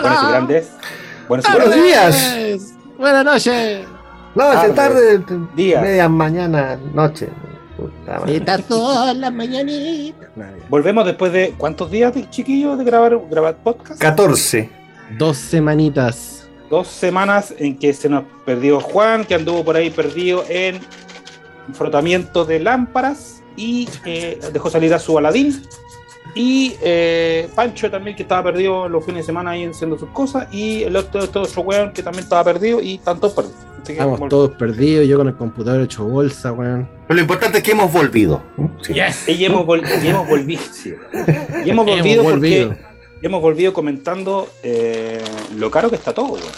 Buenas y grandes. Buenos, Buenos días. Buenas noches. Noche, tarde, día. Media mañana, noche. Está todas las mañanitas. Volvemos después de cuántos días, chiquillos, de grabar, grabar podcast? 14. Dos semanitas. Dos semanas en que se nos perdió Juan, que anduvo por ahí perdido en frotamiento de lámparas y eh, dejó salir a su Aladín. Y eh, Pancho también, que estaba perdido los fines de semana ahí haciendo sus cosas. Y el otro, otro weón que también estaba perdido y están todos perdidos. Estamos todos perdidos, yo con el computador hecho bolsa, weón. Pero lo importante es que hemos volvido. Sí. y hemos, hemos volvido. Y hemos volvido porque hemos volvido comentando eh, lo caro que está todo, weón.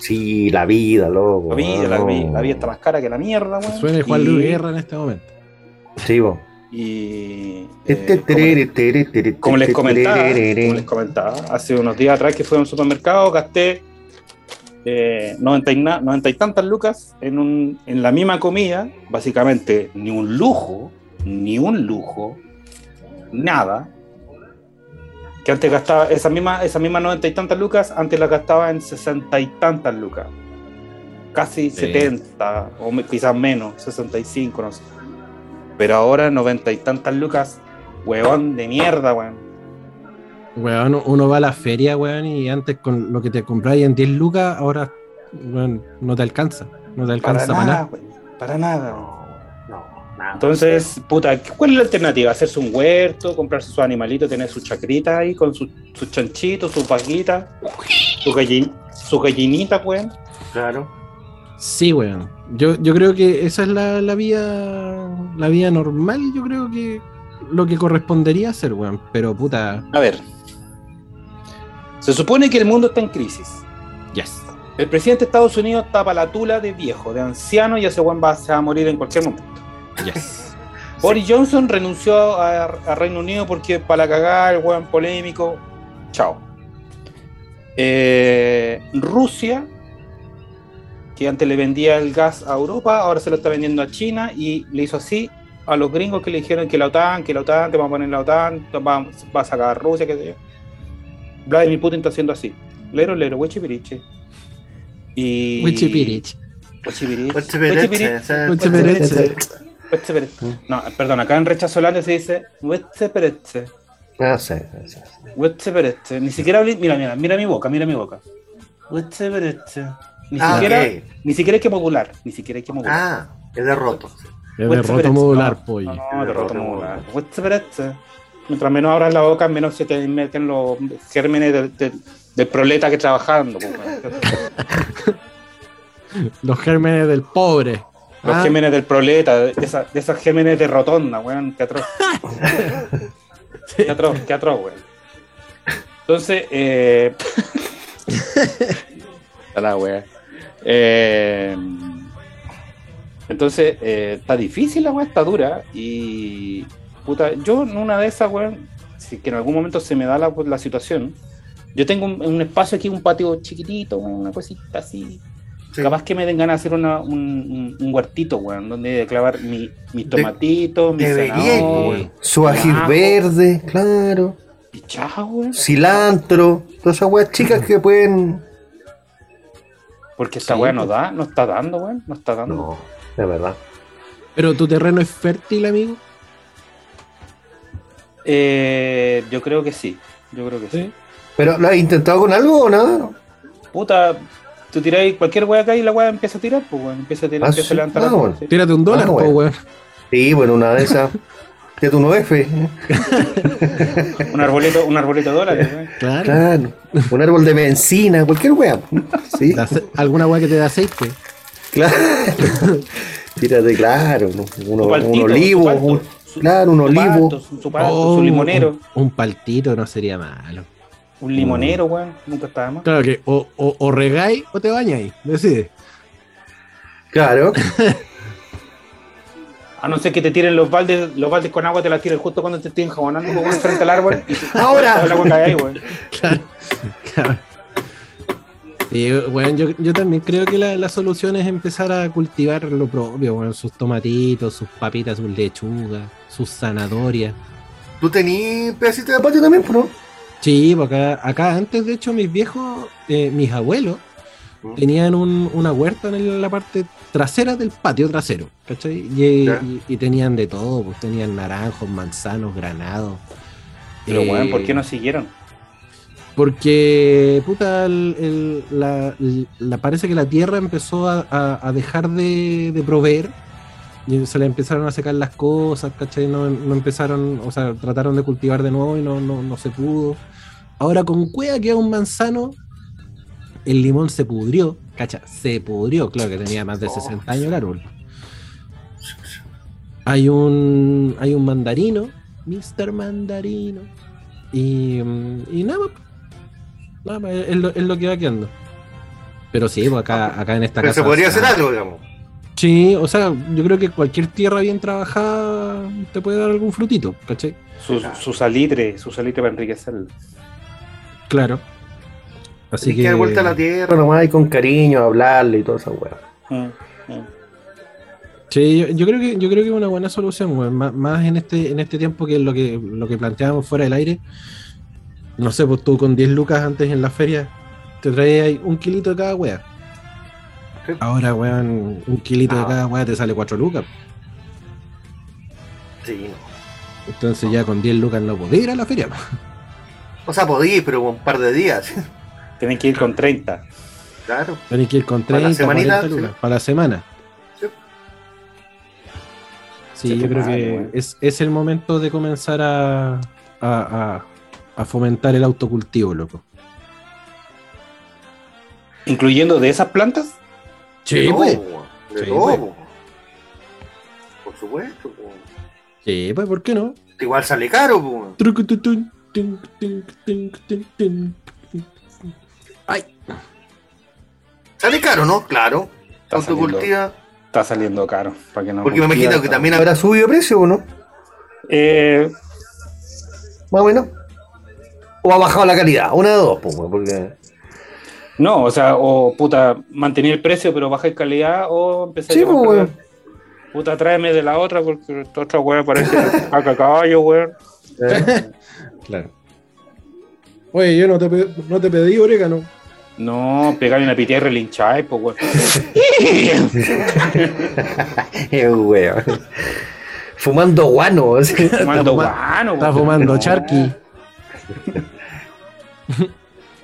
Sí, la vida, loco. La vida, la, vida, la vida está más cara que la mierda, weón. Suena Juan Luis Guerra en este momento. Sí, vos. Y como, les comentaba, les comentaba, hace unos días atrás que fui a un supermercado, gasté eh, 90, y, y tantas lucas en, un, en la misma comida, básicamente ni un lujo, ni un lujo, nada. Que antes gastaba, esa misma, esa misma 90 y tantas lucas, antes la gastaba en 60 y tantas lucas. Casi 70, o quizás menos, 65, no sé. Pero ahora noventa y tantas lucas, huevón de mierda, weón. Weón, uno va a la feria, weón, y antes con lo que te compráis en 10 lucas, ahora, weón, no te alcanza. No te alcanza para, nada. para nada. No, nada. Entonces, puta, ¿cuál es la alternativa? Hacerse un huerto, comprarse su animalito, tener su chacrita ahí con sus su chanchitos, su paquita, su, gallin, su gallinita, weón. Claro. Sí, weón. Yo, yo creo que esa es la, la vía la vía normal, yo creo que lo que correspondería hacer, weón. Pero puta. A ver. Se supone que el mundo está en crisis. Yes. El presidente de Estados Unidos tapa la tula de viejo, de anciano, y ese weón va, a morir en cualquier momento. Yes. Boris Johnson renunció a, Reino Unido porque para la cagada, el weón polémico. Chao. Eh, Rusia que antes le vendía el gas a Europa, ahora se lo está vendiendo a China y le hizo así a los gringos que le dijeron que la OTAN, que la OTAN, te va a poner la OTAN, va, va a sacar a Rusia, que sé yo. Vladimir Putin está haciendo así. Lero, lero, huechipiriche. Y... Huechipiriche. No, perdón, acá en rechazo se dice huechepereche. Ah, sí, sí, sí. Ni siquiera mira, mira, mira mi boca, mira mi boca. Huechepereche. Ni, ah, siquiera, ni siquiera hay que modular. Ni siquiera hay que modular. Ah, es derroto. Es derroto modular, pollo. No, derroto modular. Mientras menos abras la boca, menos se te meten los gérmenes del, del, proleta que trabajando. los gérmenes del pobre. Los ah. gérmenes del proleta, de, esa, de esos gérmenes de rotonda, weón, qué atroz. qué atroz, qué atroz, weón. Entonces, eh... la weón. Eh, entonces, eh, está difícil la weá, está dura. Y puta, yo en una de esas, weón, si que en algún momento se me da la, la situación, yo tengo un, espacio aquí, un patio chiquitito, una cosita así. Capaz que me den ganas de hacer una, un, un, huertito, weón, donde de clavar mi, mis tomatitos, mis Su ají verde, claro. Y chao, weón. Cilantro, todas esas weas chicas que pueden porque esta weá no da, no está dando, weón, no está dando. No, de verdad. ¿Pero tu terreno es fértil, amigo? Eh, yo creo que sí, yo creo que sí. ¿Pero lo has intentado con algo o nada? Puta, tú tiráis cualquier weá acá y la weá empieza a tirar, pues weón, empieza a tirar, ah, empieza a levantar la bueno. Tírate un dólar, ah, pues weón. Sí, bueno, una de esas. de tu 9F. un arbolito, un arbolito de dólares. Claro. Un árbol de medicina, cualquier weá. ¿Sí? ¿Alguna weá que te dé aceite? Claro. Tírate, claro. Un, olivo. claro, un olivo. su, oh, limonero. Un, paltito no sería malo. Un limonero, weón. Nunca estaba mal. Claro que o, o, o regáis o te bañáis. Decide. Claro. A no ser que te tiren los baldes, los baldes con agua te la tiren justo cuando te estén jabonando con frente al árbol. Y ¡Ahora! ahí, Claro, claro. Y bueno, yo, yo, también creo que la, la, solución es empezar a cultivar lo propio, bueno, sus tomatitos, sus papitas, sus lechugas, sus zanahorias. ¿Tú tenías pedacito de patio también, no? Sí, porque acá, acá antes, de hecho, mis viejos, eh, mis abuelos. Tenían un- una huerta en la parte trasera del patio trasero, ¿cachai? Y, Ya. y- y tenían de todo, pues tenían naranjos, manzanos, granados. Pero, Eh, weón, ¿por qué no siguieron? Porque, puta, el- el- la, la- parece que la tierra empezó a, a- a dejar de, de proveer y se le empezaron a secar las cosas, ¿cachai? No, no empezaron, o sea, trataron de cultivar de nuevo y no, no, no se pudo. Ahora con cueva queda un manzano, el limón se pudrió, cacha, se pudrió, claro que tenía más de 60 años el árbol. Hay un, hay un mandarino, Mr. Mandarino, y, y nada más. Nada más, es, lo, es lo que va quedando. Pero sí, pues acá, acá en esta Pero casa. se podría hacer algo, digamos. Sí, o sea, yo creo que cualquier tierra bien trabajada te puede dar algún frutito, ¿cachai? Su, su salitre, su salitre para enriquecerlo. Claro. Así Así que que. dar vuelta a la tierra nomás y con cariño, hablarle y toda esa weá. Mm, mm. Sí, yo, yo creo que yo creo que es una buena solución, weón. Má- Más, en este en este tiempo que lo que lo que planteábamos fuera del aire. No sé, pues tú con 10 lucas antes en la feria te traías ahí un kilito de cada. Sí. Ahora, weón, un kilito de Ah. cada wea te sale 4 lucas. Sí, no. Entonces ya con 10 lucas no podés ir a la feria. O sea, podí, pero un par de días. Tienen que ir con 30. claro. Tenés que ir con Para la 30, semanita, 40 lucas sí. para la semana. Sí. Sí, Sí, yo creo que es, es el momento de comenzar a, a, a- a fomentar el autocultivo, loco. Incluyendo de esas plantas. De todo, pues. Sí, todo, pues. Por supuesto. weón. Sí, pues, ¿por qué no? Igual sale caro, weón. Sale caro, ¿no? Claro. Está saliendo, Autocultiva. está saliendo caro. Para que no Porque me imagino que también habrá subido precio, ¿o no? Eh, Más o menos. O ha bajado la calidad. Una de dos, pues, porque. no, o sea, o puta, mantener el precio pero bajar calidad o empezar Sí, a pues. Puta, tráeme de la otra porque esta otra weá parece a caballo, weón. eh, claro. Oye, yo no te, no te pedí orégano. No, pegarle una piteada y relincháis, pues weón. eh, weón. Fumando guano. Fumando fuma- guano, Está fumando No. charqui.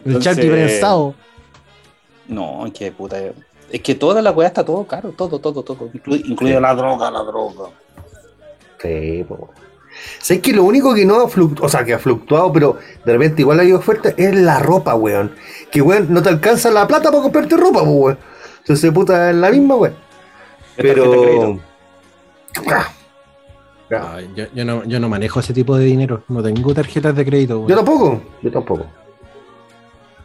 El charqui prensado. No, que puta. Es que toda la weá está todo caro, todo, todo, todo. Inclu- incluido la droga, la droga. Sí, pues. ¿Sabes que lo único que no ha fluctuado, o sea, que ha fluctuado, pero de repente igual ha ido fuerte, es la ropa, weón? Que, weón, no te alcanza la plata para comprarte ropa, weón. Entonces, puta, es la misma, weón. Pero. Ah, yo, yo no, yo no manejo ese tipo de dinero. No tengo tarjetas de crédito. weón. Yo tampoco, yo tampoco.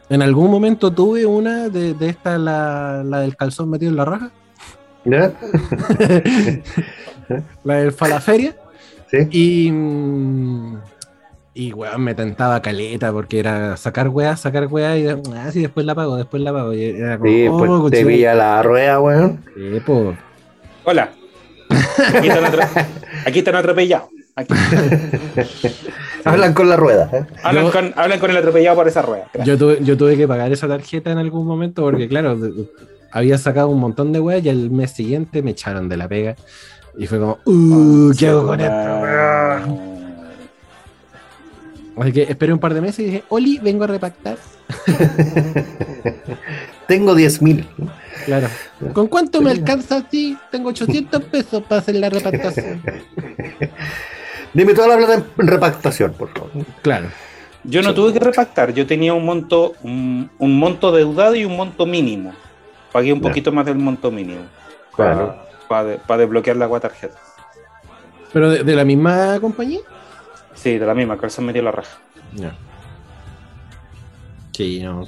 En algún momento tuve una de, de esta, la, la del calzón metido en la raja. ¿Ya? la del falaferia. Sí. Y. mm, Y weón, me tentaba caleta porque era sacar weá, sacar weá y ah, sí, después la pago, después la pago. Y era como, Sí, después oh, te cochino. pilla la rueda, weón. Sí, po. Hola. Aquí están, aquí están atropellados. Aquí. Hablan con la rueda. ¿eh? Hablan, Yo- con, hablan con el atropellado por esa rueda. Yo tuve, yo tuve que pagar esa tarjeta en algún momento porque, claro, había sacado un montón de weas y el mes siguiente me echaron de la pega. Y fue como, uh, ¿qué hago con esto? weón?" Así que esperé un par de meses y dije, Oli, vengo a repactar. Tengo 10 mil. Claro. ¿Con cuánto me alcanza así? Tengo 800 pesos para hacer la repactación. Dime toda la plata en repactación, por favor. Claro. Yo no tuve que repactar, yo tenía un monto, un, un monto deudado y un monto mínimo. Pagué un poquito más del monto mínimo Claro. Para, desbloquear la tarjeta. ¿Pero de, de la misma compañía? Sí, de la misma, que se metió la raja. Ya. Sí, no.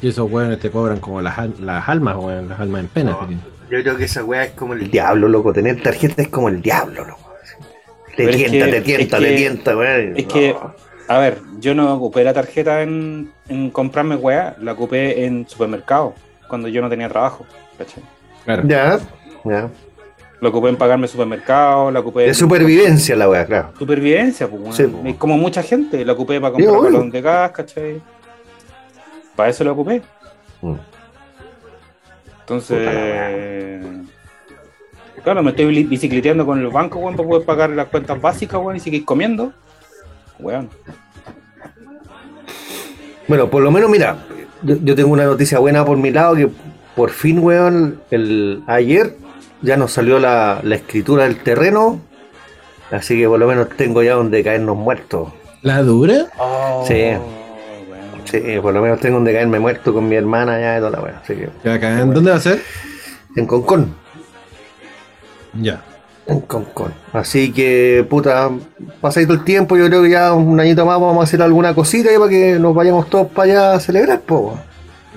Y esos weones te cobran como las, las almas, weón, las almas en pena. No. Yo creo que esa weá es como el diablo, loco. Tener tarjeta es como el diablo, loco. Te Pero es tienta, que- te tienta, es te que- tienta, weón. es No. que- A ver, yo no ocupé la tarjeta en, en comprarme weá, la ocupé en supermercado, cuando yo no tenía trabajo. ¿cachai? Claro. Ya, ya. Lo ocupé en pagarme supermercado, la ocupé. De supervivencia la weá, claro. Supervivencia, pues, Sí, weón. po. Y como mucha gente, la ocupé para comprar Sí, balón de gas, ¿cachai? Para eso la ocupé. Mm. Entonces. Claro, me estoy bicicleteando con el banco, weón, para poder pagar las cuentas básicas, weón, y seguir comiendo. Weón. Bueno, por lo menos, mira, yo, yo tengo una noticia buena por mi lado, que por fin, weón, el, ayer ya nos salió la, la escritura del terreno, así que por lo menos tengo ya donde caernos muertos. ¿La dura? Sí. weón. Sí, por lo menos tengo donde caerme muerto con mi hermana ya y toda la weá. Así que, bacán. ¿Dónde va a ser? en Concón, Ya. en Concón. Así que, puta, pasadito el tiempo, yo creo que ya un añito más vamos a hacer alguna cosita ahí para que nos vayamos todos para allá a celebrar, po.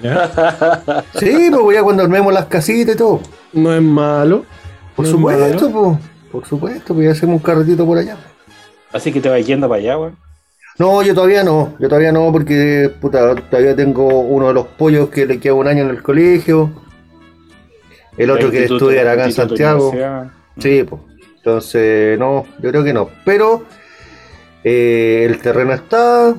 ¿Ya? Sí, pues ya cuando armemos las casitas y todo. No es malo. Por No supuesto, po. Por supuesto, pues ya hacemos un carretito por allá. Así que te vas yendo para allá, weón. No, yo todavía no, yo todavía no, porque puta, todavía tengo uno de los pollos que le queda un año en el colegio. El otro que Instituto- estudia acá en Santiago. Sí, pues. Entonces, no, yo creo que no. Pero eh, el terreno está.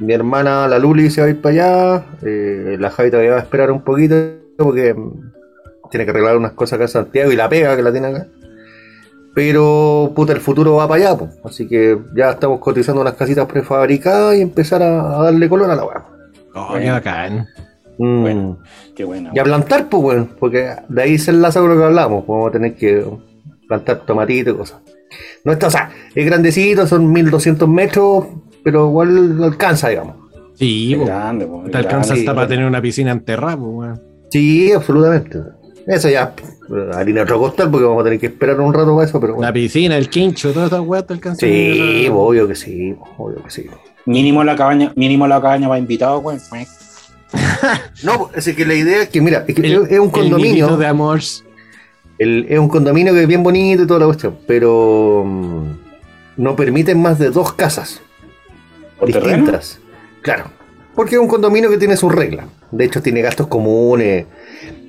Mi hermana, la Luli, se va a ir para allá. eh, la Javi todavía va a esperar un poquito porque mm, tiene que arreglar unas cosas acá en Santiago y la pega que la tiene acá. Pero, puta, el futuro va para allá, pues. Así que ya estamos cotizando unas casitas prefabricadas y empezar a, a darle color a la weá. Oh, qué bacán. Mm. Bueno. Qué buena. Y a plantar, pues, weón, porque de ahí se enlaza con lo que hablamos. pues, Vamos a tener que plantar tomatito y cosas. No está, o sea, es grandecito, son 1200 metros, pero igual alcanza, digamos. Sí, po. grande, po, Te alcanza hasta para tener una piscina enterrada, weón. Sí, absolutamente. Eso ya, harina otro costal, porque vamos a tener que esperar un rato para eso, pero La bueno. piscina, el quincho, todas estas weas te alcanzan. Sí, obvio que sí, obvio que sí. Mínimo la cabaña, mínimo la cabaña va invitado, weón. No, es que la idea es que, mira, es, que El- es un El condominio. nidito de amores. El- es un condominio que es bien bonito y toda la cuestión, pero mm, no permiten más de dos casas ¿Por terreno? distintas. Claro, porque es un condominio que tiene sus reglas. De hecho, tiene gastos comunes,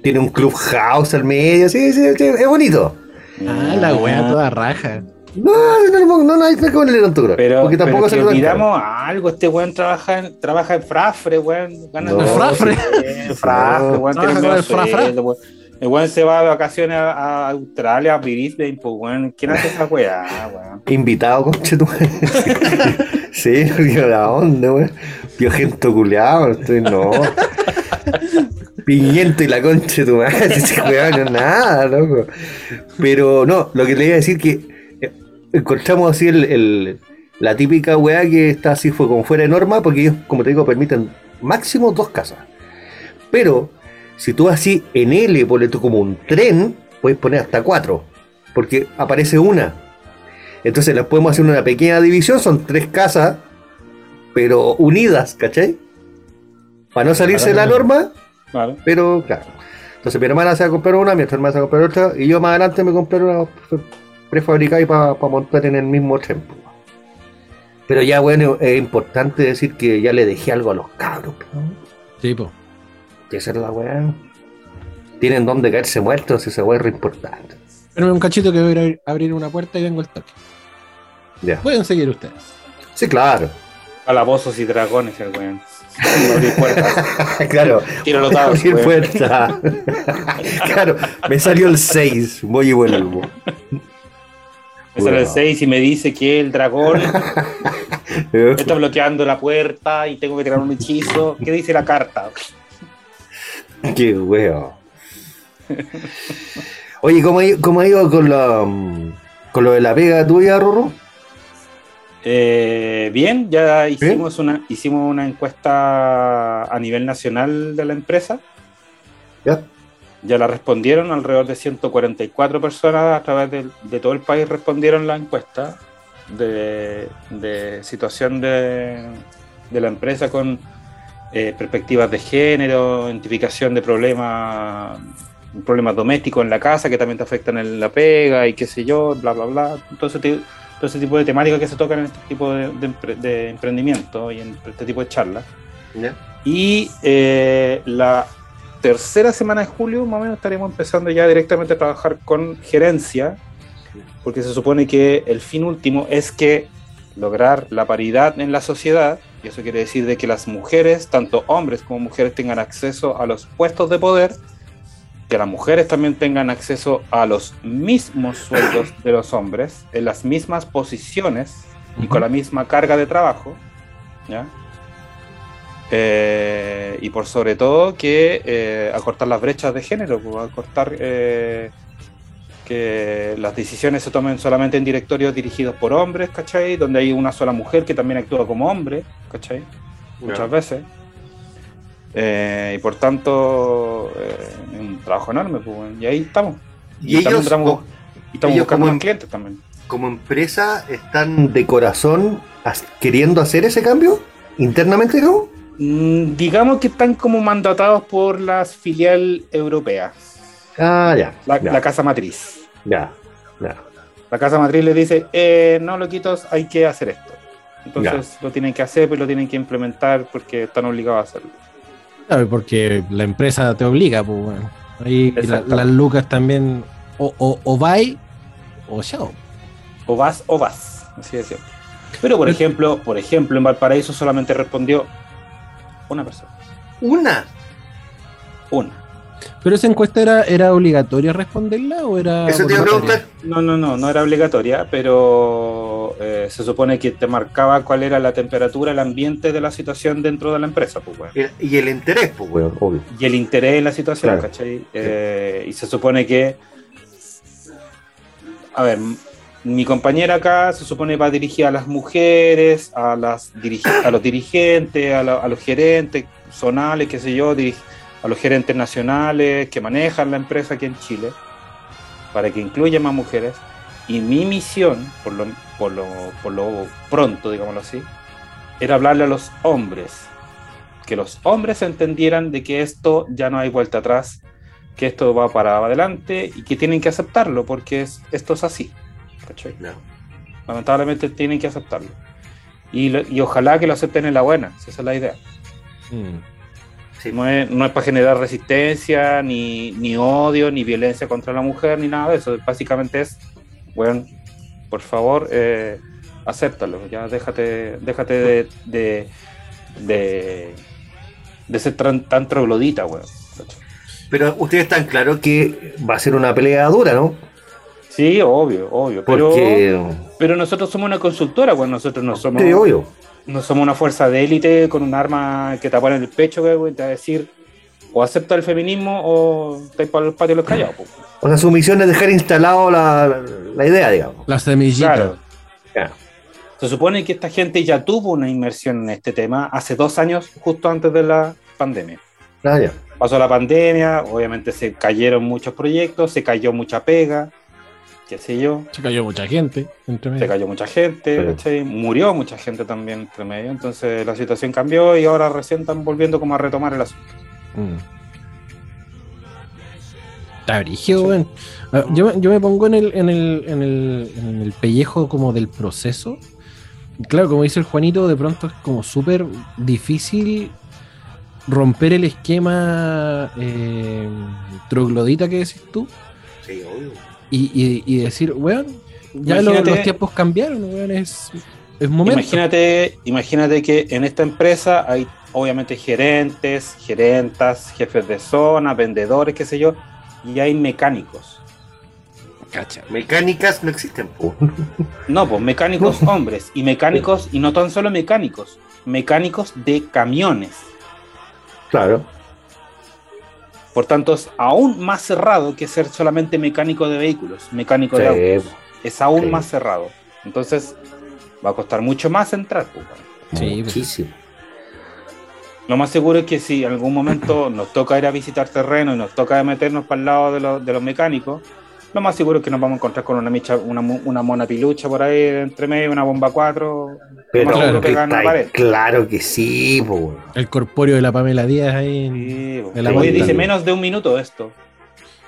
tiene un clubhouse al medio, sí, sí, sí, es bonito. Ah, la wea toda raja. No, no, no, no, no hay que ponerle tanto Pero, porque tampoco pero se que olvidamos algo, este weón trabaja en, trabaja en Frafre, weón. Gana No, ¿En Frafre? Frafre, weón. Tiene el weón. El weón se va de vacaciones a, a Australia, a Brisbane, pues weón. ¿Quién hace esa weá, weón? Invitado, conche tu. Sí, porque la onda, weón. Piojento culeado, estoy no. Piñento y la concha de tu madre, ese weón, no es nada, loco. Pero no, lo que le iba a decir que eh, encontramos así el, el- la típica weá que está así fue como fuera de norma, porque ellos, como te digo, permiten máximo dos casas. Pero si tú así en L pones tú como un tren, puedes poner hasta cuatro, porque aparece una. Entonces las podemos hacer una pequeña división, son tres casas, pero unidas, ¿cachai? Para no salirse de la norma, Claro. pero claro. Entonces mi hermana se va a comprar una, mi otra hermana se va a comprar otra, y yo más adelante me compré una prefabricada y para montar en el mismo tren. pues. Pero ya, bueno, es importante decir que ya le dejé algo a los cabros. ¿no? Sí, po. Que esa es la weá. Tienen donde caerse muertos, esa weá es re importante. Espérame un cachito que voy a ir a abrir una puerta y vengo al toque. Ya. Pueden seguir ustedes. Sí, claro. Calabozos y dragones, el weón. No abrir puertas. claro. Tiro los dados, Abrir weón. puerta. claro, me salió el 6, voy y vuelvo. Me sale el Wow. 6 y me dice que el dragón está bloqueando la puerta y tengo que tirar un hechizo. ¿Qué dice la carta? Qué weo. Oye, ¿cómo, ha ido- cómo ha ido con, la, con lo de la pega tuya, Rorro? Eh, bien, ya hicimos una, hicimos una encuesta a nivel nacional de la empresa. ¿Ya? Ya la respondieron, alrededor de 144 personas a través de, de todo el país respondieron la encuesta de, de situación de, de la empresa con eh, perspectivas de género, identificación de problemas problemas domésticos en la casa que también te afectan en la pega y qué sé yo, bla, bla, bla. Todo ese, ti- todo ese tipo de temáticas que se tocan en este tipo de, de de emprendimiento y en este tipo de charlas. ¿Ya? Y eh, la tercera semana de julio, más o menos, estaremos empezando ya directamente a trabajar con gerencia, porque se supone que el fin último es que lograr la paridad en la sociedad, y eso quiere decir de que las mujeres, tanto hombres como mujeres, tengan acceso a los puestos de poder, que las mujeres también tengan acceso a los mismos sueldos de los hombres, en las mismas posiciones y con la misma carga de trabajo, ¿ya? Eh, y por sobre todo que eh, acortar las brechas de género, pues, acortar eh, que las decisiones se tomen solamente en directorios dirigidos por hombres, ¿cachai? Donde hay una sola mujer que también actúa como hombre, ¿cachai? Muchas veces. Y por tanto, es un trabajo enorme, pues, y ahí estamos. Y, ellos, estamos, buscando como clientes también. Como empresa, ¿están de corazón queriendo hacer ese cambio internamente, ¿no? Mm, digamos que están como mandatados por las filial europeas. Ah, ya la, casa matriz. Ya, ya. La casa matriz le dice, eh, no, loquitos, hay que hacer esto. Entonces lo tienen que hacer, pero lo tienen que implementar porque están obligados a hacerlo. Claro, porque la empresa te obliga, pues bueno. Ahí las lucas también, o, o, o vai, o chao. O vas, o vas. Así de siempre. Pero por ejemplo, por ejemplo, en Valparaíso solamente respondió una persona. ¿Una? Una. ¿Pero esa encuesta era, era obligatoria responderla o era.? Eso te iba a preguntar. No, no, no, no era obligatoria, pero eh, se supone que te marcaba cuál era la temperatura, el ambiente de la situación dentro de la empresa, pues, Y el interés, pues, obvio. Y el interés en la situación, ¿cachai? Eh, y se supone que. A ver, mi compañera acá se supone va dirigida a las mujeres, a, las a los dirigentes, a, los gerentes zonales, qué sé yo, a los gerentes nacionales que manejan la empresa aquí en Chile, para que incluya más mujeres. Y mi misión, por lo, por lo, por lo pronto, digámoslo así, era hablarle a los hombres, que los hombres entendieran de que esto ya no hay vuelta atrás, que esto va para adelante y que tienen que aceptarlo, porque esto es así. Lamentablemente tienen que aceptarlo. Y, ojalá que lo acepten en la buena, esa es la idea. Mm. No, es, para generar resistencia, ni, odio, ni violencia contra la mujer, ni nada de eso. Básicamente es, bueno, por favor, eh, acéptalo, ya déjate, déjate de, de, ser tan, troglodita, Pero ustedes están claros que va a ser una pelea dura, ¿no? Sí, obvio, obvio. Pero, pero nosotros somos una consultora, pues nosotros no somos. No somos una fuerza de élite con un arma que te en el pecho, güey, te va a decir o acepta el feminismo o te para los patios los callados. Pues. O sea, su misión es dejar instalado la, idea, digamos. La semillita. Claro. Se supone que esta gente ya tuvo una inmersión en este tema hace dos años, justo antes de la pandemia. Ah, ya. Pasó la pandemia, obviamente se cayeron muchos proyectos, se cayó mucha pega qué sé yo. Se cayó mucha gente entre medio. Se cayó mucha gente, murió mucha gente también entre medio. Entonces la situación cambió y ahora recién están volviendo como a retomar el asunto. Mm. Está brígido, ah, yo, yo, me pongo en el, en, el, en, el, en el pellejo como del proceso. Claro, como dice el Juanito, de pronto es como súper difícil romper el esquema eh, troglodita que decís tú. Sí, obvio y, decir, weón, ya los tiempos cambiaron, weón, es, es momento. Imagínate, imagínate que en esta empresa hay obviamente gerentes, gerentas, jefes de zona, vendedores, qué sé yo, y hay mecánicos. Cacha, mecánicas no existen. No, pues mecánicos hombres y mecánicos, y no tan solo mecánicos, mecánicos de camiones. Claro. Por tanto, es aún más cerrado que ser solamente mecánico de vehículos, mecánico de autos. Es aún más cerrado. Entonces, va a costar mucho más entrar. Pues, sí, muchísimo. Lo más seguro es que si en algún momento nos toca ir a visitar terreno y nos toca meternos para el lado de los mecánicos, lo más seguro es que nos vamos a encontrar con una micha, una, una mona pilucha por ahí entre medio, una bomba 4. Pero claro que, claro que sí, po. El corpóreo de la Pamela Díaz ahí. En, la dice menos de un minuto esto.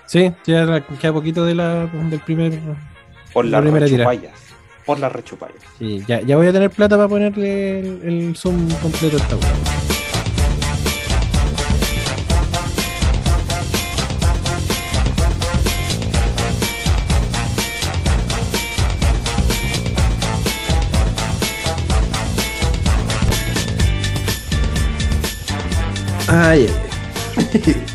Sí, ya queda poquito de la, del primer. Por las rechupallas. Por las rechupallas. Sí, ya, ya voy a tener plata para ponerle el, zoom completo a esta Ay,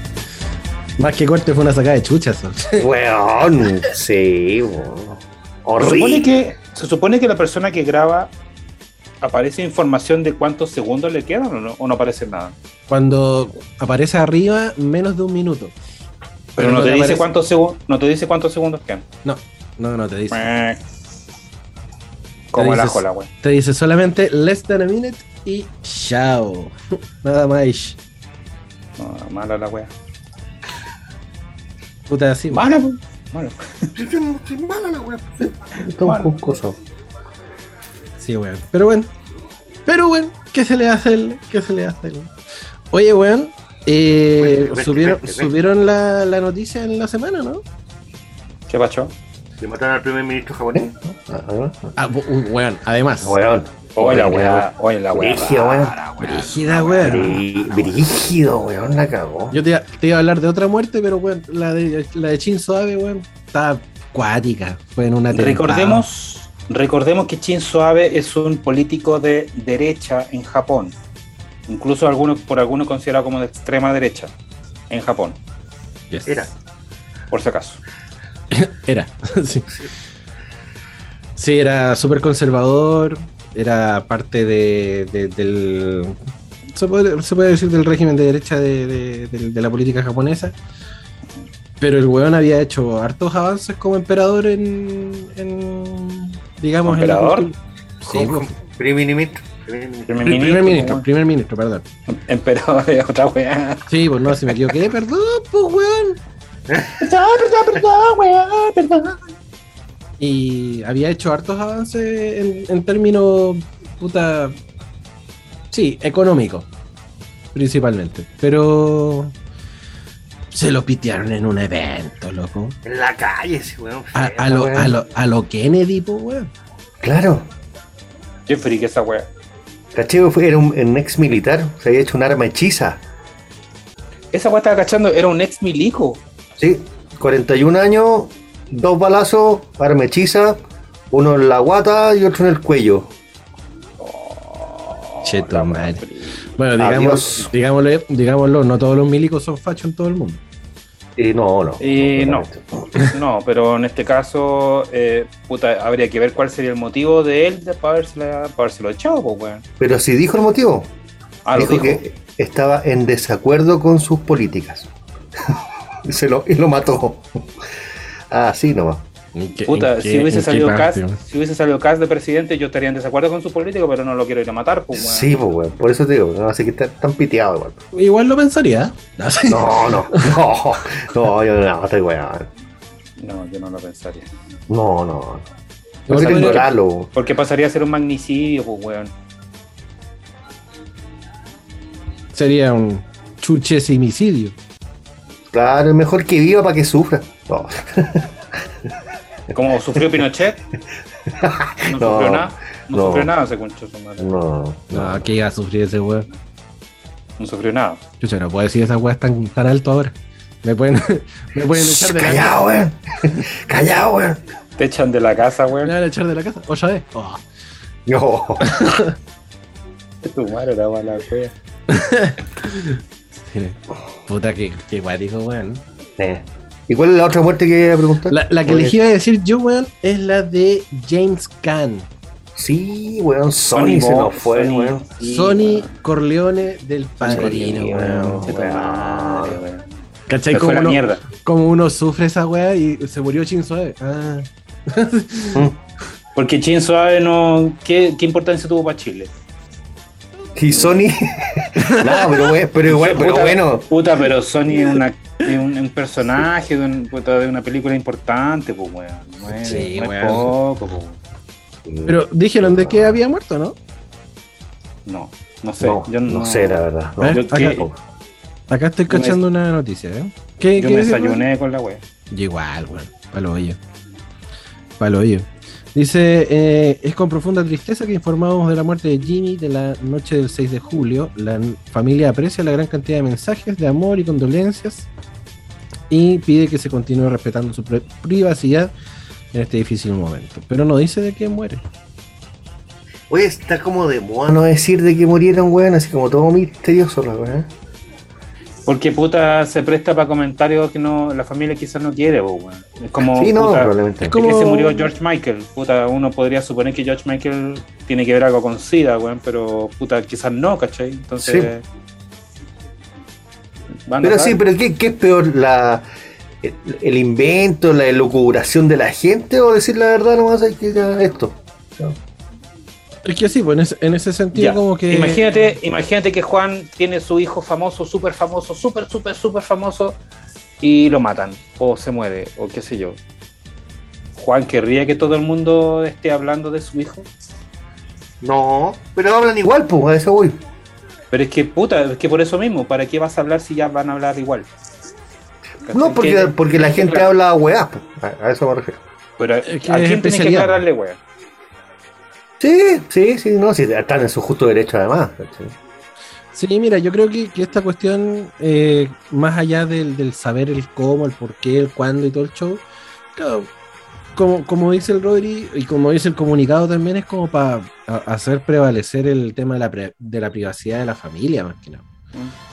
Más que corte fue una sacada de chuchas. Weón, sí, weón. Se supone, que, se supone que la persona que graba aparece información de cuántos segundos le quedan o no, o no aparece nada. Cuando aparece arriba, menos de un minuto. Pero, no, te dice cuántos segundos, no te dice cuántos segundos quedan. No, no, no te dice. Como la wea. Te dice solamente less than a minute y chao. Nada más. No, mala la wea. Puta así. Mala, pues. Mala. mala la wea. Está un poco Sí, weón. Pero bueno. Pero bueno, ¿qué se le hace? ¿Qué se le hace? Oye, weón, eh, subieron, subieron la, la, noticia en la semana, ¿no? ¿Qué pasó? ¿Le mataron al primer ministro japonés? Ah, weón, además. Weón. Oye, la weá, oye, la weá. Brígido, weón. Brígida, weón. Brígido, weón, la cagó. Yo te, iba a hablar de otra muerte, pero weón, la de, la de Shinzo Abe, weón, está cuática. Fue en una Recordemos, recordemos que Shinzo Abe es un político de derecha en Japón incluso algunos, por algunos considerado como de extrema derecha en Japón. Era. Por si acaso. era, sí. Sí, era súper conservador, era parte de, del... Se puede, decir del régimen de derecha de, la política japonesa. Pero el weón había hecho hartos avances como emperador en, digamos, ¿Emperador? en Sí, primer ministro. Primer, ministro, primer ministro, perdón. Emperador de otra weá. Sí, pues no, si me equivoqué, perdón, pues weón. Perdón, perdón, perdón, weón, perdón. Y había hecho hartos avances en, términos, puta, sí, económico, principalmente. Pero se lo pitearon en un evento, loco. En la calle, sí, weón. A, lo, a, lo, a, lo, Kennedy, pues, weón. Claro. Qué frique esa weá. Caché fue, era un, ex militar, se había hecho un arma hechiza. Esa weá estaba cachando, era un ex milico. Sí, 41 años, dos balazos, arma hechiza, uno en la guata y otro en el cuello. Oh, Cheto, madre. Bueno, digamos, digámoslo, digámoslo, no todos los milicos son fachos en todo el mundo. Eh, no, no. no, no, pero en este caso, eh, puta, habría que ver cuál sería el motivo de él para haberse, lo echado, pues, weón. Pero si dijo el motivo. Ah, dijo, que estaba en desacuerdo con sus políticas. Se lo, y lo mató. Así nomás. Puta, si hubiese, salido Cas, si hubiese salido Cas de presidente, yo estaría en desacuerdo con su político, pero no lo quiero ir a matar. Pues, Sí, pues, weón. Por eso te digo, no, así que está tan piteado igual. Igual lo pensaría. No, no, no, no, yo no, estoy weón. No, yo no lo pensaría. No, no. No quiero ignorarlo. Porque pasaría a ser un magnicidio, pues, weón. Sería un chuchesimicidio. Claro, es mejor que viva para que sufra. No. Como sufrió Pinochet. No, sufrió nada. No, sufrió nada ese concho su madre. No. No, ¿qué iba a sufrir ese weón? No sufrió nada. Yo no puedo decir esa weá tan, tan alto ahora. Me pueden, me pueden echar de Callado, weón. Callado, weón. Te echan de la casa, weón. Me van a echar de la casa. Otra vez. Oh. No. tu madre era mala, wea. Puta que, que guático, weón. Eh. ¿Y cuál es la otra muerte que iba a preguntar? La, que les iba a decir yo, weón, es la de James Caan. Sí, weón, Sony, se nos fue, Sony, weón. Sony Corleone del Padrino, weón. ¿Cachai? Como uno, mierda. como uno sufre esa weá y se murió Chin Suave. Ah. Porque Chin Suave no. ¿Qué, ¿Qué importancia tuvo para Chile? Y Sony. no, pero, pero, pero bueno. Puta, pero Sony es una un, un, personaje de, un, de, una película importante, pues, weón. No es, sí, no es poco, pues. Pero dijeron de que había muerto, ¿no? No, no sé. No, yo no, no sé, la verdad. No, yo, acá, acá, estoy cachando una noticia, ¿eh? ¿Qué, yo ¿qué me desayuné con la wea. Yo igual, weón. Palo hoyo. Palo hoyo. Dice, eh, es con profunda tristeza que informamos de la muerte de Jimmy de la noche del 6 de julio. La familia aprecia la gran cantidad de mensajes de amor y condolencias y pide que se continúe respetando su privacidad en este difícil momento. Pero no dice de qué muere. Oye, está como de moda no decir de que murieron, weón, así como todo misterioso, la weón. Porque puta se presta para comentarios que no la familia quizás no quiere, weón. Es como, Sí, no, puta, probablemente. es como que se murió George Michael. Puta, uno podría suponer que George Michael tiene que ver algo con SIDA, weón, pero puta, quizás no, ¿cachai? Entonces. Van Pero sí, pero ¿qué, qué es peor? La, el, el invento, la elucubración de la gente o decir la verdad nomás hay que ya esto? Es que sí, pues en ese, en ese sentido, Ya. como que. Imagínate, imagínate que Juan tiene su hijo famoso, súper famoso, súper, súper, súper famoso, y lo matan, o se muere, o qué sé yo. Juan querría que todo el mundo esté hablando de su hijo. No, pero hablan igual, pues, a eso voy. Pero es que, puta, es que por eso mismo, ¿para qué vas a hablar si ya van a hablar igual? No, porque, Que- porque la gente claro. habla weá, pues, a, a eso me refiero. Pero ¿a Es que es quién tiene que aclararle, wea? Sí, sí, sí, no, sí, están en su justo derecho además. Sí, mira, yo creo que, que esta cuestión, eh, más allá del, del saber el cómo, el por qué, el cuándo y todo el show, claro, como, como dice el Rodri y como dice el comunicado también, es como para hacer prevalecer el tema de la, pre- de la privacidad de la familia, más que nada.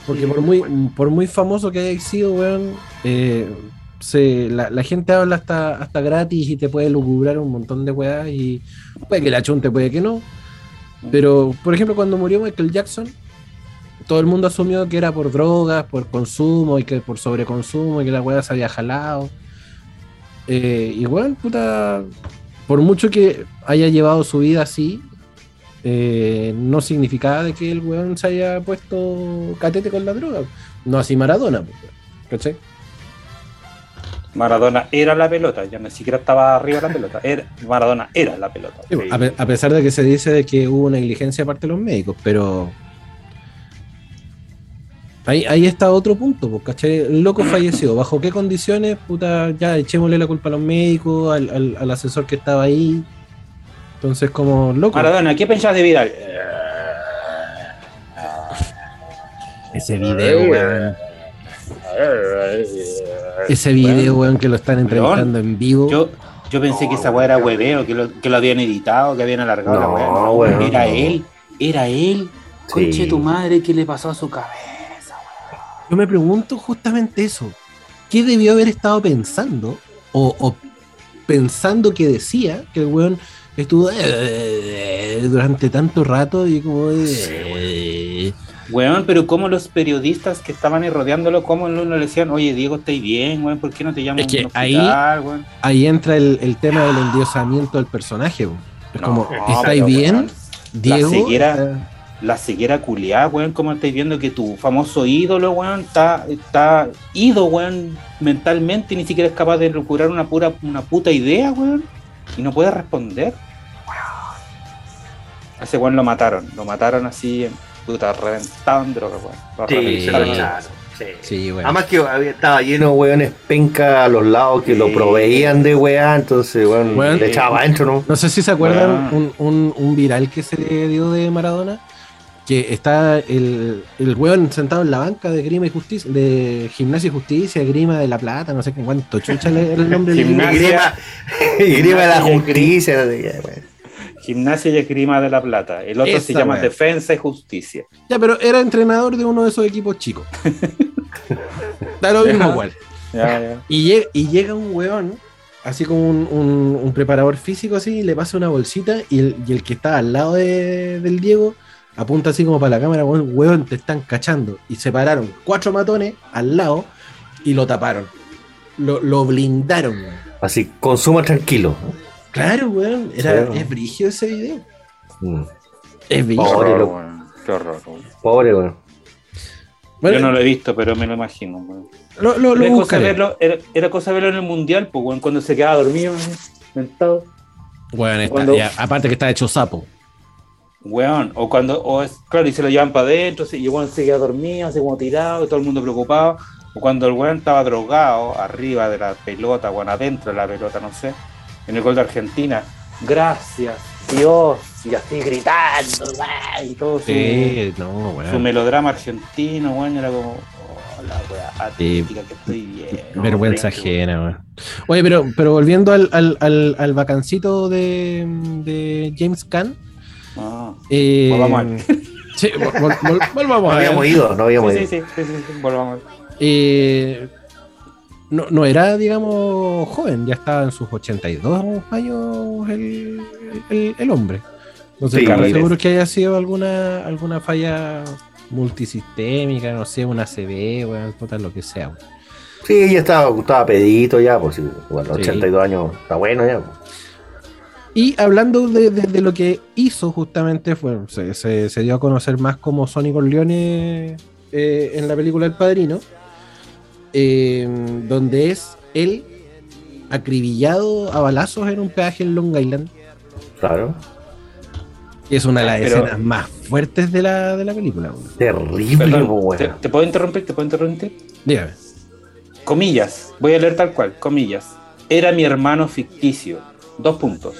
Porque por muy, por muy famoso que hayas sido, weón, eh, se, la, la gente habla hasta, hasta gratis y te puede lucubrar un montón de weas y puede que la chunte, puede que no. Pero, por ejemplo, cuando murió Michael Jackson, todo el mundo asumió que era por drogas, por consumo y que por sobreconsumo y que la wea se había jalado. Eh, igual, puta, por mucho que haya llevado su vida así, eh, no significaba de que el weón se haya puesto catete con la droga. No así Maradona, pues, ¿cachai? Maradona era la pelota, ya ni siquiera estaba arriba de la pelota. Era, Maradona era la pelota. Sí, A, pe- a pesar de que se dice de que hubo negligencia aparte de los médicos, pero ahí, ahí está otro punto, pues, ¿cachai? El loco falleció. ¿Bajo qué condiciones? Puta, ya echémosle la culpa a los médicos, al, al- al asesor que estaba ahí. Entonces, como loco. Maradona, ¿qué pensás de Vidal? Ese video, weón. Ese video, weón, que lo están entrevistando en vivo. Yo, yo pensé que esa weá era hueveo, que lo, que lo habían editado, que habían alargado la No, weá. No, weón, era no. él, era él. Sí. Conche tu madre, ¿qué le pasó a su cabeza? Yo me pregunto justamente eso. ¿Qué debió haber estado pensando? O, o pensando que decía que el weón estuvo eh, durante tanto rato y como... eh, Weón, pero como los periodistas que estaban rodeándolo, como no le decían, oye Diego, ¿estáis bien, weón? ¿Por qué no te llaman Es que ahí- weón? ahí entra el, el tema del endiosamiento del personaje. weón. Es No, como, no, ¿estáis bien, Diego? ceguera- Eh, La ceguera culiada, weón, como estáis viendo que tu famoso ídolo, weón, está, está ido, weón, mentalmente y ni siquiera es capaz de procurar una pura, una puta idea, weón, y no puede responder. A ese weón lo mataron, lo mataron así, puta, reventado en droga, weón. Lo Sí, se lo. Sí. Sí, weón. Además que había, estaba lleno de weones penca a los lados que lo proveían de weá, entonces weón, Weón. le echaba adentro, ¿no? No sé si se acuerdan un- un viral que se dio de Maradona, que está el, el weón sentado en la banca de Grima y Justicia, de Gimnasia y Justicia, Grima de la Plata, no sé qué cuánto chucha le- era el nombre del Gimnasia. Y grima, y grima de la justicia. Gimnasia y Esgrima de la Plata. El otro se llama. Defensa y Justicia. Ya, pero era entrenador de uno de esos equipos chicos. Da lo mismo, igual. Ya, ya. Y llega, y llega un weón, así como un, un- un preparador físico, así, y le pasa una bolsita, y el, y el que está al lado de- del Diego apunta así como para la cámara, weón, weón, te están cachando. Y se pararon cuatro matones al lado y lo taparon. Lo, lo blindaron, weón. Así, consuma tranquilo. Claro, weón, era, Sí. es brigio ese video. Mm. Es brigio. Pobre horror, weón. Qué horror, weón. Pobre, weón. Bueno, Yo no lo he visto, pero me lo imagino. weón. lo, lo, lo Era, cosa verlo, era, era cosa verlo en el mundial, pues, weón, cuando se quedaba dormido, sentado. Weón, está- Cuando- ya, aparte que está hecho sapo. Weón, o cuando, o es, claro, y se lo llevan para adentro, sí, y el weón se queda dormido, así como tirado, y todo el mundo preocupado. O cuando el weón estaba drogado, arriba de la pelota, weón, adentro de la pelota, no sé, en el gol de Argentina. Gracias, Dios, y así gritando, weón, y todo su, Sí, melodrama argentino, weón, era como, oh, la weá atlética que estoy bien. Vergüenza Hombre, ajena, weón. Oye, pero, pero volviendo al, al, al, al vacancito de, de James Caan. Ah, eh, vamos a ver. Sí, volvamos no habíamos ido, no habíamos sí, ido. Sí, sí, sí, sí, volvamos. Eh, no, no era, digamos, joven, ya estaba en sus 82 años el, el, el hombre. Entonces, Sí, claro, seguro que haya sido alguna, alguna falla multisistémica, no sé, una CB, weón, puta, lo que sea. Sí, ya estaba, estaba pedito ya, pues sí, bueno, Sí. 82 años, está bueno ya. pues. Y hablando de, de- de lo que hizo justamente, fue, se, se- se dio a conocer más como Sonny Corleone eh, en la película El Padrino, eh, donde es él acribillado a balazos en un peaje en Long Island. Claro. Es una de las Pero- escenas más fuertes de la, de la película. Terrible, Perdón, ¿te, te puedo interrumpir? ¿Te puedo interrumpir? Dígame. Comillas, voy a leer tal cual, comillas. Era mi hermano ficticio. Dos puntos.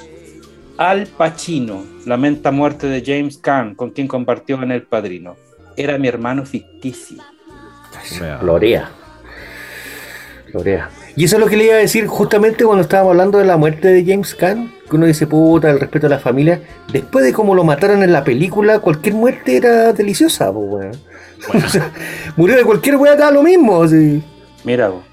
Al Pacino lamenta muerte de James Caan, con quien compartió en El Padrino. Era mi hermano ficticio. Florea. Florea. Y eso es lo que le iba a decir justamente cuando estábamos hablando de la muerte de James Caan, que uno dice, puta, el respeto a la familia. Después de cómo lo mataron en la película, cualquier muerte era deliciosa, pues, weón. O sea, murió de cualquier weá, da lo mismo. así. Mira, vos.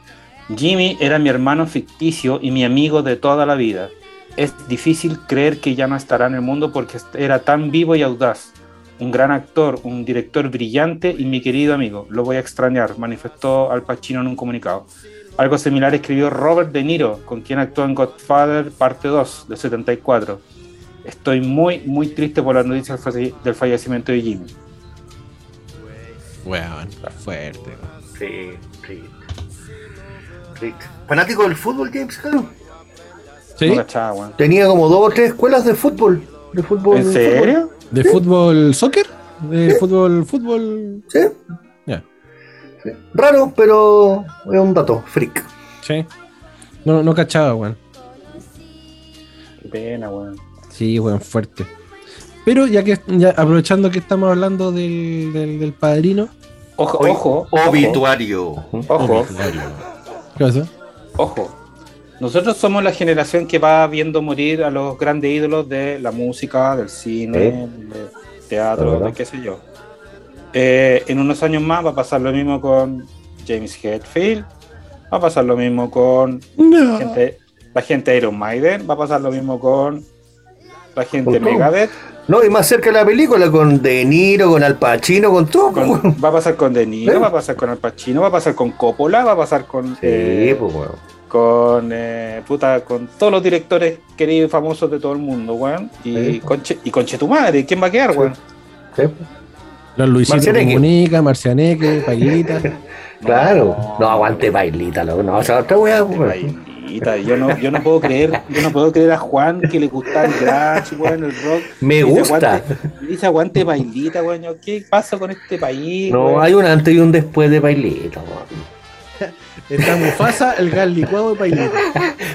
Jimmy era mi hermano ficticio y mi amigo de toda la vida. Es difícil creer que ya no estará en el mundo porque era tan vivo y audaz. Un gran actor, un director brillante y mi querido amigo. Lo voy a extrañar, manifestó Al Pacino en un comunicado. Algo similar escribió Robert De Niro, con quien actuó en Godfather Parte 2 de 74. Estoy muy, muy triste por la noticia del falle- del fallecimiento de Jimmy. Weón, fuerte. Sí, sí. Sí. Fanático del fútbol, James. ¿Sí? No cachaba, weón. Tenía como dos o tres escuelas de fútbol. De fútbol ¿En serio? ¿De fútbol soccer? ¿De fútbol fútbol? fútbol. Sí. Ya. Sí. Raro, pero es un dato, freak. Sí. No, no cachaba, weón. Qué pena, weón. Sí, weón, fuerte. Pero ya que ya aprovechando que estamos hablando del, del, del padrino, Ojo, ojo, ojo. Obituario. Ojo, ¿qué pasa? ojo. Nosotros somos la generación que va viendo morir a los grandes ídolos de la música, del cine, ¿Eh? del teatro, de qué sé yo. Eh, en unos años más va a pasar lo mismo con James Hetfield, va a pasar lo mismo con No. gente- la gente de Iron Maiden, va a pasar lo mismo con la gente de. Megadeth, No, y más cerca de la película, con De Niro, con Al Pacino, con todo. con- va a pasar con De Niro, ¿Eh? va a pasar con Al Pacino, va a pasar con Coppola, va a pasar con... Sí, eh, pues, weón. Con eh, puta, con todos los directores queridos y famosos de todo el mundo, weón. Y, Sí. conche, y conche tu madre, ¿quién va a quedar, weón? Sí. Los Luisito Marcianeque. Comunica, Marcianeque, Paguita. Claro. No, aguante bailita, loco. No, o sea, otra weá, bailita. Yo no, yo no puedo creer, yo no puedo creer a Juan que le gusta el grunge, weón, el rock. Me Dice, gusta. aguante- dice aguante bailita, weón. ¿Qué pasa con este país? No, weón? hay un antes y un después de bailita, weón. Está Mufasa, el gas licuado de Paguita.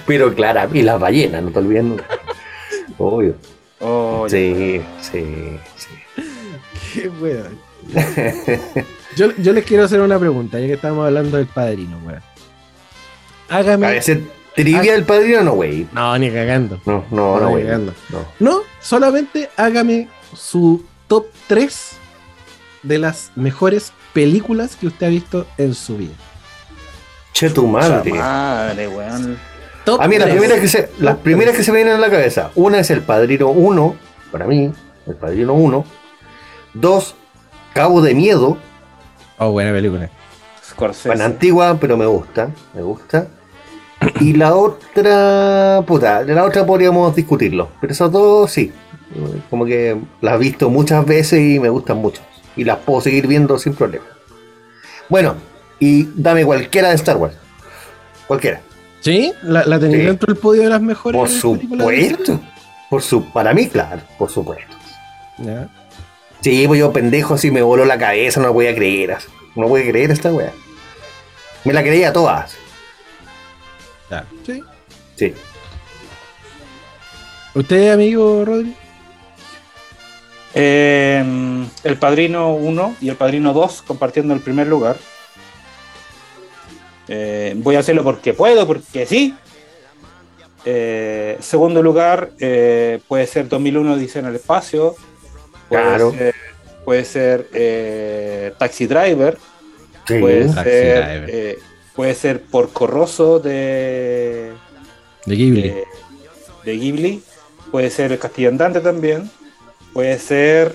Pero claro, y las ballenas, no te olvides. nunca. Obvio. Oh, Sí, sí, sí. Qué weón. Yo, yo les quiero hacer una pregunta, ya que estamos hablando del padrino, weón. A Hágame. veces trivia del padrino, no, güey. No, ni cagando. No, no, No, no, güey. cagando. No. No, solamente hágame su top 3 de las mejores películas que usted ha visto en su vida. Che tu madre. madre, weón. Top A mí las primeras que se, las primeras que se me vienen a la cabeza. Una es el Padrino 1, para mí, el Padrino 1. Dos, Cabo de Miedo. Oh, buena película. Scorsese. Bueno, antigua, pero me gusta, me gusta. Y la otra, puta, de la otra podríamos discutirlo. Pero esas dos sí. Como que las he visto muchas veces y me gustan mucho. Y las puedo seguir viendo sin problema. Bueno, y dame cualquiera de Star Wars. Cualquiera. ¿Sí? ¿La, la tenéis Sí. dentro del podio de las mejores Por la supuesto. Por su, para mí, claro, por supuesto. Ya. Sí, pues yo pendejo así me voló la cabeza, no voy a creer. así. No voy a creer esta wea. Me la creía todas. Sí. Sí. ¿Usted, amigo Rodri? Eh, el Padrino 1 y el Padrino 2 compartiendo el primer lugar. Eh, voy a hacerlo porque puedo, porque sí. Eh, segundo lugar, eh, puede ser 2001 Dice en el espacio. Puede Claro. ser, puede ser Taxi Driver, puede, ser, eh, puede ser Porco Rosso de, de Ghibli. De, Ghibli, puede ser El Castillo Andante también, puede ser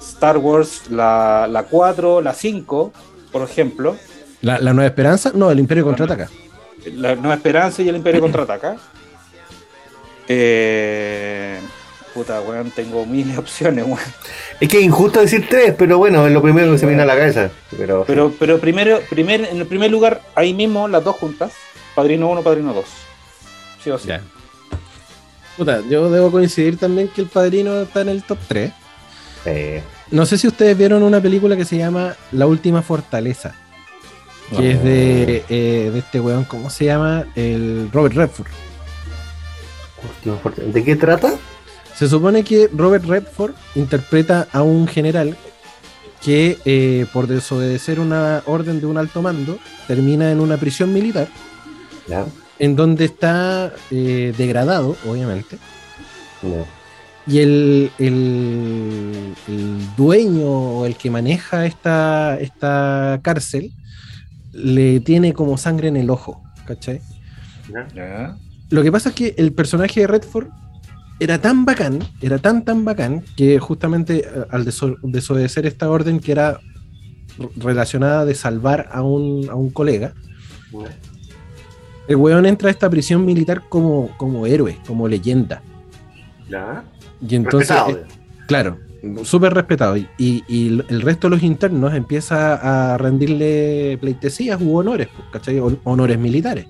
Star Wars la, la 4, la 5, por ejemplo. ¿La, ¿La, Nueva Esperanza? No, el Imperio Contraataca. La Nueva Esperanza y el Imperio Contraataca. Eh, puta, weón, tengo mil opciones, weón. Es que es injusto decir tres, pero bueno, es lo primero que se viene a la cabeza. Pero, pero, pero primero, primer, en el primer lugar, ahí mismo, las dos juntas. Padrino 1, Padrino 2. Sí o sí. Puta, yo debo coincidir también que el Padrino está en el top 3. No sé si ustedes vieron una película que se llama La Última Fortaleza. Que es de, eh, de este weón, ¿cómo se llama? El Robert Redford. ¿De qué trata? Se supone que Robert Redford interpreta a un general que eh, por desobedecer una orden de un alto mando termina en una prisión militar en donde está eh, degradado, obviamente. Y el, el, dueño o el que maneja esta, esta cárcel le tiene como sangre en el ojo, ¿cachai? Lo que pasa es que el personaje de Redford era tan bacán, era tan tan bacán, que justamente eh, al desobedecer esta orden que era relacionada de salvar a un, a un colega, el weón entra a esta prisión militar como, como héroe, como leyenda. ¿Ya? Y entonces, eh, claro, súper respetado. Y, y, el resto de los internos empieza a rendirle pleitesías u honores, pues, ¿cachai? Honores militares.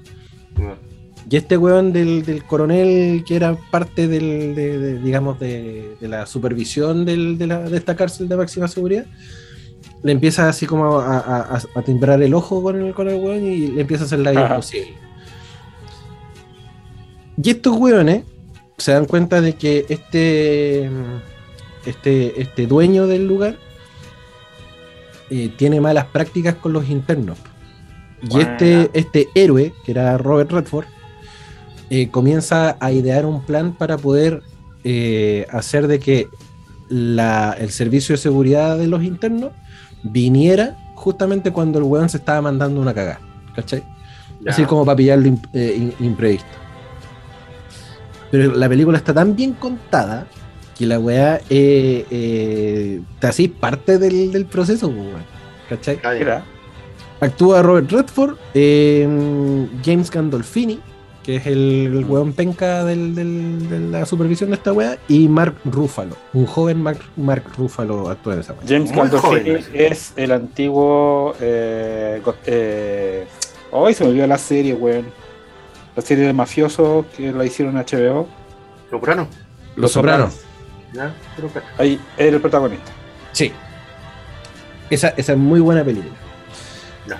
Y este weón del, coronel que era parte del, de, digamos, de, la supervisión de, esta cárcel de máxima seguridad, le empieza así como a, a, timbrar el ojo con el, con el weón y le empieza a hacer la vida imposible. Y estos weones se dan cuenta de que este, este, este dueño del lugar eh, tiene malas prácticas con los internos. Y este, este héroe, que era Robert Redford, eh, comienza a idear un plan para poder eh, hacer de que el servicio de seguridad de los internos viniera justamente cuando el weón se estaba mandando una cagada. ¿Cachai? Así como para pillarlo eh, imprevisto. Pero la película está tan bien contada que la weá te hace parte del, proceso, weón. ¿Cachai? Actúa Robert Redford, James Gandolfini, que es el, el weón penca del, del, de la supervisión de esta weá, y Mark Ruffalo, un joven Mark, Mark Ruffalo actúa en esa weá. James Gandolfini es el antiguo. Eh, eh, hoy se me olvidó la serie, weón. La serie de mafiosos que la hicieron en HBO. Soprano. Los Sopranos. Ahí era el protagonista. Sí. Esa, esa es muy buena película.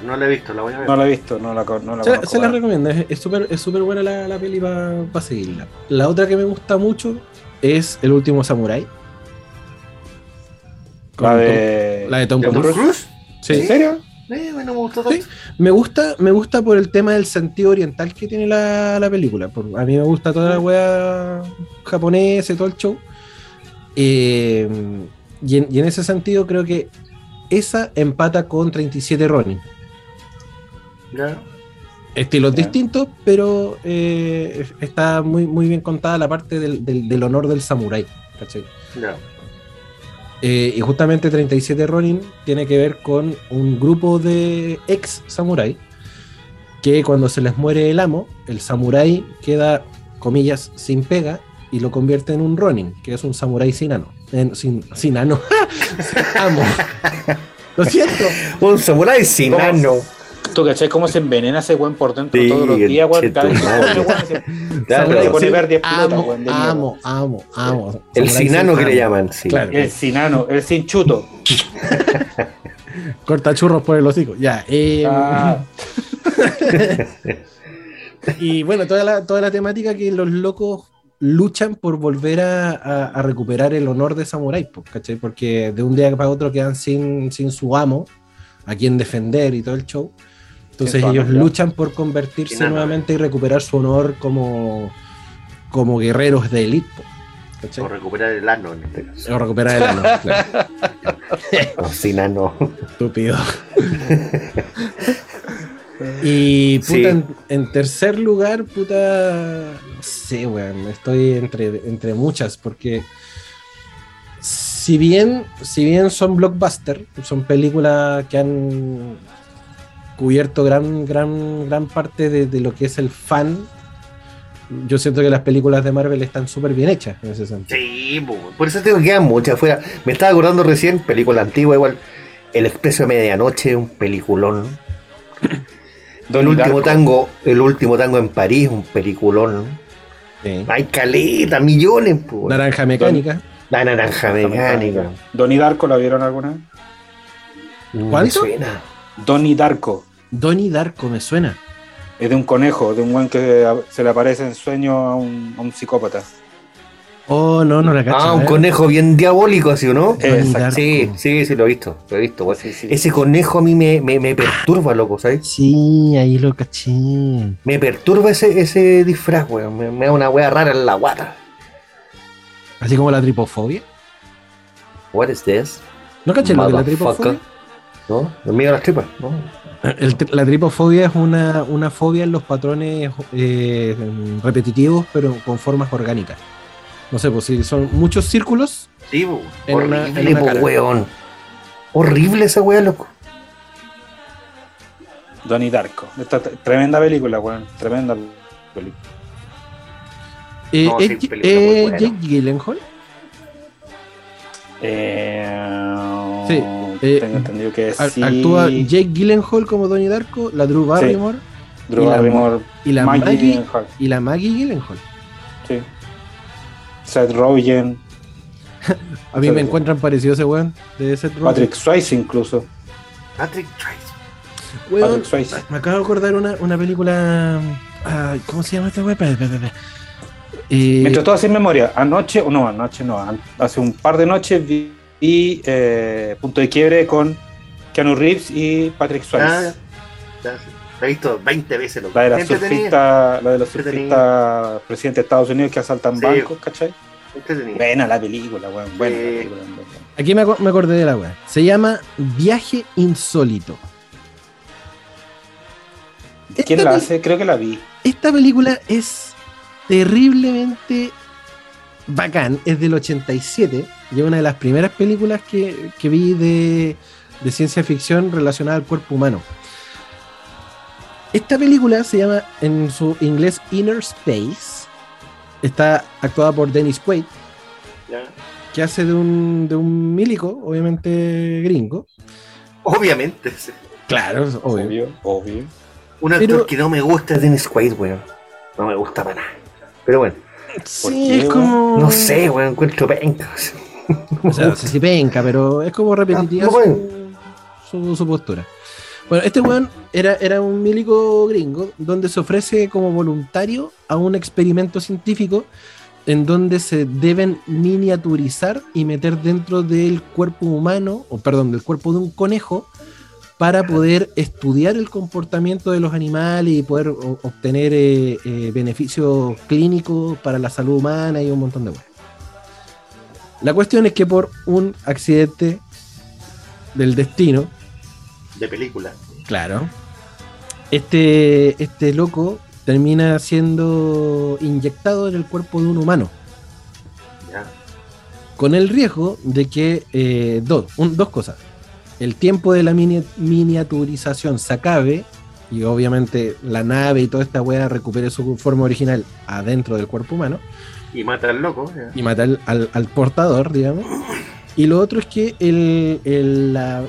No, la he visto, la voy a ver. No la he visto, no la, no Se, se la recomiendo, es súper es super buena la, la peli para seguirla. La otra que me gusta mucho es El último Samurai. La de, la de Tom, Cruise. Sí. ¿En serio? Eh, me gustó sí. me gusta, me gusta por el tema del sentido oriental que tiene la, la película. a mí me gusta toda la wea japonesa y todo el show. Eh, y, en, y, en, ese sentido creo que esa empata con 37 Ronin. Estilos distintos, pero eh, está muy, muy bien contada la parte del, honor del samurái. Eh, y justamente 37 Ronin tiene que ver con un grupo de ex samurái que cuando se les muere el amo, el samurái queda, comillas, sin pega y lo convierte en un Ronin, que es un samurái sin ano. sin, sin ano. amo. Lo siento. un samurái sin ano. ¿Tú cachai cómo se envenena ese weón por dentro todos los días, weón? Cada vez se pone verde explota, weón. Amo, amo, amo. El sinano que le llaman, sí. El sinano, el sin chuto. Corta churros por el hocico. Ya. Eh, ah. y bueno, toda la, toda la temática que los locos luchan por volver a, a, recuperar el honor de Samurai, ¿cachai? Porque de un día para otro quedan sin, sin su amo, a quien defender y todo el show. Entonces ellos luchan por convertirse nuevamente y recuperar su honor como, como guerreros de élite. O recuperar el ano en este O recuperar el ano, claro. Cocina no. Estúpido. y puta, en, tercer lugar, puta. No sé, weón. Estoy entre, entre muchas, porque si bien, si bien son blockbusters, son películas que han cubierto gran, gran, gran parte de, lo que es el fan. Yo siento que las películas de Marvel están súper bien hechas en ese sentido. Sí, por eso tengo que quedar muchas afuera. Me estaba acordando recién, película antigua igual. El Expreso de Medianoche, un peliculón. El último tango, el último tango en París, un peliculón. Hay caleta, millones. Naranja mecánica. La naranja mecánica. ¿Donnie Darko la vieron alguna vez? ¿Cuánto? Donnie Darko. Donnie Darko, me suena. Es de un conejo, de un buen que se le aparece en sueño a un, psicópata. Oh, no, no la cacho. Ah, un conejo bien diabólico, ¿sí o no? Sí, sí, sí, lo he visto. Lo he visto. Ese conejo a mí me, me, perturba, loco, ¿sabes? Sí, ahí lo caché. Me perturba ese, ese disfraz, weón. Me, da una wea rara en la guata. Así como la tripofobia. What is this? ¿No caché lo de la tripofobia? ¿No? El miedo a las tripas, ¿no? la tripofobia es una, una, fobia en los patrones eh, repetitivos, pero con formas orgánicas. No sé, pues si son muchos círculos. Sí, horrible, weón. Horrible esa weá, loco. Donnie Darko. Esta tremenda película, weón. Tremenda película. Eh, no, ¿Es eh, Jake Gyllenhaal? Eh, sí. Eh, tengo entendido que sí. Actúa Jake Gyllenhaal como Donnie Darko, la Drew Barrymore. Drew y Barrymore. La, y la Maggie, Gyllenhaal. Y la Maggie Gyllenhaal. Sí. Seth Rogen. A mí me encuentran parecido ese weón de Seth Rogen. Patrick Swayze incluso. Patrick Swayze. Weón, me acabo de acordar una, una película. ¿Cómo se llama esta weón? Eh, Mientras todo sin memoria, anoche, o no, anoche no, hace un par de noches vi y eh, punto de quiebre con Keanu Reeves y Patrick Swayze. Ah, he visto 20 veces lo la de, la surfista, la de los surfistas presidente de Estados Unidos que asaltan bancos, ¿cachai? Buena la película, weón. Buena la película. Aquí me, me, acordé de la weón. Se llama Viaje Insólito. ¿Quién la hace? Creo que la vi. Esta película es terriblemente bacán. Es del 87 y es una de las primeras películas que, vi de, ciencia ficción relacionada al cuerpo humano. Esta película se llama en su inglés Inner Space. Está actuada por Dennis Quaid, que hace de un, de un milico, obviamente gringo. Obviamente, Claro, obvio. Obvio, Un actor que no me gusta es Dennis Quaid, weón. No me gusta para nada. Pero bueno. Sí, es como. No sé, weón, encuentro pencas. O sea, no sé si penca, pero es como repetitiva su, postura. Bueno, este weón era, era un milico gringo donde se ofrece como voluntario a un experimento científico en donde se deben miniaturizar y meter dentro del cuerpo humano, o perdón, del cuerpo de un conejo, para poder estudiar el comportamiento de los animales y poder obtener eh, eh, beneficios clínicos para la salud humana y un montón de cosas. La cuestión es que por un accidente del destino. De película. Claro. Este, este loco termina siendo inyectado en el cuerpo de un humano. Ya. Con el riesgo de que eh, dos, dos cosas. El tiempo de la miniaturización se acabe y obviamente la nave y toda esta weá recupere su forma original adentro del cuerpo humano. Y mata al loco. Y mata al, portador, digamos. Y lo otro es que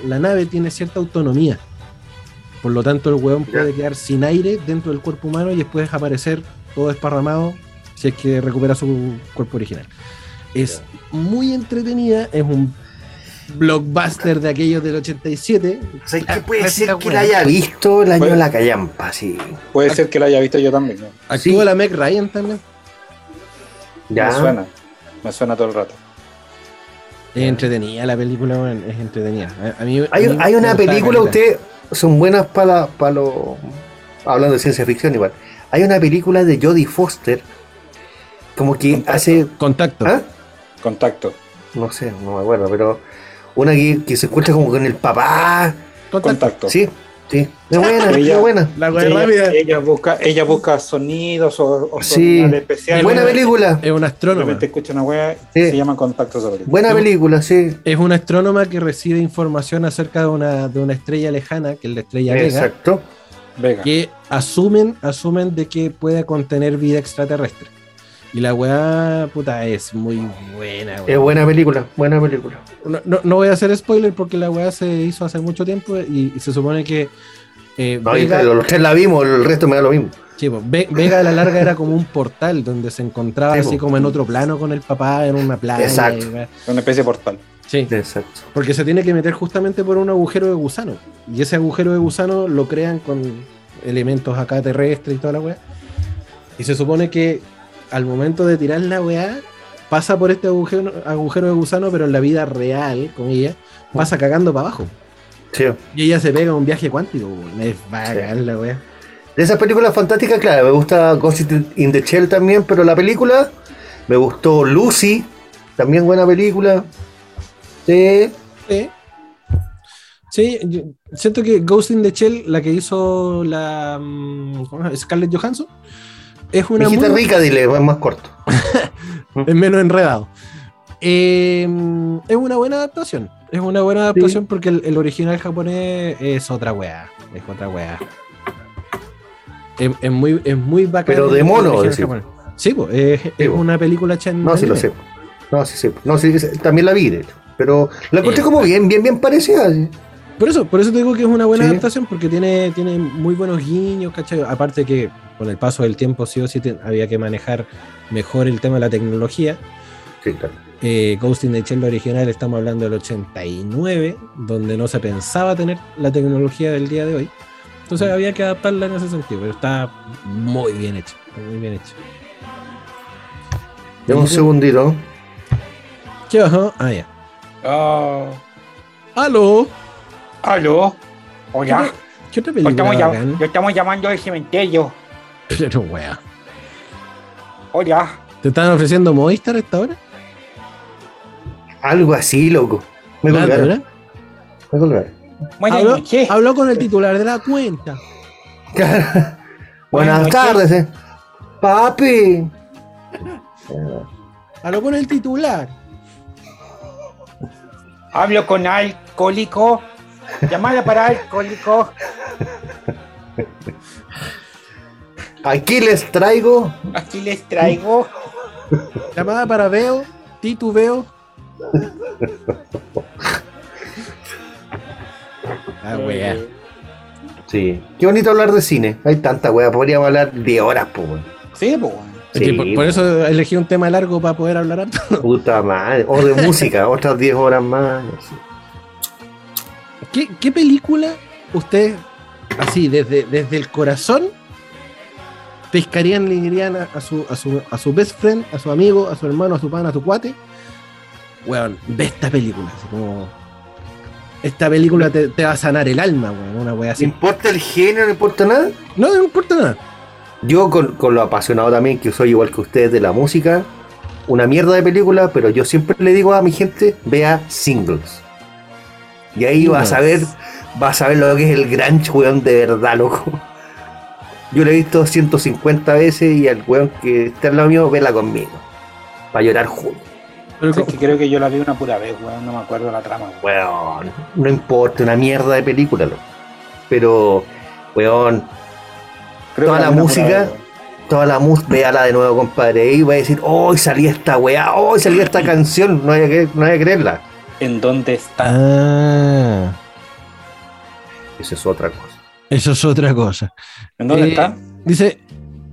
la, nave tiene cierta autonomía. Por lo tanto, el weón puede quedar sin aire dentro del cuerpo humano y después aparecer todo desparramado si es que recupera su cuerpo original. Es muy entretenida, es un blockbuster de aquellos del 87. O sea, que puede ser que la haya visto el año de la callampa, sí. Puede ser que la haya visto yo también. ¿no? Actúa la Meg Ryan también. Me suena, me suena todo el rato. Es entretenida la película, es entretenida. hay, una película, usted son buenas para para lo hablando de ciencia ficción igual. Hay una película de Jodie Foster como que hace contacto. ¿Ah? Contacto. No sé, no me acuerdo, pero Una que, que se encuentra como con el papá. Contacto. Sí, sí. Es buena, Ella- es buena. La ella, rápida. ella busca, ella busca sonidos o, o Sí. sonidos especiales. Buena película. Es una De astrónoma. escucha una wea, Sí. se llama contacto película. Buena película, sí. Es una astrónoma que recibe información acerca de una, de una estrella lejana, que es la estrella Vega, Exacto. Vega. que asumen, asumen de que puede contener vida extraterrestre. Y la weá, puta, es muy buena. Es weón. buena película, buena película. No, no- no voy a hacer spoiler porque la weá se hizo hace mucho tiempo y, y se supone que eh, No, Vega, los tres la vimos, el resto me da lo mismo. sí, Ve- Vega a la larga era como un portal donde se encontraba Sí, así po. como en otro plano con el papá en una playa. Exacto. weá. Una especie de portal. Sí, Exacto. porque se tiene que meter justamente por un agujero de gusano. Y ese agujero de gusano lo crean con elementos acá terrestres y toda la weá. Y se supone que al momento de tirar la weá, pasa por este agujero, agujero de gusano, pero en la vida real, con ella, pasa cagando para abajo. Sí. Y ella se pega un viaje cuántico, weón. Es bacán la weá. De esas películas fantásticas, claro, me gusta Ghost in the Shell también, pero la película me gustó Lucy, también buena película. Sí, Sí. Sí, yo siento que Ghost in the Shell, la que hizo la mm, ¿cómo se llama? Scarlett Johansson, es una muy- rica, dile, es más corto. es menos enredado. Eh, es una buena adaptación. Es una buena adaptación porque el, el original japonés es otra weá. Es otra weá. Es, es muy, es muy bacán. Pero de mono. Sí, po, es, es una película hecha en No, sí lo sé. No, sí, sí. No, sí, sí, también la vi. Pero la encontré Eh, como bien, bien, bien parecida. Por eso, por eso te digo que es una buena Sí. adaptación, porque tiene, tiene muy buenos guiños, ¿cachai? Aparte que con el paso del tiempo sí o sí te- había que manejar mejor el tema de la tecnología. Sí, claro. Eh, Ghost in the Shell original estamos hablando del 89, donde no se pensaba tener la tecnología del día de hoy. Entonces había que adaptarla en ese sentido, pero está muy bien hecho, muy bien hecho. Dame un segundito. ¿Qué bajó? Ah, ya. Ah, ¡Aló! ¿Aló? Hola. ¿Qué otra Lo película estamos, llam- lo estamos llamando del cementerio. Pero wea. Hola. ¿Te están ofreciendo Movistar a esta hora? Algo así, loco. Me colgaron. Me colgaron. Habló, habló con el titular de la cuenta. Buenas Buenas tardes, eh. Papi. Habló con el titular. Hablo con alcohólico. Llamada para alcohólico. Aquí les traigo. Aquí les traigo. Llamada para Veo, Titubeo. Ah, wea. Sí. Qué bonito hablar de cine. Hay tanta wea. Podríamos hablar de horas, weón. Sí. Es que Sí, por, por eso elegí un tema largo para poder hablar harto. Puta madre. O de música, otras 10 horas más. no sé. ¿Qué, qué película usted, así, desde, desde el corazón, pescarían, le dirían a, a su, a, su, a su best friend, a su amigo, a su hermano, a su pana, a su cuate? Weón, ve esta película. Así como. Esta película te, te va a sanar el alma, weón. Una wea ¿No así. importa el género? ¿No importa nada? No, no importa nada. Yo, con, con lo apasionado también que soy, igual que ustedes, de la música, una mierda de película, pero yo siempre le digo a mi gente, vea singles. Y ahí vas a ver, vas a ver lo que es el gran weón de verdad, loco. Yo lo he visto 150 veces y al weón que está al lado mío, vela conmigo. Para llorar juntos. Pero Es que creo que yo la vi una pura vez, weón. No me acuerdo la trama. weón. Weón, no importa, una mierda de película, loco. Pero, weón, Creo Toda la música. pura vez, weón. toda la música, véala de nuevo, compadre. Y va a decir, hoy salía esta weá, hoy salía esta canción, no hay que, no hay que creerla. ¿En dónde está? Ah, Eso es otra cosa. eso es otra cosa. ¿En dónde Eh, está? Dice.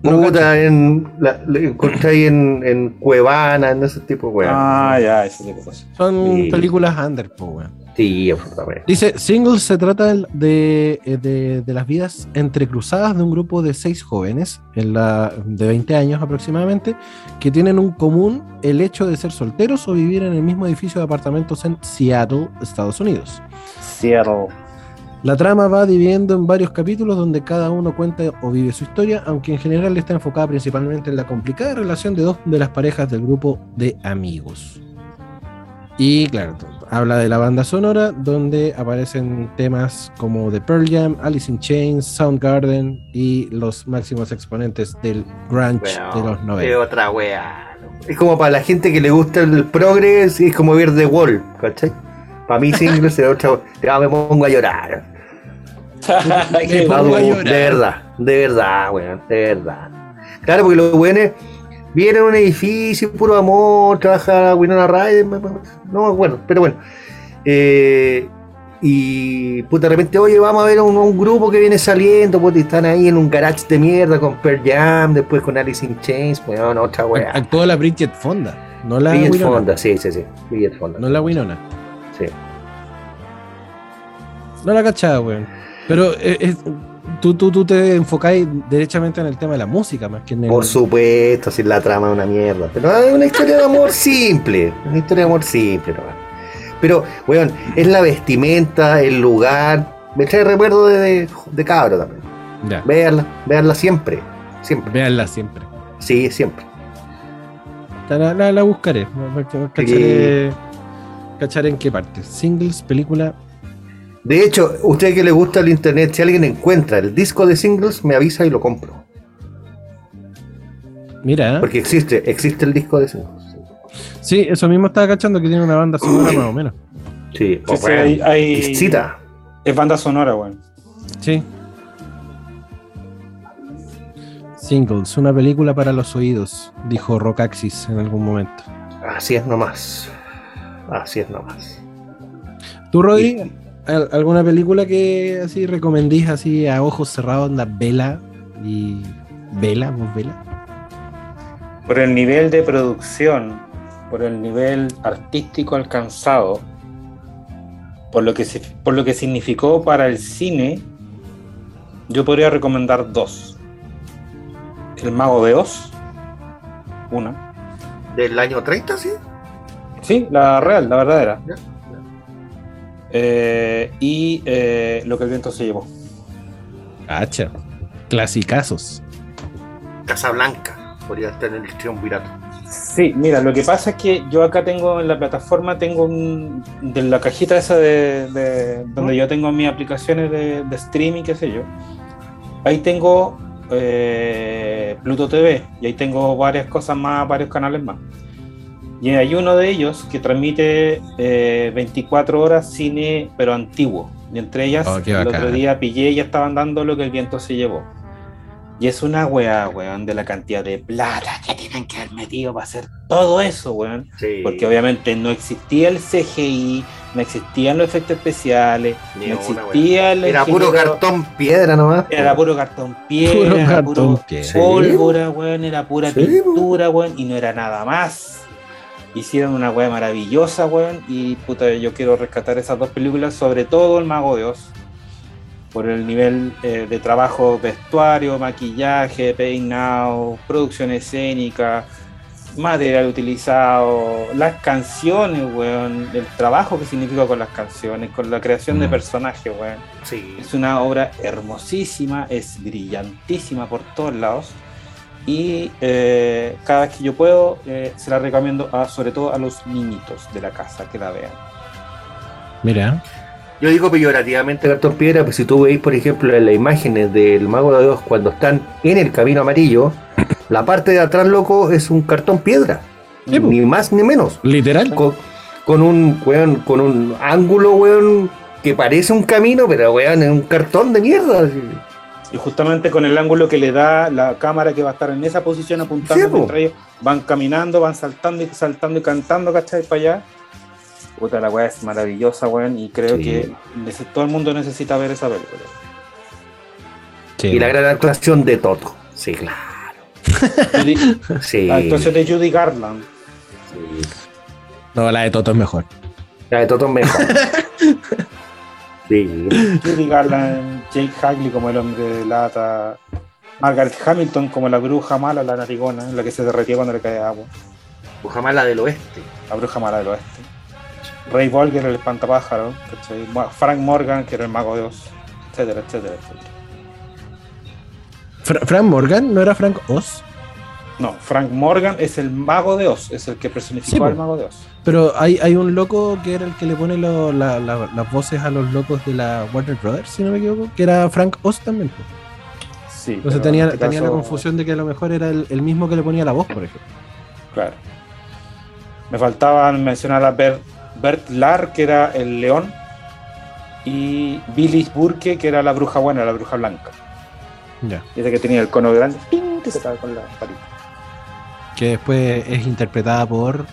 no, Puta, en, la, la encontré ahí en, en Cuevana, en ese tipo de weá. Ah, ya, ese tipo de cosas. Son Sí. películas under, weón. Sí, absolutamente. Dice, Singles se trata de, eh, de- de las vidas entrecruzadas de un grupo de seis jóvenes en la, de 20 años aproximadamente que tienen un común el hecho de ser solteros o vivir en el mismo edificio de apartamentos en Seattle, Estados Unidos. Cierro. La trama va dividiendo en varios capítulos donde cada uno cuenta o vive su historia, aunque en general está enfocada principalmente en la complicada relación de dos de las parejas del grupo de amigos. Y claro, habla de la banda sonora, donde aparecen temas como The Pearl Jam, Alice in Chains, Soundgarden y los máximos exponentes del grunge de los 90. otra wea. Es como para la gente que le gusta el progress, es como ver The Wall, ¿cachai? Para mí Singles es otra ya me pongo a llorar. me pongo a llorar. De verdad, de verdad, weón, de verdad. Claro, porque los vienen a un edificio, puro amor, trabaja Winona Ryder, no me acuerdo, pero bueno. Eh, y puta, de repente, oye, vamos a ver un, un grupo que viene saliendo, pues, y están ahí en un garage de mierda con Pearl Jam, después con Alice in Chains, pues, no, otra wea. Actuó la Bridget Fonda, no la Bridget Fonda, sí, sí, sí, Bridget Fonda. No la Winona. Sí. No la cachaba, weón. Pero eh, es, tú, tú, tú te enfocáis derechamente en el tema de la música más que en el... Por supuesto, si la trama es una mierda. Pero es una historia de amor simple. Una historia de amor simple, ¿no? Pero, weón, es la vestimenta, el lugar. Me trae recuerdo de, de, cabro también. Ya. Veanla, veanla siempre. Siempre. Veanla siempre. Sí, siempre. La, la, la buscaré. Cacharé, cacharé en qué parte. Singles, película, de hecho, usted que le gusta el internet, si alguien encuentra el disco de singles, me avisa y lo compro. Mira. Porque existe, existe el disco de singles. Sí, eso mismo estaba cachando que tiene una banda sonora más o menos. Sí, sí, hay, Cita. Es banda sonora, weón. Sí. Singles, una película para los oídos, dijo Rocaxis en algún momento. Así es nomás. Así es nomás. ¿Tú, Rodri? ¿Alguna película que así recomendís así a ojos cerrados, la vela y vela, vos vela? Por el nivel de producción, por el nivel artístico alcanzado, por lo que, por lo que significó para el cine, yo podría recomendar dos. El Mago de Oz, una. ¿Del año 30, sí? Sí, la real, la verdadera. Eh, y eh, lo que el viento se llevó. Hacha. Clasicazos. Casablanca. Podría estar en el triunvirato. Sí, mira, lo que pasa es que yo acá tengo en la plataforma, tengo un, de la cajita esa de, donde yo tengo mis aplicaciones de, streaming, qué sé yo. Ahí tengo eh, Pluto TV y ahí tengo varias cosas más, varios canales más. Y hay uno de ellos que transmite 24 eh, horas cine, pero antiguo. Y entre ellas, oh, el otro día pillé y ya estaban dando lo que el viento se llevó. Y es una weá, weón, de la cantidad de plata que tienen que haber metido para hacer todo eso, weón. Porque obviamente no existía el CGI, no existían los efectos especiales, no existía el. Era puro cartón piedra nomás. Era puro cartón piedra, puro cartón piedra. pólvora, weón, era pura pintura, weón, y no era nada más hicieron una weá maravillosa, weón. Y puta, yo quiero rescatar esas dos películas, sobre todo El Mago de Oz. Por el nivel eh, de trabajo vestuario, maquillaje, peinado, producción escénica, material utilizado, las canciones, weón, el trabajo que significa con las canciones, con la creación de mm. personajes, weón. Sí. Es una obra hermosísima, es brillantísima por todos lados y eh, cada vez que yo puedo eh, se la recomiendo a, sobre todo a los niñitos de la casa que la vean. Mira. Yo digo peyorativamente cartón piedra, pues si tú veis, por ejemplo, en las imágenes del Mago de Dios cuando están en el camino amarillo, la parte de atrás, loco, es un cartón piedra. ni más ni menos. Literal. Con, un weón, con un ángulo, weón, que parece un camino, pero weón, es un cartón de mierda. Y justamente con el ángulo que le da la cámara que va a estar en esa posición apuntando mientras ellos van caminando, van saltando y saltando y cantando, ¿cachai? Para allá. Puta, la weá es maravillosa, weón, y creo que todo el mundo necesita ver esa película. y la gran actuación de Toto. Sí, claro. La actuación de Judy Garland. No, la de Toto es mejor. La de Toto es mejor. Sí. Judy Garland, Jake Hagley como el hombre de lata, Margaret Hamilton como la bruja mala, la narigona, la que se derretía cuando le cae agua. Bruja mala del oeste. La bruja mala del oeste. Ray Volger, el espantapájaro, Frank Morgan, que era el mago de Oz, etcétera, etcétera, etcétera. ¿Frank Morgan? ¿No era Frank Oz? No, Frank Morgan es el mago de Oz, es el que personificó al mago de Oz. Pero hay, hay un loco que era el que le pone las voces a los locos de la Warner Brothers, si no me equivoco, que era Frank Oz también. Sí. Entonces tenía, este tenía la confusión de que a lo mejor era el, mismo que le ponía la voz, por ejemplo. Claro. Me faltaba mencionar a Bert, Bert Lar, que era el león, y Billy Burke, que era la bruja buena, la bruja blanca. Ya. Y que tenía el cono grande, que se con la Que después es interpretada por.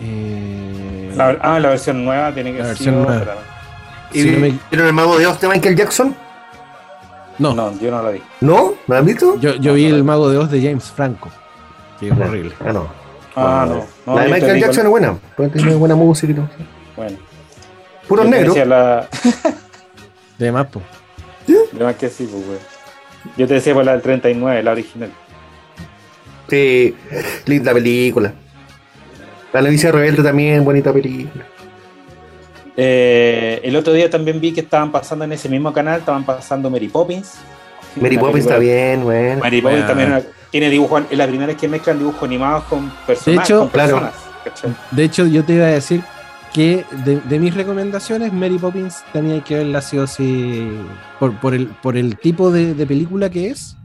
Eh... La, ah, la versión nueva tiene que ser. Versión nueva. ¿Y vieron el mago de Oz de Michael Jackson? No. No, yo no la vi. ¿No? ¿Me han visto? Yo, yo vi el mago de Oz de James Franco. Que es horrible. Ah, no. Ah, no. la de Michael Jackson es buena. Tiene buena música y todo. Bueno. Puro negro. La... de más, pues. De más que sí, pues, güey. Yo te decía por la del 39, la original. Sí, linda película. La novicia rebelde también, bonita película. Eh, el otro día también vi que estaban pasando en ese mismo canal, estaban pasando Mary Poppins. Mary Poppins está bien, bueno. Mary Poppins también tiene dibujo, es la primera vez que mezclan dibujos animados con personajes. De hecho, personas, de hecho, yo te iba a decir que de, mis recomendaciones, Mary Poppins tenía que haberla sido así por, por, el, por el tipo de, película que es,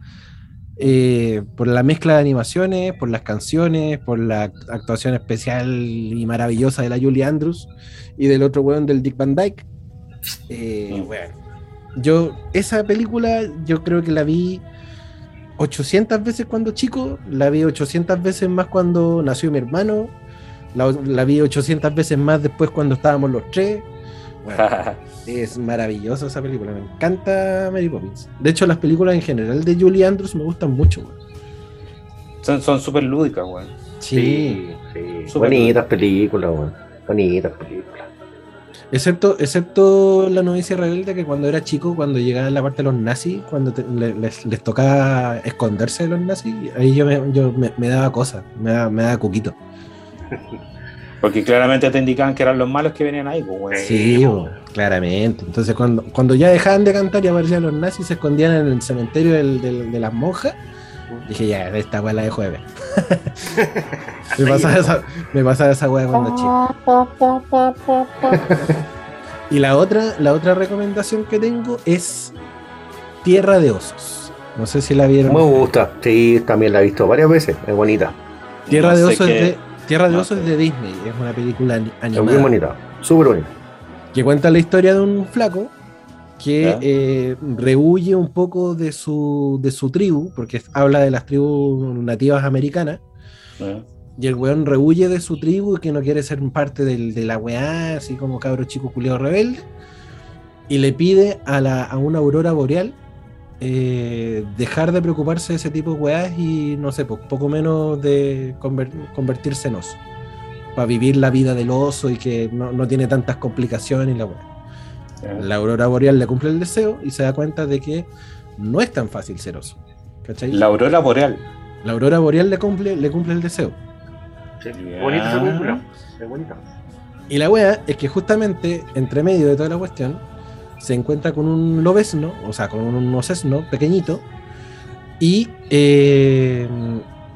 eh, por la mezcla de animaciones, por las canciones, por la actuación especial y maravillosa de la Julie Andrews y del otro weón del Dick Van Dyke. Eh, mm. yo, esa película, yo creo que la vi 800 veces cuando chico, la vi 800 veces más cuando nació mi hermano la, vi 800 veces más después cuando estábamos los tres. es maravillosa esa película. Me encanta Mary Poppins. De hecho, las películas en general de Julie Andrews me gustan mucho. Son súper lúdicas, güey. Sí. sí, Bonitas películas, güey. Bonitas películas. Excepto, excepto la novicia rebelde que cuando era chico, cuando llegaba la parte de los nazis, cuando les, les, tocaba esconderse de los nazis, ahí yo me, yo me, daba cosas, me daba, me daba coquito. Porque claramente te indicaban que eran los malos que venían ahí, pues, Sí, claramente. Entonces, cuando, cuando ya dejaban de cantar y aparecían los nazis, se escondían en el cementerio de las monjas. Dije, ya, esta weá la dejo de ver. me, pasaba esa, me pasaba esa weá cuando chico. y la otra, la otra recomendación que tengo es Tierra de Osos. No sé si la vieron. Me gusta, sí, también la he visto varias veces, es bonita. Tierra de Osos es de Tierra de Osos es de Disney, es una película animada. Es muy bonita, súper bonita. Que cuenta la historia de un flaco que eh, rehuye un poco de su, de su tribu, porque habla de las tribus nativas americanas. Y el weón rehuye de su tribu y que no quiere ser parte de la weá, así como cabro chico culiado rebelde. Y le pide a, la, a una aurora boreal eh, dejar de preocuparse de ese tipo de weas y no sé, poco menos de convertirse en oso. Para vivir la vida del oso y que no, tiene tantas complicaciones la La aurora boreal le cumple el deseo y se da cuenta de que no es tan fácil ser oso. La aurora boreal. La aurora boreal le cumple, le cumple el deseo. bonita Y la wea es que justamente entre medio de toda la cuestión se encuentra con un lobesno, o sea, con un osesno pequeñito, y eh,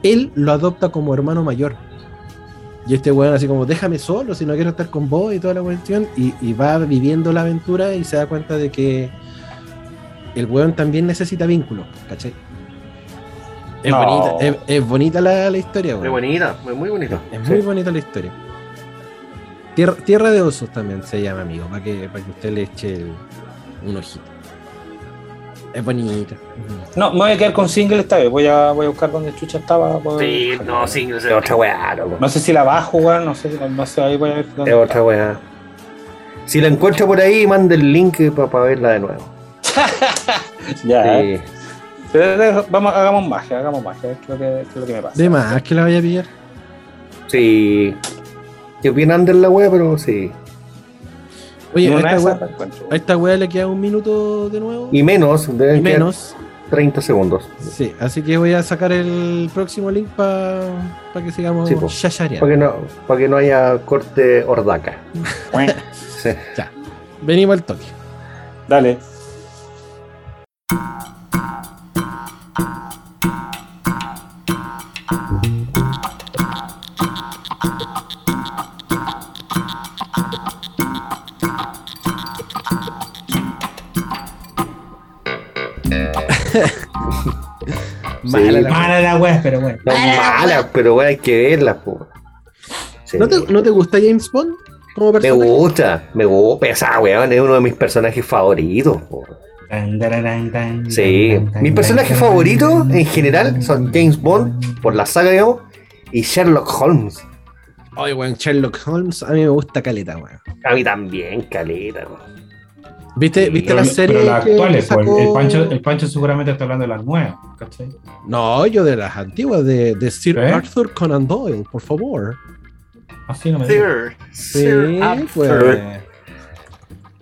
él lo adopta como hermano mayor. Y este weón así como, déjame solo si no quiero estar con vos y toda la cuestión, y, va viviendo la aventura y se da cuenta de que el weón también necesita vínculos, ¿cachai? Es bonita, es, bonita la, historia, weón. Es bonita, es muy bonita. Es muy bonita la historia. Tierra, de osos también se llama, amigo, para que, para que usted le eche un ojito. Es bonito. No, me voy a quedar con single esta vez. Voy a, voy a buscar donde Chucha estaba. Sí, no, single es otra weá, No sé si la bajo, weón. No sé, no sé, ahí voy a ver. es otra weá. Si la encuentro por ahí, mande el link para verla de nuevo. ya. Sí. Pero vamos, hagamos magia, hagamos magia. Es lo que, es lo que me pasa. De más que la vaya a pillar. Sí. Que bien under la wea, pero sí. Oye, a esta, wea, le queda un minuto de nuevo. Y menos, y menos. 30 segundos. Sí, así que voy a sacar el próximo link para que sigamos sí, Para que, no, que no haya corte ordaca. Ya. Venimos al toque. Dale. Mala la- Mala la wea, pero bueno. No, mala, pero bueno, hay que verla, po. Sí. ¿No, te, ¿No te gusta James Bond como Me gusta, me gusta. Esa weón es uno de mis personajes favoritos, po. Sí, mis personajes favoritos en general son James Bond, por la saga, digamos, y Sherlock Holmes. Oye, weón, Sherlock Holmes, a mí me gusta caleta, weón. A mí también, caleta, weón. ¿Viste, ¿viste Pero, la pero serie? las que actuales, pues, sacó- el, Pancho, el Pancho seguramente está hablando de las nuevas, ¿cachai? No, yo de las antiguas, de, de Sir ¿Eh? Arthur Conan Doyle, por favor. Así no me digas. Sí, Arthur. pues.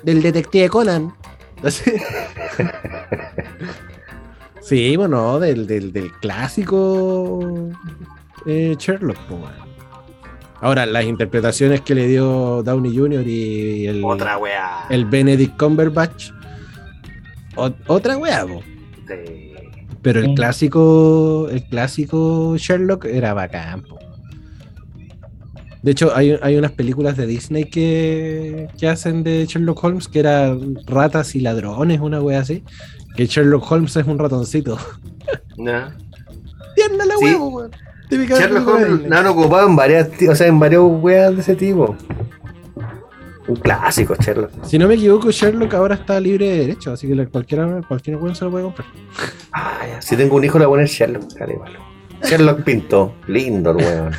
Del detective Conan. Sí, bueno, del, del, del clásico eh, Sherlock. weón. Ahora, las interpretaciones que le dio Downey Jr. y el, Otra weá. el Benedict Cumberbatch. o- otra weá, po. Sí. Pero el clásico, el clásico Sherlock era bacán. po. De hecho, hay, hay unas películas de Disney que, que hacen de Sherlock Holmes que era ratas y ladrones, una wea así. Que Sherlock Holmes es un ratoncito. ¿No? Tierna la Sí. huevo, weón. Típica Sherlock Holmes la han ocupado en varias, o sea, en varios weas de ese tipo. Un clásico, Sherlock. Si no me equivoco, Sherlock ahora está libre de derecho, así que cualquiera, cualquier weón se lo puede comprar. Ah, ya. Si tengo un hijo, le voy a poner Sherlock. Dale, vale. Sherlock Pinto. Lindo el weón.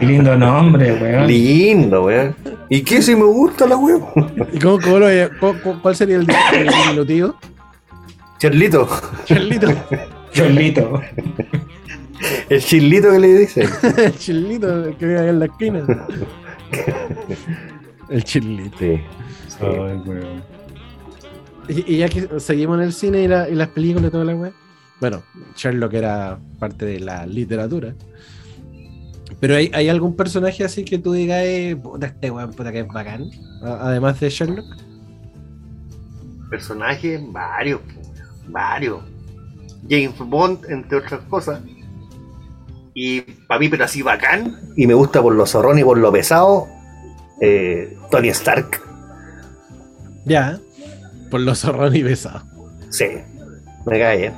Lindo nombre, weón. Lindo, weón. ¿Y qué si me gusta la weón? ¿Y cómo, cómo lo, cu- cu- cuál sería el, diminutivo? Charlito. Chelito. Cholito. El chilito que le dicen. El chilito que vive ahí en la esquina. El chilito. Sí. Ay, weón. Y, y ya que seguimos en el cine y, la- y las películas y toda la weá. Bueno, Sherlock era parte de la literatura. Pero hay, hay algún personaje así que tú digas, eh, puta, este weón, puta que es bacán. Además de Sherlock. Personajes, varios, varios. James Bond, entre otras cosas. Y para mí, pero así bacán. Y me gusta por lo zorrón y por lo pesado. eh, Tony Stark. Ya. Por los zorrón y besado. Sí. Me cae bien.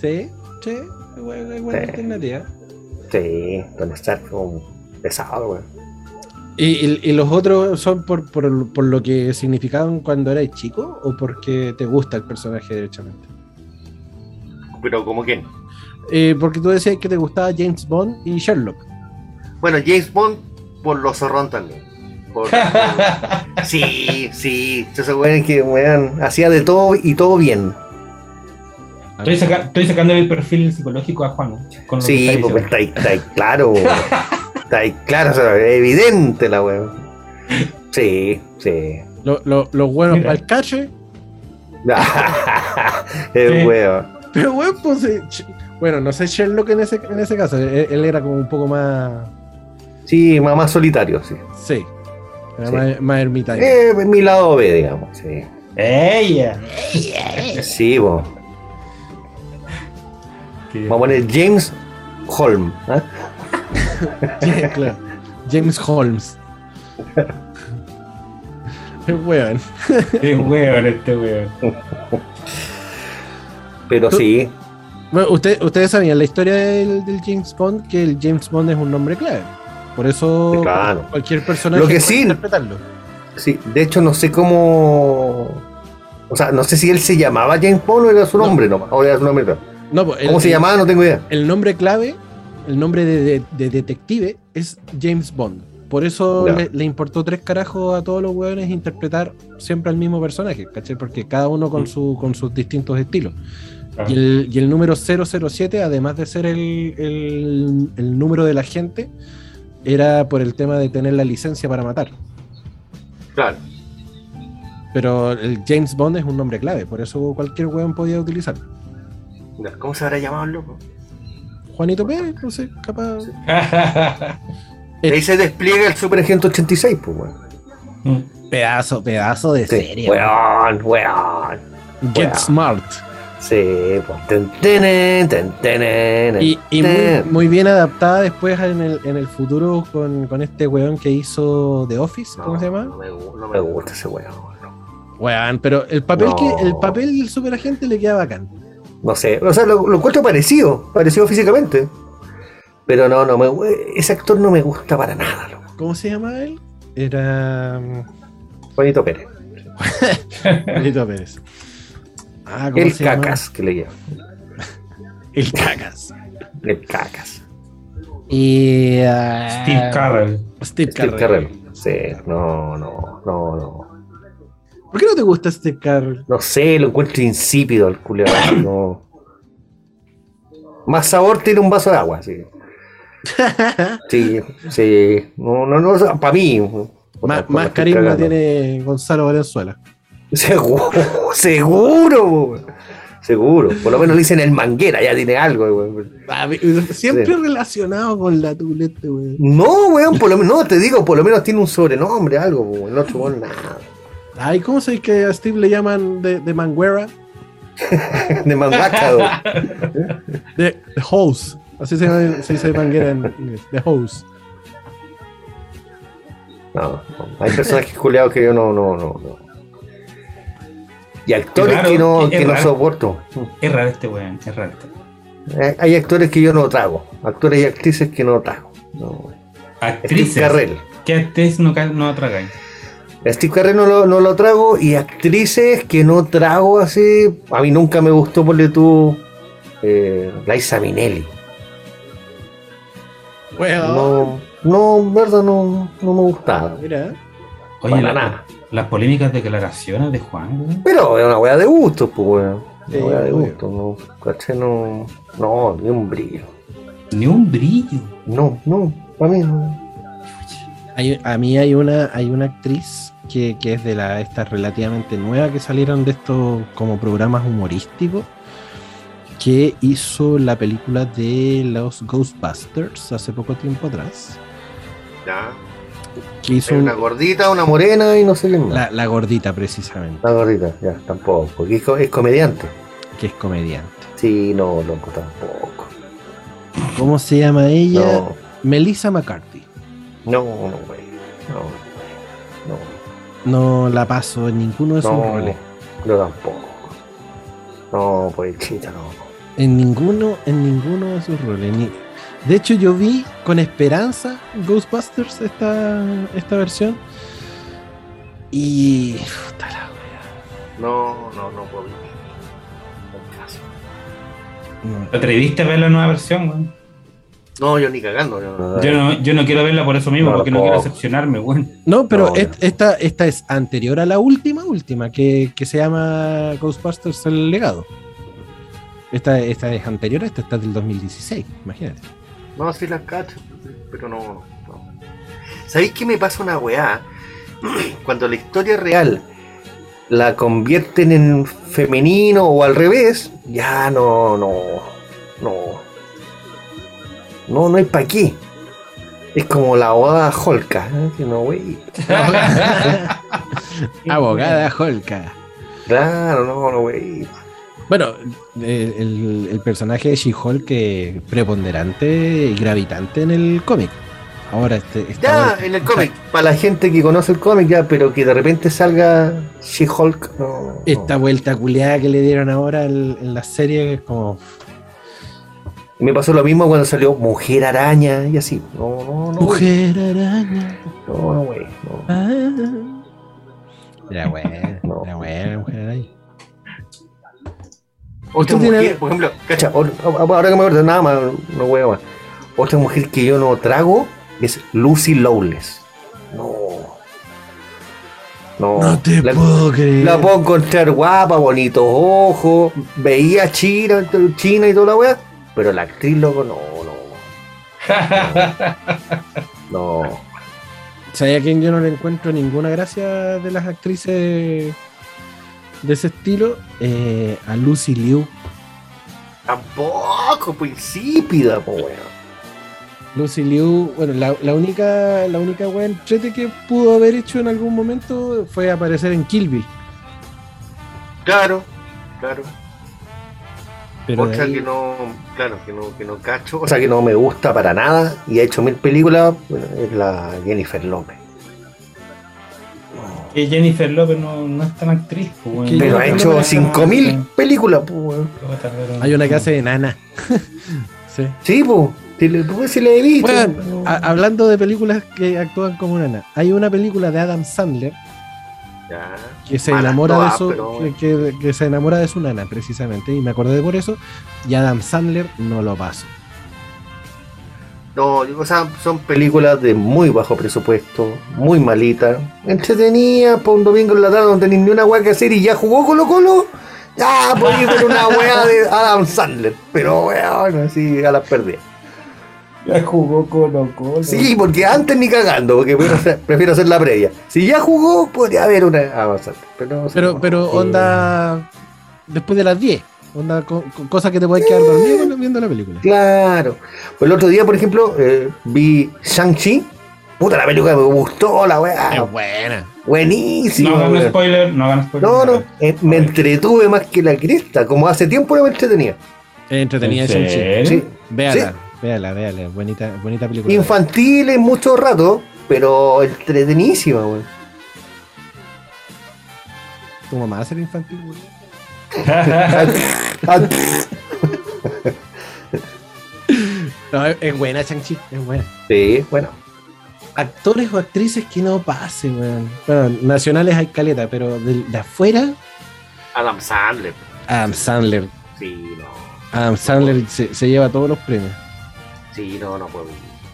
Sí, sí. Buena, buena Sí. alternativa. Sí, Tony Stark como pesado, weón. ¿Y, y- y los otros son por, por, por lo que significaban cuando eras chico o porque te gusta el personaje derechamente? Pero como quién. Eh, porque tú decías que te gustaba James Bond y Sherlock. Bueno, James Bond por lo zorrón también. Por- por- sí, sí. Ese weón es que weón, hacía de todo y todo bien. Estoy, saca- estoy sacando el perfil psicológico a Juan. Con lo que Sí, está porque diciendo. está ahí, está ahí claro. weón. está ahí claro, o sea, evidente la weón. Sí, sí. Lo- lo- los buenos Mira. para el cache. es Sí. weón. Pero bueno, pues. Eh, bueno, no sé Sherlock en ese, en ese caso. Él, él era como un poco más. Sí, más, más solitario, sí. Sí. Era Sí. Más, más ermitaño. Eh, mi lado B, digamos, sí. ¡Ella! Sí, vos. Vamos a poner James Holm. Sí, claro. James Holmes. Es weón. ¡Qué weón este weón! Pero sí, Bueno, usted- ustedes sabían la historia del, del James Bond, que el James Bond es un nombre clave. Por eso claro. cualquier personaje Lo que puede sí- interpretarlo. Sí, de hecho no sé cómo. O sea, no sé si él se llamaba James Bond o era su No. nombre nomás. O era su nombre. no. No, pues, el- ¿Cómo se llamaba? No tengo idea. El nombre clave, el nombre de, de- de detective es James Bond. Por eso le, le importó tres carajos a todos los hueones interpretar siempre al mismo personaje, ¿cachai? Porque cada uno con, su, con sus distintos estilos. Y el, y el número 007, además de ser el, el- el número de la gente, era por el tema de tener la licencia para matar. Claro. Pero el James Bond es un nombre clave, por eso cualquier hueón podía utilizarlo. ¿Cómo se habrá llamado el loco? Juanito Pérez, no sé, capaz. Y ahí se despliega el Super Agente 86, pues, weón. Pedazo, pedazo de Sí. Weón, weón. Get weón. Smart. Sí, pues. Y, y muy, bien adaptada después en el, en el futuro con, con este weón que hizo The Office, ¿cómo No, se llama? No me, gu- no me gusta ese weón. no. Weón, pero el papel que el papel del superagente le queda bacán. No sé, o sea, lo, encuentro parecido, parecido físicamente. Pero no, no, me, ese actor no me gusta para nada. ¿Cómo se llama él? Era. Mm, Juanito Pérez. Juanito Pérez. Ah, el cacas que le llama. El cacas. El cacas. Y. Uh, Steve Carrell. Steve, Carrell. Sí, no, no, no, no. ¿Por qué no te gusta Steve Carrell? No sé, lo encuentro insípido el culiado. no. Más sabor tiene un vaso de agua, sí. sí, sí. No, no, no, para mí. Más, más carisma tiene Gonzalo Valenzuela. Seguro, seguro. Seguro. Por lo menos le dicen el manguera, ya tiene algo, Siempre relacionado con la tulete, weón. No, weón, por lo menos, no, te digo, por lo menos tiene un sobrenombre, algo, weón. No tuvo nada. Ay, ¿cómo sabes que a Steve le llaman de, de manguera? de mangaca, de, de hose. Así se, se dice manguera en inglés. De hose. No, no, hay personajes culiados que yo no, no, no, no. Y actores que no, que no soporto. Es raro este weón, es raro. Este. Hay actores que yo no trago. Actores y actrices que no trago. Actrices. Steve Carrell. ¿Qué actriz no, no tragáis? Steve Carrell no lo, no lo trago. Y actrices que no trago así. A mí nunca me gustó porque tú. Eh, Liza Minelli. No, no, verdad, no, no me gustaba. Mira. Oye, nada las polémicas declaraciones de Juan, Pero es una weá de gusto, pues, weón. Una weá de gusto, no. Caché, no. No, ni un brillo. Ni un brillo. No, no, para mí no. a mí hay una, hay una actriz que, que es de la esta relativamente nueva que salieron de estos como programas humorísticos que hizo la película de los Ghostbusters hace poco tiempo atrás. Ya una gordita, una morena y no sé qué más. La, gordita, precisamente. La gordita, ya, tampoco. Porque es, comediante. Que es comediante. Sí, no, loco, tampoco. ¿Cómo se llama ella? Melissa McCarthy. No, no, güey. No, no. No la paso en ninguno de sus roles. Yo tampoco. No, pues chita, no. En ninguno, en ninguno de sus roles. Ni, de hecho, yo vi con esperanza Ghostbusters esta, esta versión. Y. Puta la wea. No, no, no puedo no. ¿Te atreviste a ver la nueva versión, güey? No, yo ni cagando. Yo, no, yo no quiero verla por eso mismo, porque no quiero decepcionarme, güey. No, pero esta, esta es anterior a la última, última, que, que se llama Ghostbusters El Legado. Esta, esta es anterior a esta, esta es del 2016, imagínate. No, sí las cacho, pero no, no. ¿Sabéis qué me pasa una weá? Cuando la historia real la convierten en femenino o al revés, ya no, no, no. No, no hay para qué. Es como la abogada Holka, ¿eh? no, wey. abogada Holka. Claro, no, no, wey. Bueno, el, personaje de She-Hulk es preponderante y gravitante en el cómic. Ahora este, Ya, en el cómic, para la gente que conoce el cómic ya, pero que de repente salga She-Hulk, no, Esta vuelta culeada que le dieron ahora en, la serie es como... Me pasó lo mismo cuando salió Mujer Araña y así. No, no, no. Mujer Araña. No, güey. No. Ah. Era buena, era buena Mujer Araña. Otra mujer, por ejemplo, cacha, ahora que me acuerdo, nada más, no huevo más. Otra mujer que yo no trago es Lucy Lowless. No. No, no te puedo creer. La puedo encontrar guapa, bonitos ojos, veía China, China y toda la weá, pero la actriz, loco, no, no. no. ¿Sabes a quién yo no le encuentro ninguna gracia de las actrices de ese estilo eh, a Lucy Liu. Tampoco, pues insípida, pues Lucy Liu, bueno, la, única la única wea que pudo haber hecho en algún momento fue aparecer en Kill Bill. Claro, claro. Pero Otra que no, claro, que no, que no cacho, o sea que no me gusta para nada y ha hecho mil películas, es la Jennifer López. Que Jennifer Lopez no, no es tan actriz, pues, Pero ha hecho Lopez- 5000 películas, pues, weón. Hay una que hace de nana. sí. Sí, pues. Si le, pues, si le he visto. Bueno, a- hablando de películas que actúan como nana, hay una película de Adam Sandler Ya. que se enamora de su, pero- que, que- que se enamora de su nana precisamente y me acordé por eso y Adam Sandler no lo pasó No, o sea, son películas de muy bajo presupuesto, muy malitas, entretenidas para un domingo en la tarde donde ni una weá que hacer y ya jugó Colo Colo. Ya, podía ver una weá de Adam Sandler, pero weón, así a las perdidas. Ya jugó Colo Colo. Sí, porque antes ni cagando, porque prefiero hacer, prefiero hacer la previa. Si ya jugó, podría haber una Adam Sandler. Pero, pero pero onda después de las 10 onda co- co- cosa que te puedes quedar dormido con- viendo la película Claro. Pues el otro día, por ejemplo, eh, vi Shang-Chi. Puta, la película me gustó, la weá. buena Buenísimo. No hagan weón. spoiler, no hagan spoiler. No, no, eh, me entretuve más que la cresta, como hace tiempo no me entretenía. entretenida ¿En Shang-Chi. Sí. véala véala véala bonita bonita película Infantil en mucho rato, pero entretenísima, weón. tu mamá va a ser infantil güey. No, es, buena Shang-Chi es buena sí, bueno. actores o actrices que no pasen, weón. Bueno, nacionales hay caleta, pero de, de afuera, Adam Sandler. Adam Sandler. Sí, no. Adam Sandler se, se lleva todos los premios. Sí, no, no puedo.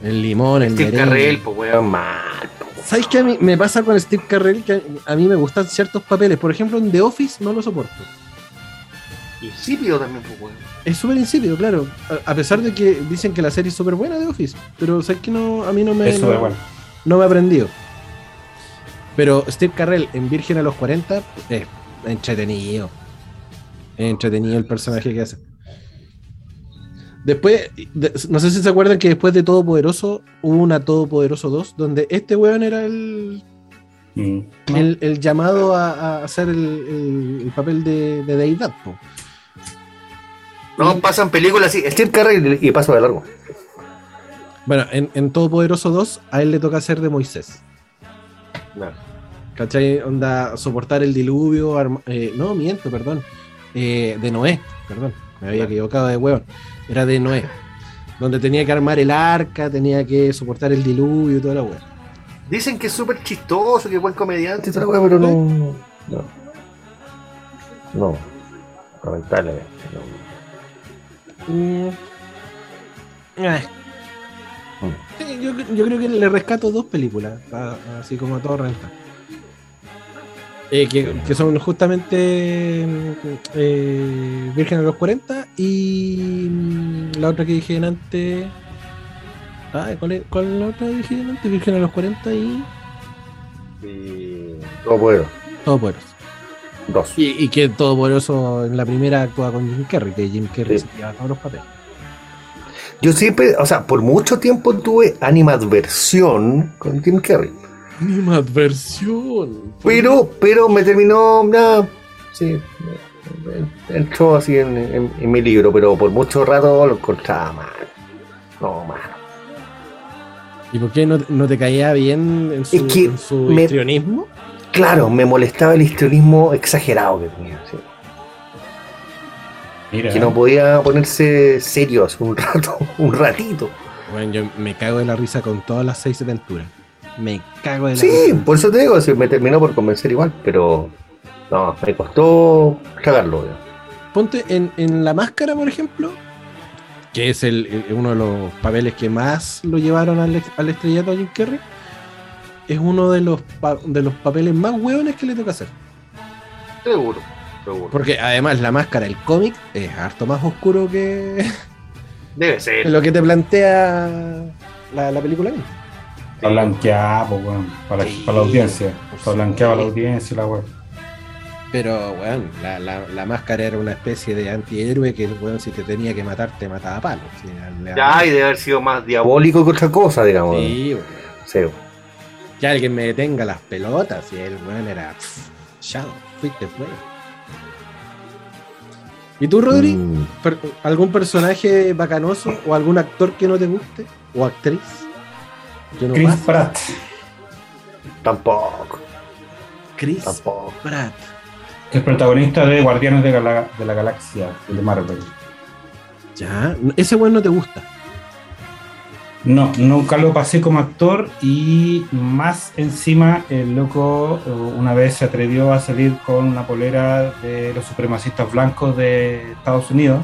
El limón, el Steve merengue. Carrell, pues weón, mal. po. ¿Sabes qué a mí me pasa con Steve Carrell? Que a mí me gustan ciertos papeles. Por ejemplo, en The Office no lo soporto. Insípido también, pues weón. Es súper insípido, claro. A, a pesar de que dicen que la serie es súper buena The Office. Pero sabes que no, a mí no me, Eso no, es bueno. no me ha aprendido. Pero Steve Carrell en Virgen a los 40 es entretenido. Es entretenido el personaje que hace. Después, de- no sé si se acuerdan que después de Todopoderoso hubo una Todopoderoso 2, donde este weón era el, Mm. el, el llamado a, a hacer el, el- el papel de, de deidad. po. No, pasan películas así. Steve Carrell y paso de largo. Bueno, en, en Todopoderoso 2 a él le toca hacer de Moisés. No. ¿Cachai? Onda, soportar el diluvio. arma- eh, no, miento, perdón. Eh, de Noé, perdón. Me había equivocado de hueón. Era de Noé. Donde tenía que armar el arca, tenía que soportar el diluvio y toda la hueá. Dicen que es súper chistoso, que es buen comediante y toda la weá, pero no. No. No. Lamentablemente. No. Mm. Eh. Mm. Sí, yo, yo creo que le rescato dos películas, a- así como a todo renta. Eh, que, que son justamente eh, Virgen a los 40 y mm, la otra que dije antes. Ah, ¿cuál, es, ¿Cuál es la otra que dije antes? Virgen a los 40 y Y. Todo puedo. Todopoderoso. Dos. Y, y que Todopoderoso en la primera actúa con Jim Carrey, que Jim Carrey Sí. se lleva todos los papeles. Yo siempre, o sea, por mucho tiempo tuve animadversión con Tim Carrey. Animadversión. Pero, pero me terminó. nada, sí. Entró así en, en- en mi libro, pero por mucho rato lo encontraba mal. No, mal. ¿Y por qué no, no te caía bien en su, Es que en su me- histrionismo? Claro, me molestaba el histrionismo exagerado que tenía. sí. Mira. Que no podía ponerse serio hace un rato, un ratito. Bueno, yo me cago de la risa con todas las seis aventuras. Me cago de la Sí, risa. por eso te digo, sí, me terminó por convencer igual, pero no, me costó tragarlo. weón. Ponte en, en La Máscara, por ejemplo, que es el, el- uno de los papeles que más lo llevaron al, al estrellato a Jim Carrey. Es uno de los, pa- de los papeles más hueones que le toca hacer. Seguro, seguro. Porque además La Máscara, el cómic, es harto más oscuro que Debe ser. lo que te plantea la, la película misma. Está blanqueada, pues, weón, para, Sí, para la audiencia. Está blanqueada para la audiencia y la weón. Pero, weón, la, la, la máscara era una especie de antihéroe que, weón, si te tenía que matar, te mataba a. Sí, le- Ya, y debe haber sido más diabólico que otra cosa, digamos. Sí, weón. Sí. Que alguien me detenga las pelotas y el weón era. Chao, fuiste fuera. ¿Y tú, Rodri? Mm, ¿Algún personaje bacanoso o algún actor que no te guste? ¿O actriz? Que no Chris pasa? Pratt. tampoco. Chris Tampoco. Pratt. El protagonista de Guardianes de, Gala- de la Galaxia, de Marvel. Ya, ese weón no te gusta. No, nunca lo pasé como actor y más encima el loco eh, una vez se atrevió a salir con una polera de los supremacistas blancos de Estados Unidos.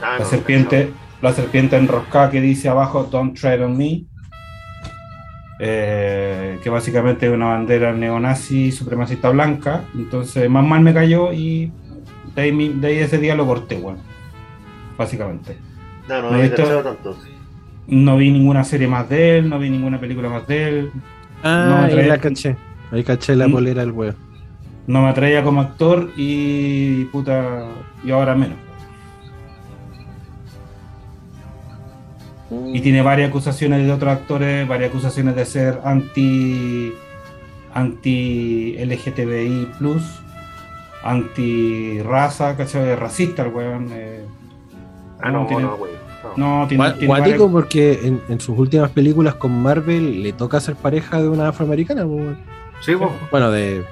Ah, La no, serpiente, la serpiente enroscada que dice abajo Don't tread on me. eh, que básicamente es una bandera neonazi supremacista blanca. Entonces más mal me cayó y de ahí, de ahí ese día lo corté, bueno. Básicamente. No, no, No, no, esto- no, tanto. No vi ninguna serie más de él, no vi ninguna película más de él. Ah, No, ahí trae- la caché. Ahí caché la Mm. polera del weón. No me atraía como actor y puta, y ahora menos. Y tiene varias acusaciones de otros actores, varias acusaciones de ser anti anti LGTBI anti raza, ¿cachai? Racista el weón. eh. Ah, no, tiene- no, güey. No. No, tiene, Gua- tiene Guático porque en, en sus últimas películas con Marvel le toca ser pareja de una afroamericana. Sí, vos. Bueno, de,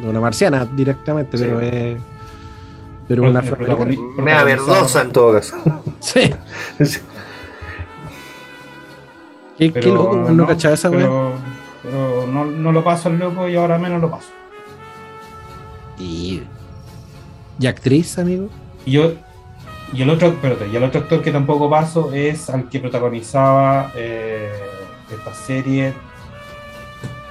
de una marciana directamente, Sí. pero es. Pero una afroamericana. protagoni- Me da verdosa en todo caso. Sí. Sí. Qué, qué loco, weón, no, cachaba esa pero, pero no, no lo paso al loco y ahora menos lo paso. Y. ¿Y actriz, amigo? Y yo y el otro, espérate, y el otro actor que tampoco paso es al que protagonizaba eh, esta serie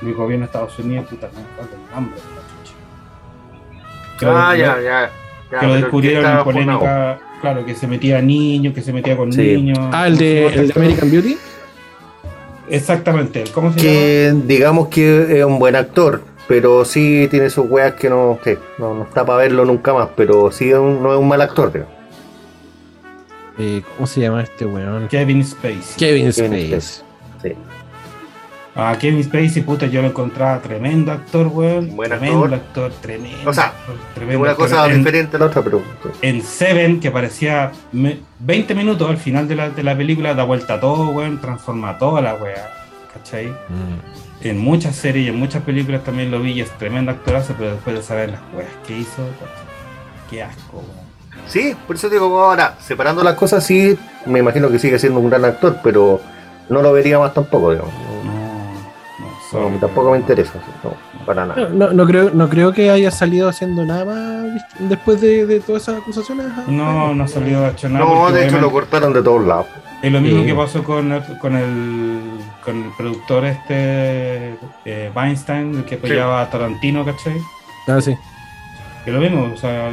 del gobierno de Estados Unidos, puta, no me el nombre de la chucha. Que lo- Ah, ya, ya. ya, que lo descubrieron en polémica, claro, que se metía a niños, que se metía con Sí. niños. Ah, el de, ¿Cómo se el de American Beauty. Exactamente, ¿cómo se llama? Que digamos que es un buen actor, pero sí tiene sus weas que no, no, no está para verlo nunca más, pero sí es un- no es un mal actor, creo. Eh, ¿Cómo se llama este weón? Kevin Spacey. Kevin Kevin Space. Sí. A Kevin Spacey, puta, yo lo encontraba tremendo actor, weón. Buen tremendo actor. actor, tremendo. O sea, tremendo una actor. cosa En- diferente a la otra, pero en Seven, que parecía me- 20 minutos al final de la, de la película, da vuelta a todo, weón, transforma toda la weá, ¿cachai? Mm. En muchas series y en muchas películas también lo vi y es tremendo actorazo, pero después de saber las weas que hizo, qué asco, weón. Sí, por eso digo, ahora, separando las cosas, sí, me imagino que sigue siendo un gran actor, pero no lo vería más tampoco, digamos. No, no, tampoco me interesa, sí, no, para nada. No, no creo, no creo que haya salido haciendo nada más después de, de todas esas acusaciones. No, no ha salido a hecho nada. No, de hecho lo cortaron de todos lados. Es lo mismo Sí. que pasó con el, con el, con el productor este eh, Weinstein, el que apoyaba a Tarantino, ¿cachai? Ah, sí. Es lo mismo, o sea,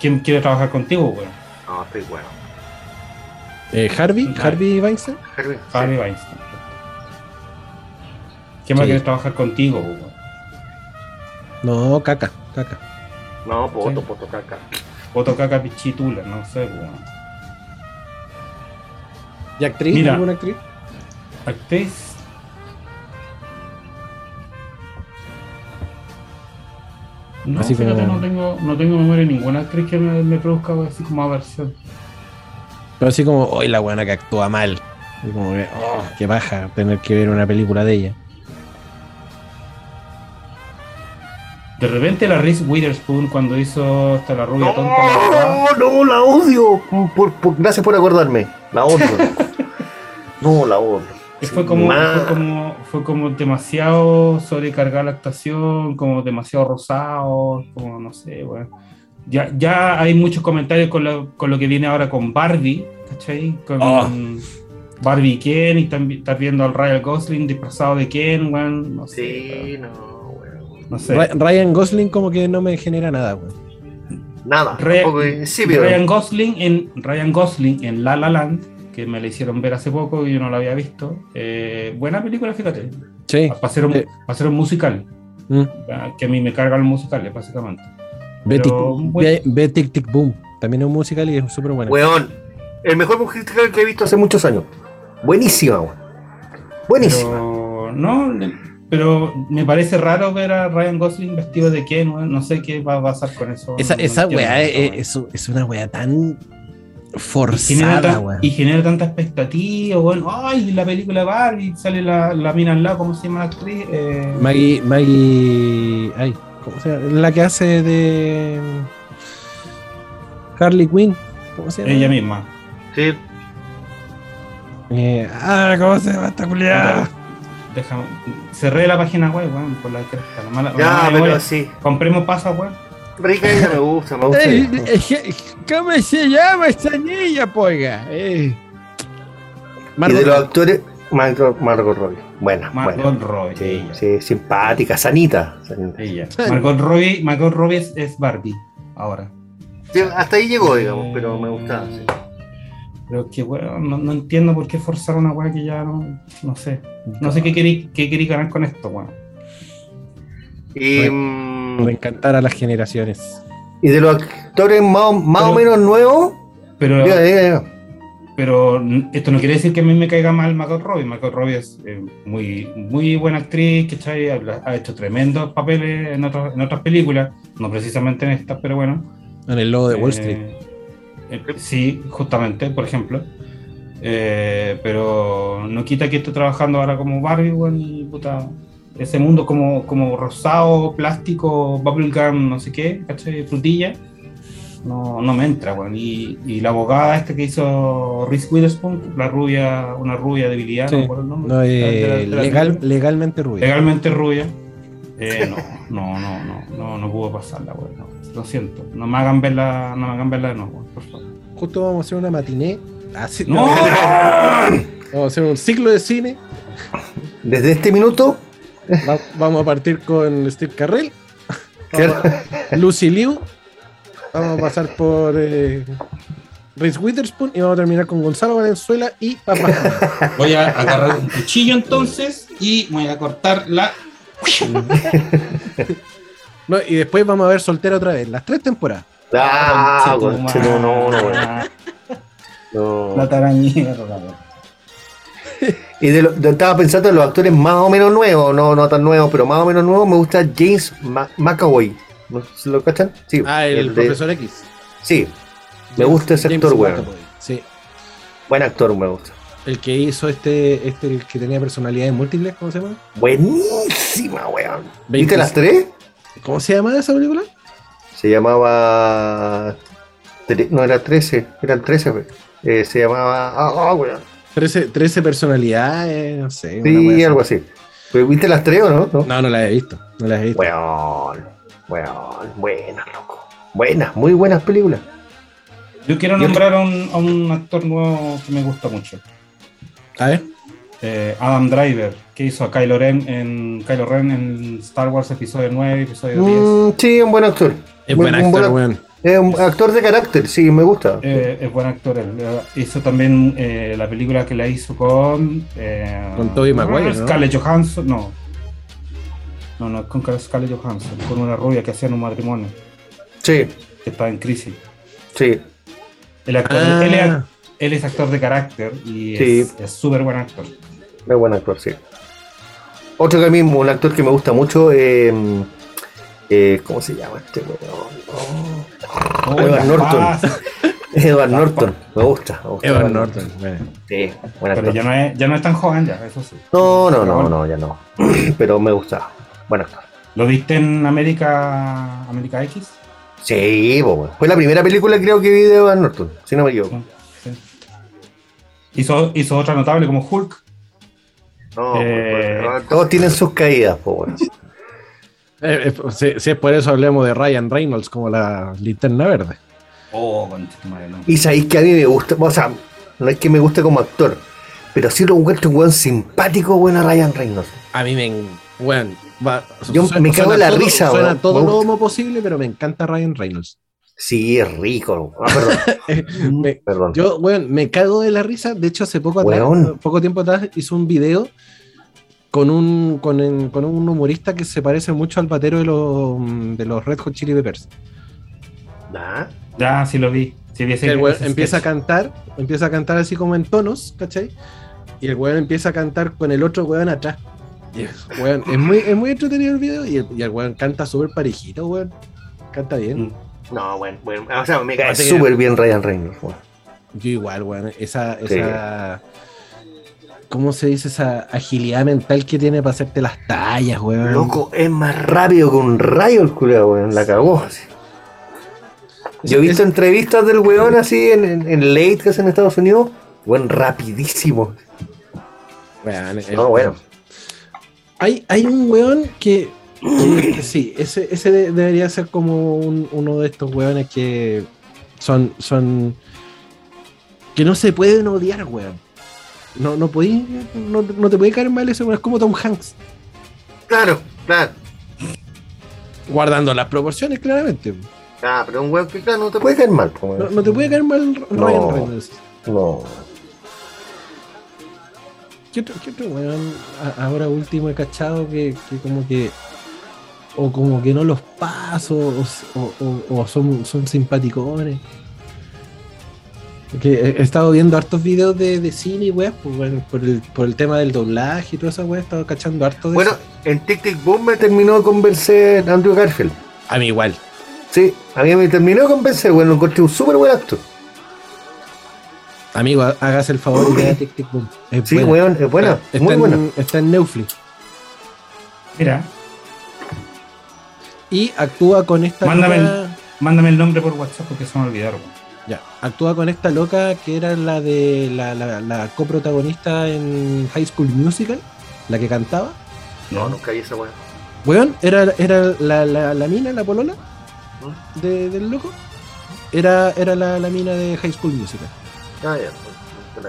¿quién quiere trabajar contigo, weón? No, estoy bueno. Eh, Harvey. Harvey Weinstein. Harvey, Harvey. Weinstein. ¿Quién más Sí. quiere trabajar contigo, weón? No, caca, caca. No, poto, Sí. poto, caca. Otro caca pichitula, no sé, weón. ¿Y actriz? Mira. ¿Alguna actriz? Actriz. No, Así fíjate, como- no tengo, no tengo memoria de ninguna actriz que me, me produzca así como aversión. Pero así como, hoy la buena que actúa mal. Y como que, oh, qué baja tener que ver una película de ella. De repente la Reese Witherspoon cuando hizo hasta la rubia tonta la No, no, la odio. Por- por- gracias por acordarme. La odio. no, la odio. Que fue como, fue como fue como demasiado sobrecargar la actuación, como demasiado rosado, como no sé, weón. Ya, ya hay muchos comentarios con lo, con lo que viene ahora con Barbie, ¿cachai? Con Oh. Barbie y Ken, y también estás viendo al Ryan Gosling disfrazado de Ken, weón. No sé, Sí, weón. no, weón. no sé. Ryan Gosling como que no me genera nada, weón. Nada. Re- Ryan Gosling en Ryan Gosling en La La Land, que me la hicieron ver hace poco y yo no la había visto. Eh, buena película, fíjate. Sí. Para ser, un, para ser un musical. Mm. ah, Que a mí me cargan los musicales, básicamente. Ve, tic, Tic Boom. También es un musical y es súper bueno. Weón, el mejor musical que he visto hace muchos años. Buenísima, weón. Buenísima. Pero no, pero me parece raro ver a Ryan Gosling vestido de Ken, weón. no sé qué va a pasar con eso. Esa, no esa weá eso, es, weón. es- es una weá tan Forzada, y genera tanta expectativa, bueno, ay, la película de Barbie, sale la, la mina al lado, ¿cómo se llama la actriz? Eh, Maggie, Maggie, ay, ¿cómo se llama? La que hace de Harley Quinn, ¿cómo se llama? ella misma. Sí. Eh, ah, ¿cómo se llama esta culiada? Déjame, cerré la página web, weón, por la cresta, la mala, la Ya, mala pero sí. Compremos pasas, weón. Rica ella me gusta, me gusta. Eh, eh, ¿Cómo se llama esta niña, poiga? Eh. y Margot de los actores, Margot, Margot Robbie. Buena, Margot buena. Robbie, Sí, ella. sí, simpática, sanita. sanita. Ella. Margot Robbie, Margot Robbie es, es Barbie, ahora. Sí, Hasta ahí llegó, digamos, pero me gustaba. sí. Pero que, weón, no, no entiendo por qué forzar una weá que ya no, no sé. No sé qué querí, qué querí ganar con esto, weón. Y, Me mm, encantar a las generaciones. y de los actores más, más o menos nuevos, Pero, diga, diga, diga. pero esto no quiere decir que a mí me caiga mal Margot Robbie. Margot Robbie es eh, muy, muy buena actriz, que ha, ha hecho tremendos papeles en, otros- en otras películas, no precisamente en estas, pero bueno. En el logo de Wall Eh, Street. eh, sí, justamente, por ejemplo. Eh, pero no quita que esté trabajando ahora como Barbie, weón, y puta. Ese mundo como, como rosado, plástico, bubblegum, no sé qué, ¿cachai? Frutilla. No, no me entra, weón. Y, y la abogada esta que hizo Reese Witherspoon, la rubia, una rubia debilidad, Sí. no me acuerdo el nombre. No, de eh, la- de la legal, legalmente rubia. legalmente rubia. Eh, no, no, no, no, no, no pudo pasarla, weón. no. Lo siento. No me hagan verla, no me hagan verla de nuevo, weón, por favor. Justo vamos a hacer una matiné. Así- ¡No! Vamos a hacer un ciclo de cine. Desde este minuto, Va- vamos a partir con Steve Carrell. ¿qué- Lucy Liu. Vamos a pasar por eh, Reese Witherspoon y vamos a terminar con Gonzalo Valenzuela y Papá. Voy a agarrar un cuchillo entonces y voy a cortar la. No, y después vamos a ver Soltera otra vez, las tres temporadas. Ah, no, no, no, no. La tarañera, weón. Y de lo, de- estaba pensando en los actores más o menos nuevos, no, no tan nuevos, pero más o menos nuevos, me gusta James McAvoy. ¿No ¿Se lo cachan? Sí. Ah, el, profesor X. Sí, me gusta ese James actor, weón. Sí. Buen actor, me gusta. El que hizo este, este, el que tenía personalidades múltiples, ¿cómo se llama? Buenísima, weón. ¿Viste 26. las tres? ¿Cómo se llama esa película? Se llamaba. No, era 13, eran 13, weón. Eh, se llamaba. Ah, ah, weón. 13, 13 personalidades, no sé. Sí, algo así. Pero, ¿Viste las tres o no? no? No, no las he visto. No las he visto. Weón, weón, buenas, loco. Buenas, muy buenas películas. Yo quiero nombrar a un, a un actor nuevo que me gusta mucho. A ver. Eh, Adam Driver, que hizo a Kylo Ren en Kylo Ren en Star Wars episodio 9, episodio 10. Mm, sí, un buen actor. Es buen actor, buen- weón. Es un actor de carácter, sí, me gusta. Eh, es buen actor. él. Hizo también eh, la película que la hizo con. eh, Con Tobey Maguire, ¿no? Scarlett Johansson. No. No, no, con Scarlett Johansson. Con una rubia que hacían un matrimonio. Sí, Que estaba en crisis. sí. El actor, Ah, él, es, él es actor de carácter y Sí. es- es súper buen actor. Es buen actor, sí. Otro que a mí, un actor que me gusta mucho, eh, eh, ¿cómo se llama este weón? Oh, Edward Norton. Edward Norton, me gusta. me gusta Edward Norton. bueno. Sí, buen Pero ya no, es, ya no es tan joven, ya, eso sí. No, no, no, bueno. no, ya no. Pero me gusta. Buen actor. ¿Lo viste en América, América X? Sí, weón. fue la primera película creo que vi de Edward Norton, si no me equivoco. Sí. Hizo, hizo otra notable como Hulk. No, Eh, pues, todos tienen sus caídas, weón. Eh, eh, si, si es por eso hablemos de Ryan Reynolds como la linterna verde. Oh. Y sabéis que a mí me gusta, o sea, no es que me guste como actor, pero sí lo encuentro un weón simpático, a Ryan Reynolds. A mí me. Bueno, va- Yo me cago en la todo- risa, Suena weón. todo lo homo posible, pero me encanta Ryan Reynolds. Sí, es rico. Ah, perdón, Me- perdón. yo, weón, me cago de la risa. De hecho, hace poco atrás, poco tiempo atrás, hizo un video con un, con, en- con un humorista que se parece mucho al patero de los, de los Red Hot Chili Peppers. Ah, Ya, sí lo vi. Sí, vi ese- el weón ese empieza a cantar, empieza a cantar así como en tonos, ¿cachai? Y el weón empieza a cantar con el otro weón atrás. Y el weón, es, muy, es muy entretenido el video y el, y el weón canta súper parejito, weón. Canta bien. Mm. No, bueno, bueno, o sea, me cae súper bien Ryan Reynolds, weón. Yo igual, weón. Esa, esa. ¿Cómo se dice esa agilidad mental que tiene para hacerte las tallas, weón? Loco, es más rápido que un rayo el culo, weón. La cagó. Así. Yo he visto entrevistas del weón así en, en, en late que es en Estados Unidos. Weón, rapidísimo. No, bueno. Hay, hay un weón que. sí, ese, ese debería ser como un, uno de estos weones que son. son que no se pueden odiar, weón. No, no, podí, no, no te puede caer mal ese weón, es como Tom Hanks. Claro, claro. Guardando las proporciones, claramente. Ah, pero un weón que claro, no te puede caer mal. No, no, te puede caer mal Ryan no, Reynolds. No. ¿Qué otro, qué otro weón ahora último he cachado que, que, como que o como que no los paso o, o, o son, son simpaticones? Que he estado viendo hartos videos de, de cine y weas, pues, bueno, por, el, por el tema del doblaje y toda esa wea, he estado cachando harto de Bueno, eso. en Tic Tic Boom me terminó de convencer Andrew Garfield. A mí igual. Sí, a mí me terminó de convencer, bueno, lo encontré un súper buen actor. Amigo, hágase el favor y vea Tic Tic Boom. Es Sí, buena. weón, es buena, Está, muy en, buena. está en Netflix. Mira, Y actúa con esta Mándame loca- mándame el nombre por WhatsApp porque se me olvidaron. Ya, actúa con esta loca que era la de la, la, la coprotagonista en High School Musical, la que cantaba. No, nunca vi esa weón. Weón, era, era la, la, la mina, la polola de- del loco. Era, era la, la mina de High School Musical. Ah, ya, no la.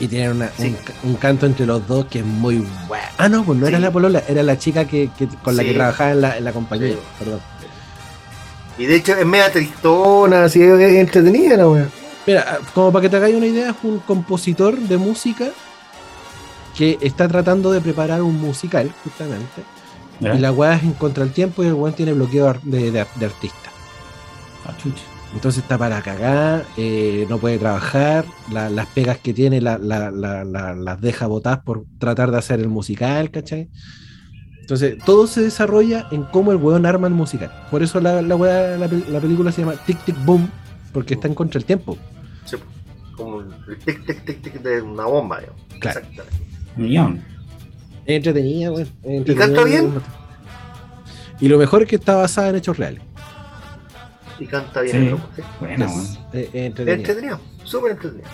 Y tienen una- Sí. un, un canto entre los dos que es muy bueno. Ah, no, pues no era la polola, era la chica que, que- con la que trabajaba en la, en la compañía. Perdón. Y de hecho es media tristona, así es entretenida la weón. Mira, como para que te hagáis una idea, es un compositor de música que está tratando de preparar un musical, justamente. ¿Ya? Y la weá es en contra el tiempo y el weón tiene bloqueo de, de- de artista. Ah. Entonces está para cagar, eh, no puede trabajar, la- las pegas que tiene la- la- la- la- las deja botadas por tratar de hacer el musical, ¿cachai? Entonces todo se desarrolla en cómo el weón arma el musical. Por eso la, la, weá- la la película se llama Tic Tic Boom, porque está en contra el tiempo. Sí, como el tic tic tic tic de una bomba. Claro. Exactamente. Millón. Entretenida, weón. ¿Y canta bien? Y lo mejor es que está basada en hechos reales. Y canta bien Sí. el loco, sí. Buena, Es- weón. es- es Es entretenida. entretenido, súper entretenido.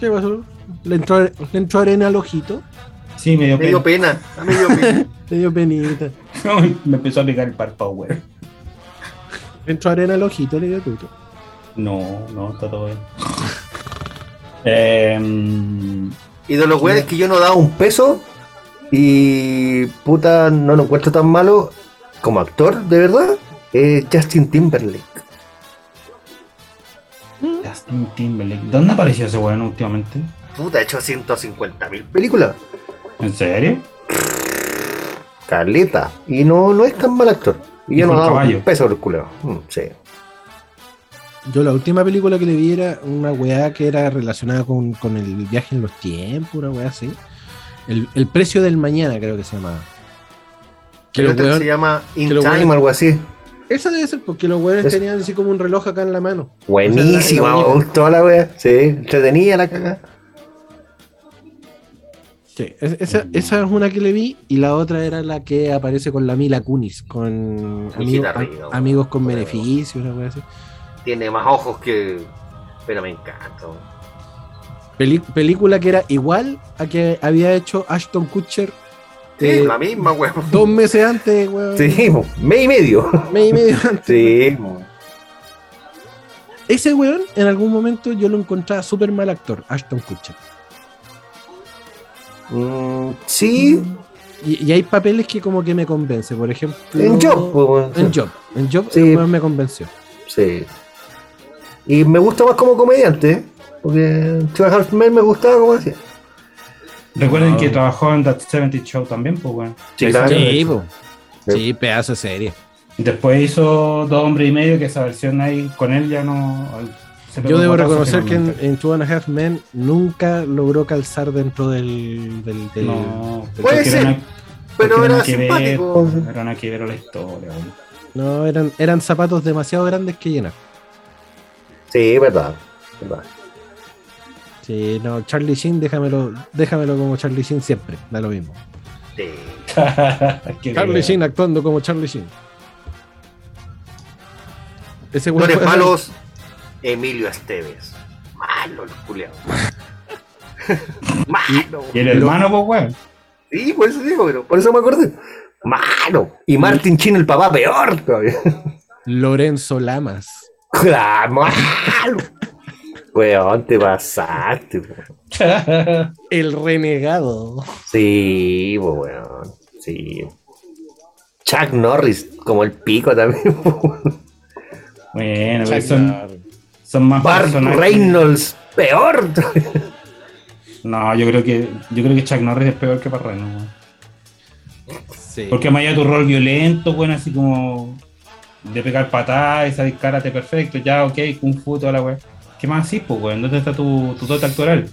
¿Qué pasó? Le entró, le entró arena al ojito. Sí, me dio Me dio pena. pena, me dio pena. Dio penita. me empezó a picar el párpado. Le entró arena al ojito, le dio tuto. No, no, está todo bien. Em, Y de los weones que yo no daba un peso y puta no lo encuentro tan malo como actor, de verdad, es Justin Timberlake. Justin Timberlake. ¿Dónde apareció ese weón últimamente? Puta, ha hecho 150 mil películas. ¿En serio? Caleta. Y no, no es tan mal actor. Y yo no daba un peso por el culo. Mm, sí. Yo la última película que le vi era una weá que era relacionada con, con el viaje en los tiempos, una weá así. El, el precio del mañana creo que se llamaba. Que Creo los que weón- se llama In Time o algo así. Esa debe ser porque los weones Es- tenían así como un reloj acá en la mano. Buenísima, O sea, la- la me gustó la wea. Sí, entretenida la cagada. Sí, es- esa, esa es una que le vi y la otra era la que aparece con la Mila Kunis, con amigos, arriba, a- weón. amigos con Bueno. beneficios, una weá así. Tiene más ojos que. Pero me encanta. película que era igual a que había hecho Ashton Kutcher Sí, Eh, la misma, weón. dos meses antes, weón. Sí, mes y medio. Mes y medio antes. Sí. Ese weón, en algún momento yo lo encontraba súper mal actor, Ashton Kutcher. Mm, sí, Y, y hay papeles que como que me convence, por ejemplo... en Job. pues. En Job. En Job Sí. el weón me convenció. Sí. Y me gusta más como comediante, ¿eh? porque Two and a Half Men me gustaba como decía. Recuerden No. que trabajó en That 70 Show también, pues, weón. Sí, claro. Sí, po. sí, pedazo de serie. Después hizo Dos Hombres y Medio, que esa versión ahí con él ya no. Yo debo reconocer que en, en Two and a Half Men nunca logró calzar dentro del... del, del- No, del- Puede ser, era una- Pero era ver, simpático. Era nada que ver a la historia. No, eran, eran zapatos demasiado grandes que llenar. Sí, verdad. verdad. Sí, no, Charlie Sheen, déjamelo, déjamelo como Charlie Sheen siempre, da lo mismo. Sí. Charlie Sheen actuando como Charlie Sheen. Ese malos, Emilio Esteves. Malo el culiado. Malo. ¿Y el hermano, pues, weón? Sí, por eso digo, pero por eso me acordé. Malo. Y Martin Chin, el papá, peor todavía. Lorenzo Lamas. malo. Weón, te pasaste, El renegado. Sí, weón. Sí. Chuck Norris, como el pico también. bueno, son, son, más Bart Reynolds, peor. no, yo creo que yo creo que Chuck Norris es peor que Bart Reynolds. Sí. Porque más allá tu rol violento, bueno, así como de pegar patadas, esa karate perfecto, ya, ok, kung fu, toda la weá ¿Qué más así, pues, weón? ¿Dónde está tu, tu dote actoral?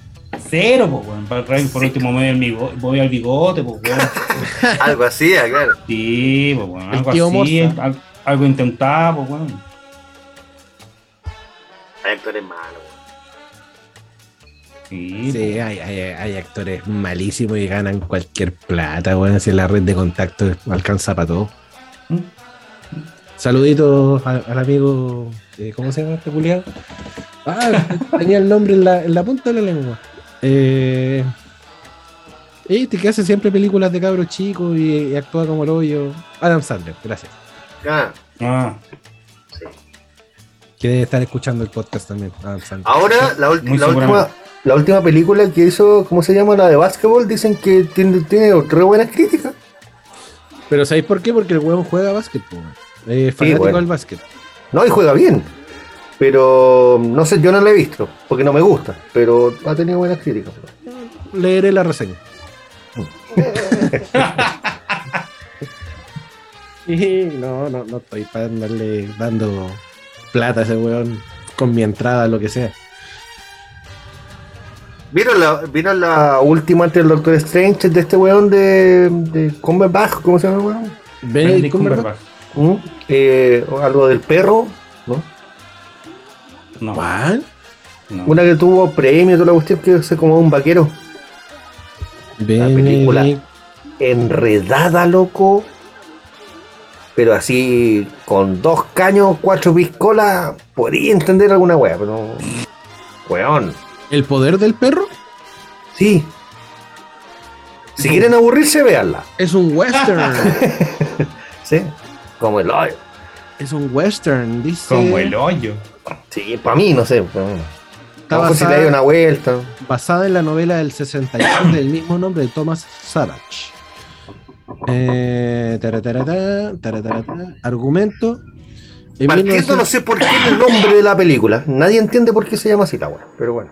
Cero, pues, weón. Para por último, voy al, bigote, voy al bigote, pues, weón. algo así, claro. Sí, pues, weón. Algo así, algo, algo, intentado, pues, weón. Hay actores malos, Sí, sí hay, hay, hay, actores malísimos y ganan cualquier plata, weón. Si la red de contacto alcanza para todo. ¿Mm? Saluditos al, amigo, eh, ¿cómo se llama este culiado? Ah, tenía el nombre en la, en la punta de la lengua. Eh, este que hace siempre películas de cabros chicos y, actúa como el hoyo. Adam Sandler, gracias. Ah. ah. Sí. Que debe estar escuchando el podcast también, Adam Sandler. Ahora, la, última, la última película que hizo, ¿cómo se llama? La de básquetbol, dicen que tiene, tiene re buenas críticas. Pero ¿sabéis por qué? Porque el huevo juega básquetbol. Es fanático del básquet. No, y juega bien. Pero no sé, yo no lo he visto, porque no me gusta, pero ha tenido buenas críticas. Leeré la reseña. no, no, no estoy para andarle dando plata ese weón con mi entrada, lo que sea. ¿Vieron la, ¿Vieron la última antes del Doctor Strange de este weón de, de Cumberbatch? ¿Cómo se llama el weón? Benedict Cumberbatch. ¿Mm? Eh, algo del perro, ¿no? No. ¿Cuál? Una que tuvo premio, toda la cuestión que es como un vaquero. La película enredada, loco. Pero así, con dos caños, cuatro piscolas, podría entender alguna wea, pero. Weón. ¿El poder del perro? Sí. Si quieren aburrirse, véanla. Es un western. sí, como el hoyo. Es un western, dice. Como el hoyo. Sí, para mí, no sé. Está basada, si le una vuelta. Basada en la novela del 61 del mismo nombre de Thomas Savage. Eh, argumento. Partiendo no sé por qué el nombre de la película. Nadie entiende por qué se llama así la pero bueno.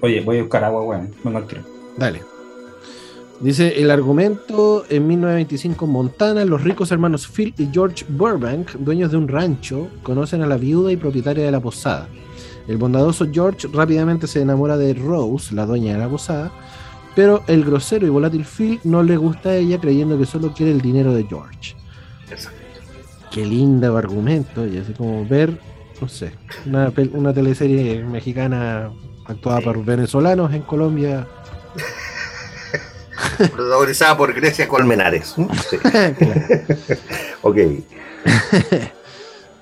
Oye, voy a buscar agua, weón. Me Dale. Dice el argumento en 1925 Montana, los ricos hermanos Phil y George Burbank, dueños de un rancho, conocen a la viuda y propietaria de la posada. El bondadoso George rápidamente se enamora de Rose, la dueña de la posada, pero el grosero y volátil Phil no le gusta a ella creyendo que solo quiere el dinero de George. Qué lindo argumento, y así como ver, no sé, una, una teleserie mexicana actuada por venezolanos en Colombia Protagonizada por Grecia Colmenares. ok.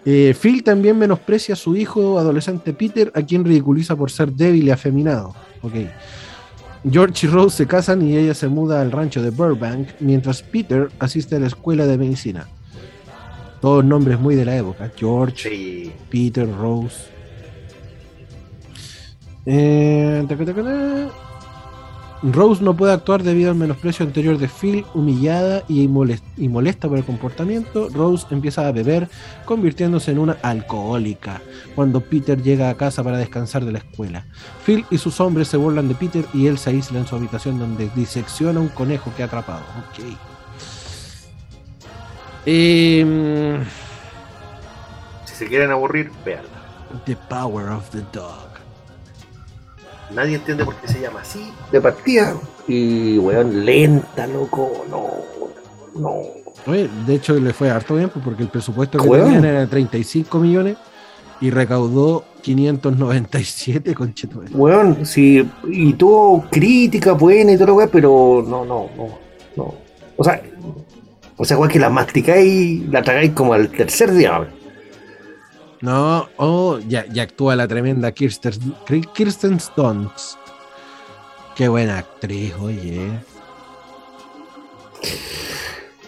Eh, Phil también menosprecia a su hijo adolescente Peter, a quien ridiculiza por ser débil y afeminado. Ok. George y Rose se casan y ella se muda al rancho de Burbank, mientras Peter asiste a la escuela de medicina. Todos nombres muy de la época. George, Peter, Rose. Eh, Rose no puede actuar debido al menosprecio anterior de Phil, humillada y, molesta, por el comportamiento. Rose empieza a beber, convirtiéndose en una alcohólica cuando Peter llega a casa para descansar de la escuela. Phil y sus hombres se burlan de Peter y él se aísla en su habitación donde disecciona un conejo que ha atrapado. Ok. Em, si se quieren aburrir, veanla. The Power of the Dog. Nadie entiende por qué se llama así de partida. Y, weón, lenta, loco. No, no. Oye, de hecho le fue harto bien porque el presupuesto que tenían era 35 millones Y recaudó 597 conchetumas. Weón, sí, y tuvo crítica buena y todo lo weón, pero no, no, no, no. O sea, o sea, weón, que la masticáis, la tragáis como al tercer día, weón. No, oh, ya, ya actúa la tremenda Kirsten, Kirsten Stonks. Qué buena actriz, oye.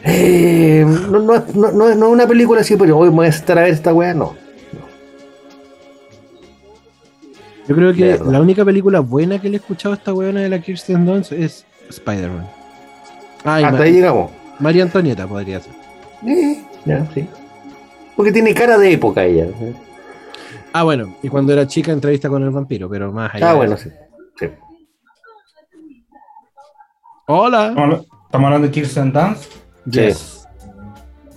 Eh, no, no, no, no, es una película así, pero hoy voy a estar a ver esta weá, no. Yo creo que la única película buena que le he escuchado a esta weona de la Kirsten Dunst es Spider-Man. Hasta ahí llegamos. María Antonieta podría ser. Eh, ya, sí. Porque tiene cara de época ella. Ah, bueno, y cuando era chica entrevista con el vampiro, pero más allá. Ah, bueno, sí. sí. Hola. Estamos hablando de Kirsten Dunst. Yes.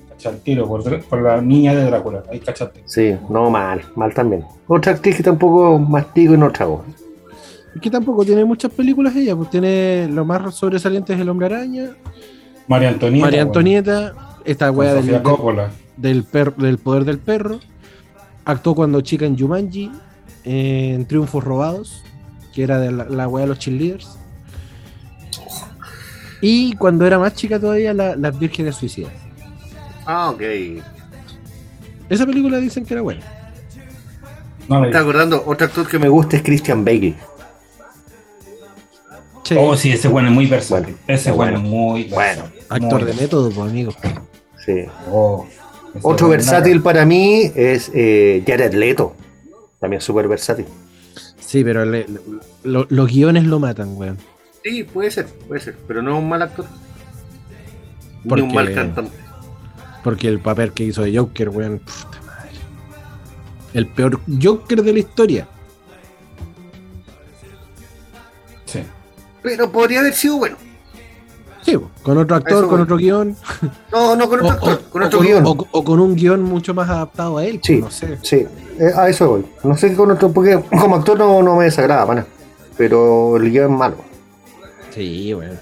Cachar tiro por, la niña de Drácula. Ahí cachate. Sí, no mal, mal también. Otra actriz que tampoco mastigo y no trago. Es que tampoco tiene muchas películas ella, pues tiene lo más sobresaliente es El Hombre Araña. María Antonieta. María Antonieta, esta wea del, del, del, poder del perro. Actuó cuando chica en Jumanji, en Triunfos Robados, que era de la, la wea de los cheerleaders. Y cuando era más chica todavía, Las Vírgenes Suicidas. Ah, ok. Esa película dicen que era buena. me está acordando, otro actor que me gusta es Christian Bale. Oh, sí, ese bueno es muy versátil. ese bueno es muy bueno. Actor de método, pues, amigo. Sí. Oh, Otro versátil para mí es eh, Jared Leto. También súper versátil. Sí, pero los guiones lo matan, weón. Sí, puede ser, puede ser, pero no es un mal actor. Porque, Ni un mal cantante. Porque el papel que hizo de Joker, weón, puta madre. El peor Joker de la historia. Sí. Pero podría haber sido bueno. Sí, con otro actor, con otro guion. No, no con otro actor, con otro guion. O, con un guion mucho más adaptado a él. Sí, no sé. Sí, eh, a eso voy. No sé con otro, porque como actor no, no me desagrada, pana. Pero el guion es malo. Sí, bueno.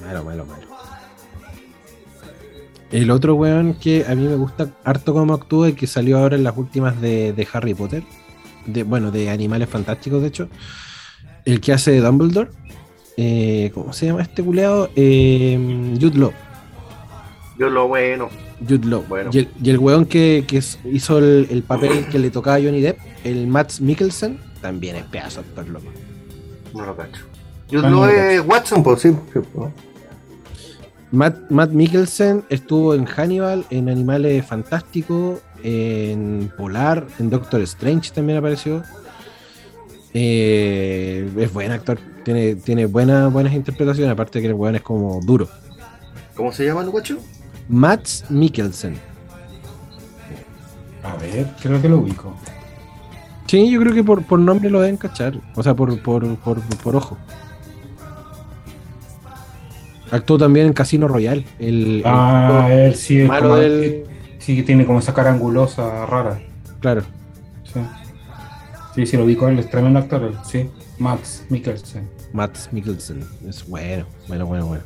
Malo, malo, malo. El otro weón que a mí me gusta harto como actúa y que salió ahora en las últimas de, Harry Potter. De, bueno, de Animales Fantásticos, de hecho. El que hace de Dumbledore. Eh, ¿Cómo se llama este culeado? Eh, Jude Law. Jude Law, bueno. Jude Law. Bueno. Y, el, weón que, hizo el, papel que le tocaba a Johnny Depp, el Matt Mikkelsen, también es pedazo actor loco. No lo cacho. Yo no es Watson, por sí. Matt, Matt Mikkelsen estuvo en Hannibal, en Animales Fantásticos, en Polar, en Doctor Strange también apareció. Eh, es buen actor, tiene, tiene buenas interpretaciones, aparte de que el weón es como duro. ¿Cómo se llama el guacho? Matt Mikkelsen. A ver, creo que lo ubico. Sí, yo creo que por, por nombre lo deben cachar. O sea, por, por, por, por ojo. Actuó también en Casino Royale. El, ah, él sí, malo del... sí que tiene como esa cara angulosa rara. Claro. Sí, sí, lo vi con él, es tremendo actor, sí. Max Mikkelsen. Max Mikkelsen, es bueno, bueno, bueno, bueno.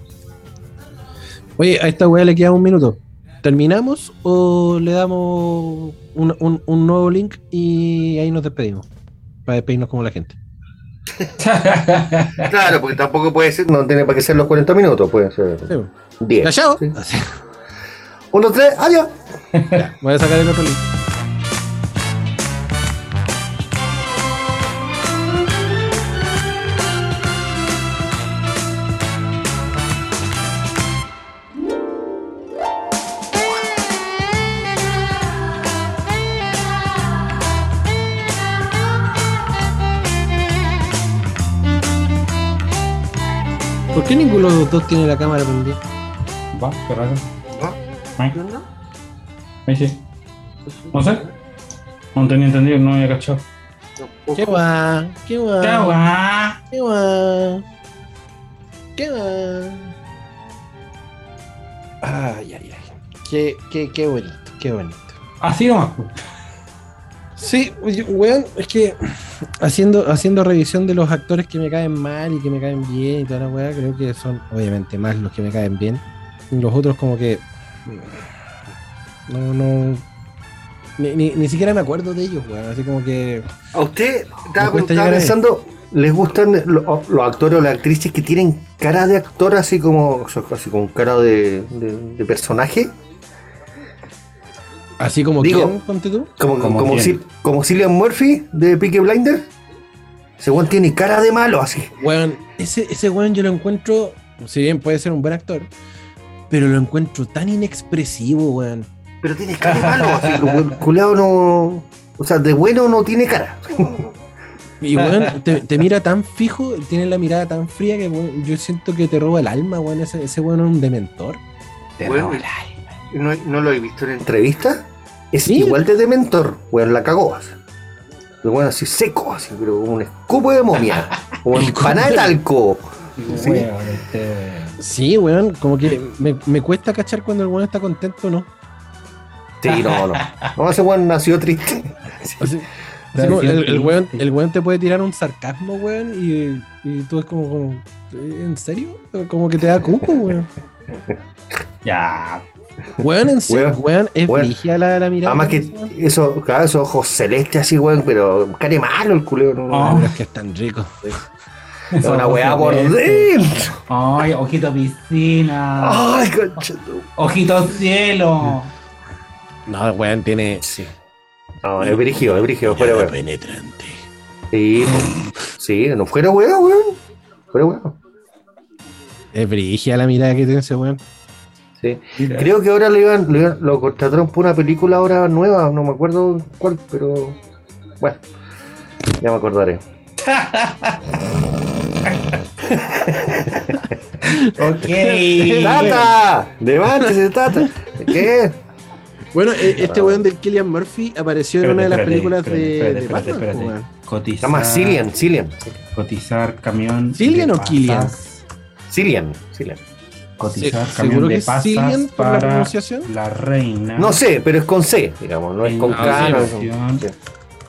Oye, a esta weá le queda un minuto. ¿Terminamos o le damos un, un nuevo link y ahí nos despedimos? Para despedirnos como la gente. claro, porque tampoco puede ser, no tiene para qué ser los 40 minutos, puede ser 10. Sí. Sí. Uno, tres, adiós. voy a sacar el otro link. Qué ninguno de los dos tiene la cámara prendida? Va, qué raro. ¿Va? ¿No? Ahí sí. No sé. No tenía entendido, no había cachado. ¿Qué va? ¿Qué va? ¿Qué va? ¿Qué va? ¿Qué va? Ay, ay, ay. Qué, qué, qué bonito, qué bonito. Así nomás. Sí, weón, es que haciendo, haciendo revisión de los actores que me caen mal y que me caen bien y toda la weá, creo que son obviamente más los que me caen bien. Los otros como que no, no, Ni, ni, ni siquiera me acuerdo de ellos, weón. Así como que. ¿A usted estaba, pensando, les gustan lo- los, actores o las actrices que tienen cara de actor así como así como cara de, de- de personaje? Así como Digo- quién, ponte tú. Como, ¿Como como, quién? Sil- como Cillian Murphy de Peaky Blinder. Ese weón tiene cara de malo así. Weón, ese, ese weón yo lo encuentro. Si bien puede ser un buen actor, pero lo encuentro tan inexpresivo, weón. Pero tiene cara de malo, así como culeado no. O sea, de bueno no tiene cara. Y weón, te, te mira tan fijo, tiene la mirada tan fría que weón, yo siento que te roba el alma, weón. Ese, ese weón es un dementor. Te Bueno, roba el ¿No, no lo he visto en entrevista? Es Sí. igual de dementor, weón, la cagó. Así. El weón así seco, así, pero como un escupo de momia. Como empanada de talco. Sí. Weón, este- Sí, weón, como que me, me cuesta cachar cuando el weón está contento o no. Sí, no, no. No, ese weón nació triste. Así, así como el, el weón, el weón te puede tirar un sarcasmo, weón, y, y tú es como, como, ¿en serio? Como que te da cuco, weón. Ya. Weón, en serio, Weón, es brígida la, la mirada. Además que eso, esos ojos celestes así, weón, pero care malo el culeo, no, Oh. es que es tan rico. Es una weá por dentro. Ay, ojito piscina. Ay, conchetum. Ojito cielo. No, weón, tiene. Sí. No, es brígido, es brígido, fuera weón. penetrante. Sí, po. sí, no fuera weón, weón. Fuera weón. Es brígida la mirada que tiene ese weón. Sí. Creo que ahora lo, iban, lo, iban- lo contrataron por una película ahora nueva, no me acuerdo cuál, pero bueno, ya me acordaré. Ok. ¡Tata! ¡Levántese, Tata! ¿Qué? Bueno, eh, este weón del Killian Murphy apareció en una de las Espérate, películas espérate, de, espérate, de espérate, Batman, espérate. weón. Se Cotizar. llama Cillian, Cillian. Cotizar camión. ¿Cillian o Killian? Cillian, Cillian. Cotizar Se- camión ¿seguro de Cillian por la para pronunciación? la reina. No sé, pero es con C, digamos, no es con K. sí,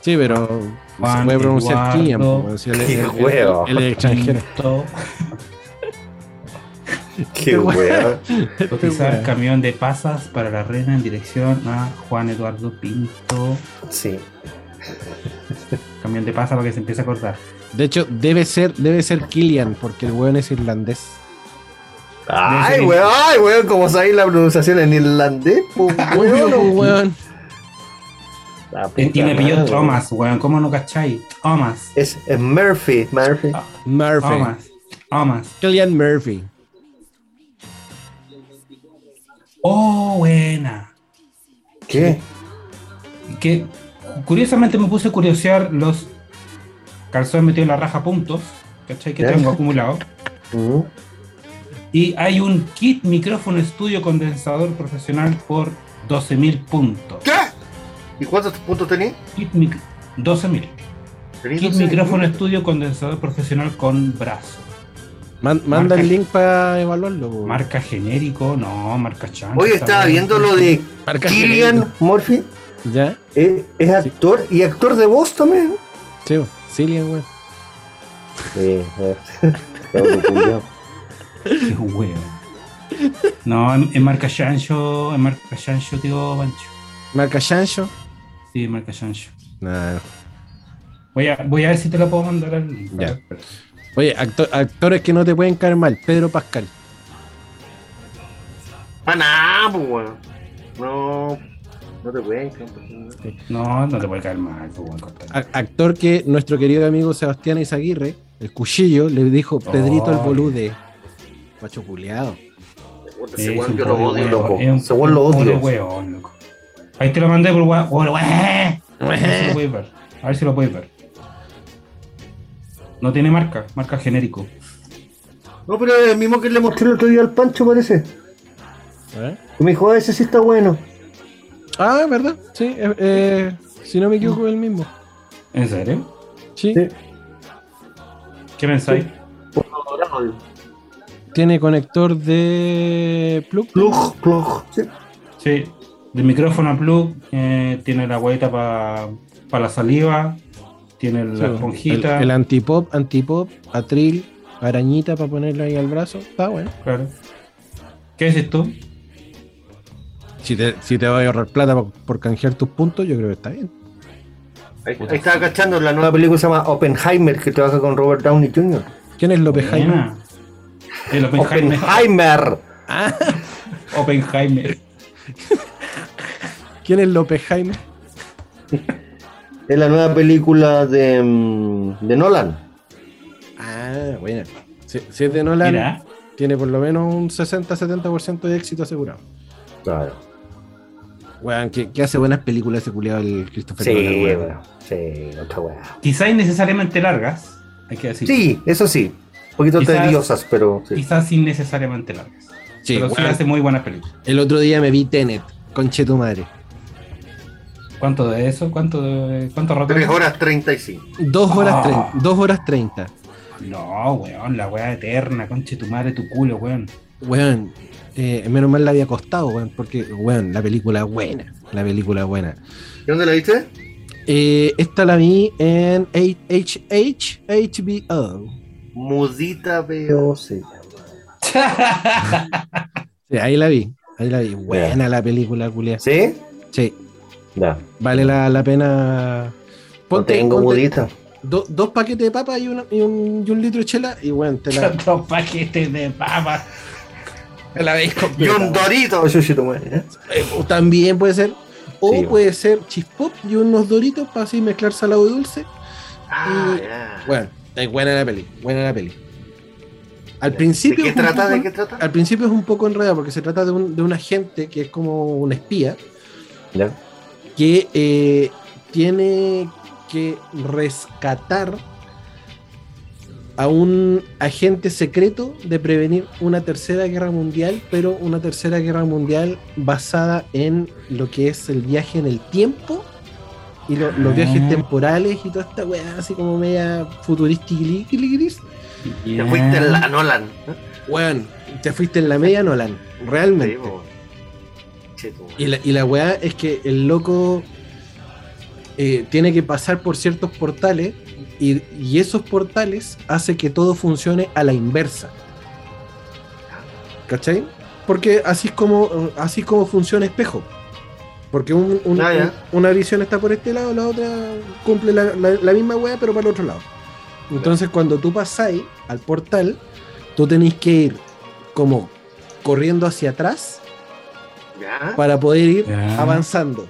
Sí, pero se Juan puede pronunciar si él es- Qué él- huevo. él es extranjero. Pinto. Qué weón. Cotizar camión de pasas para la reina en dirección a Juan Eduardo Pinto. Sí. Camión de pasas para que se empiece a cortar. De hecho, debe ser, debe ser Killian, porque el weón es irlandés. Ay, weón, ay, weón, como sabéis la pronunciación en irlandés, pues, Weón, weón. tiene apellido madre. Thomas, weón. ¿Cómo no cachai? Thomas. Es, es Murphy, Murphy. Murphy. Thomas. Thomas. Killian Murphy. Oh, buena. ¿Qué? Que curiosamente me puse a curiosear los calzones metidos en la raja puntos, ¿cachai? Que Ya. tengo acumulado. Mm. Y hay un kit micrófono estudio condensador profesional por 12.000 puntos. ¿Qué? ¿Y cuántos puntos tenés? Kit mic- 12.000. ¿Tenés Kit 12? micrófono estudio condensador profesional con brazo. Man- manda Marca- el link para evaluarlo. po. Marca genérico, no, marca chancho. Oye, está estaba viendo lo de Marca Killian genérico. Murphy. ¿Ya? Es, es actor y actor de voz también. Sí. Cillian, weón. Sí. Qué huevo. No, en, en marca chancho, en marca chancho, tío Pancho. Marca Chancho. Sí, en marca chancho. Nah. Voy a, voy a ver si te lo puedo mandar al. Ya. Oye, acto- actores que no te pueden caer mal. Pedro Pascal. Nah, pues, weón. No, no te pueden. No, no te puede caer mal, pues, actor que nuestro querido amigo Sebastián Izaguirre, el cuchillo, le dijo Pedrito el Ay. bolude. Macho culiado. Ese Es weón yo lo odio, loco. Ese weón lo odio. weón, loco. Ahí te lo mandé por weón. A ver si lo puedes ver. A ver si lo puedes ver. No tiene marca, marca genérico. No, pero es el mismo que le mostré el otro día al Pancho, parece. ¿Eh? Me dijo, "Ah, ese sí está bueno. Ah, ¿verdad? Sí, eh, eh, si no me equivoco es el mismo. ¿En serio? Sí, Sí. ¿Qué pensáis? Tiene conector de plug. Plug, plug. Sí. Sí, de micrófono a plug, eh, tiene la huevita para la saliva, tiene Sí, la esponjita. El, el antipop, antipop, atril, arañita para ponerlo ahí al brazo. Está bueno. Claro. ¿Qué dices tú? Si te, si te vas a ahorrar plata por, por canjear tus puntos, yo creo que está bien. Ahí, ahí estaba cachando la nueva película que se llama Oppenheimer, que trabaja con Robert Downey Jr. ¿Quién es López Jaime? Buena. El Oppenheimer. Oppenheimer. Oppenheimer. ¿Quién es López Jaime? Es la nueva película de, mm, de Nolan. Ah, bueno. Si, si es de Nolan, Mira, tiene por lo menos un 60-70% de éxito asegurado. Claro. Weón, que, que hace buenas películas ese culiado el Christopher Sí, Nolan, weón. sí, otra weá. quizá innecesariamente largas, hay que decir. Sí, eso sí. Un poquito Quizás- tediosas, pero sí. Quizás innecesariamente largas. Sí, pero sí weón. hace muy buenas películas. El otro día me vi Tenet, conche tu madre. ¿Cuánto de eso? ¿Cuánto de, cuánto rato? 3 horas 35. Dos horas, trein- dos horas treinta. No, weón, la weá eterna, conche tu madre, tu culo, weón. Weón, eh, menos mal la había costado, weón, porque, weón, la película es buena. La película es buena. ¿Y dónde la viste? Eh, esta la vi en H- H- HBO. Mudita veo, sí. Sí, ahí la vi. Ahí la vi. Buena la película, culia. ¿Sí? Sí, Ya. vale la, la pena. No tengo ponte mudita. do- dos paquetes de papa y, una- y un, y un litro de chela y, weón, te la, Dos paquetes de papas. te la veis Y un dorito. Yo sí tomé, ¿eh? Eh, también puede ser. O Sí, puede ser chispop y unos doritos para así mezclar salado y dulce. Ah, Y-. Bueno, es buena la peli, buena la peli. Al ¿De principio, qué es un trata? poco- ¿De qué trata? al principio es un poco enredado porque se trata de un, de un agente que es como un espía Ya. que eh, tiene que rescatar a un agente secreto de prevenir una tercera guerra mundial, pero una tercera guerra mundial basada en lo que es el viaje en el tiempo y lo- los viajes Ah. temporales y toda esta weá así como media futurística. Te fuiste en la Nolan. Weón, te fuiste en la media Nolan, realmente. Sí. Y la, y la weá es que el loco eh, tiene que pasar por ciertos portales y, y esos portales hace que todo funcione a la inversa. ¿Cachai? Porque así es como, así es como funciona espejo. Porque un- un- Ah, un- una visión está por este lado, la otra cumple la, la- la misma weá, pero para el otro lado. Entonces, cuando tú pasáis al portal, tú tenéis que ir como corriendo hacia atrás Ya. para poder ir Ya. avanzando.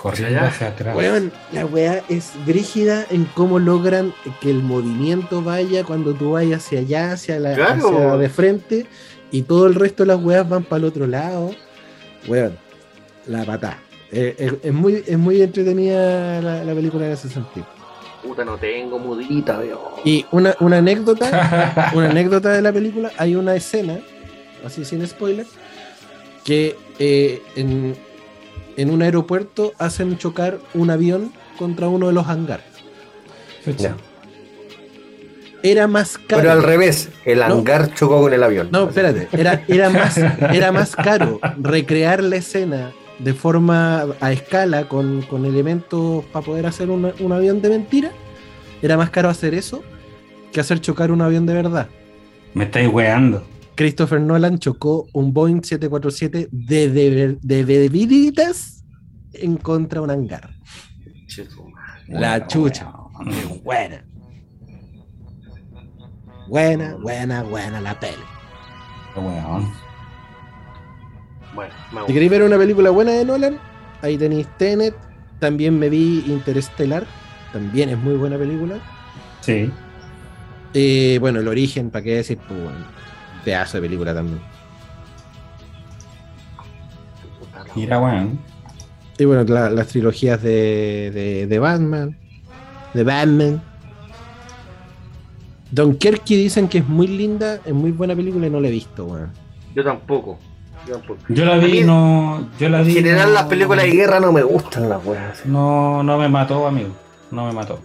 Corriendo hacia atrás. Weón, la weá es brígida en cómo logran que el movimiento vaya cuando tú vayas hacia allá, hacia la Claro. hacia de frente, y todo el resto de las weas van para el otro lado. Weón, la patá. Eh, es, es muy, es muy entretenida la, la película en ese sentido. Puta, no tengo mudita, veo. Y una, una anécdota, una anécdota de la película, hay una escena, así sin spoiler, que eh, en, en un aeropuerto hacen chocar un avión contra uno de los hangares. Ya. Era más caro. Pero al revés, el No. hangar chocó con el avión. No, espérate, era, era, más, era más caro recrear la escena de forma a escala con, con elementos para poder hacer una- un avión de mentira. Era más caro hacer eso que hacer chocar un avión de verdad. Me estáis weando. Christopher Nolan chocó un Boeing 747 de, de, de, de veritas en contra de un hangar. La chucha. Buena. Buena, buena, buena la peli. Weón. Bueno, me Si queréis ver una película buena de Nolan, ahí tenéis Tenet. También me vi Interstellar. También es muy buena película. Sí. Eh, bueno, El Origen, ¿para qué decir? Pues, bueno, pedazo de película también. Mira, weón. Y bueno, la- las trilogías de, de, de Batman. De Batman. Dunkerque dicen que es muy linda, es muy buena película y no la he visto, weón. Yo tampoco. Yo la vi, mí, no. Yo la En vi. general, no- las películas de guerra no me gustan las weas. No, no me mató, amigo. No me mató.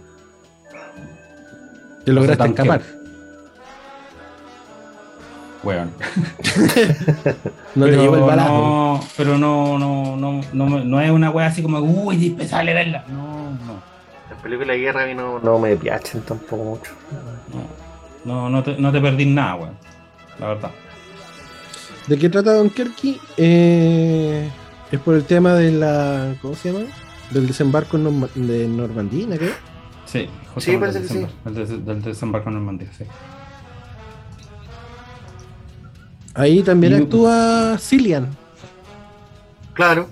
Te lograste Dunkerque. escapar. Weón. No te pero llegó el balazo. No, pero no, no, no, no, me- no es una wea así como, uy, indispensable verla. No, no. Las películas de guerra a mí no, no me piachan tampoco mucho. No, no, no te, no te perdí nada, weón. La verdad. ¿De qué trata Dunkerque? Eh, Es por el tema de la. ¿Cómo se llama? Del desembarco de Normandía, ¿qué? Sí, sí parece que sí. Del, desembarco en Normandía, sí. Ahí también actúa Cillian. Claro.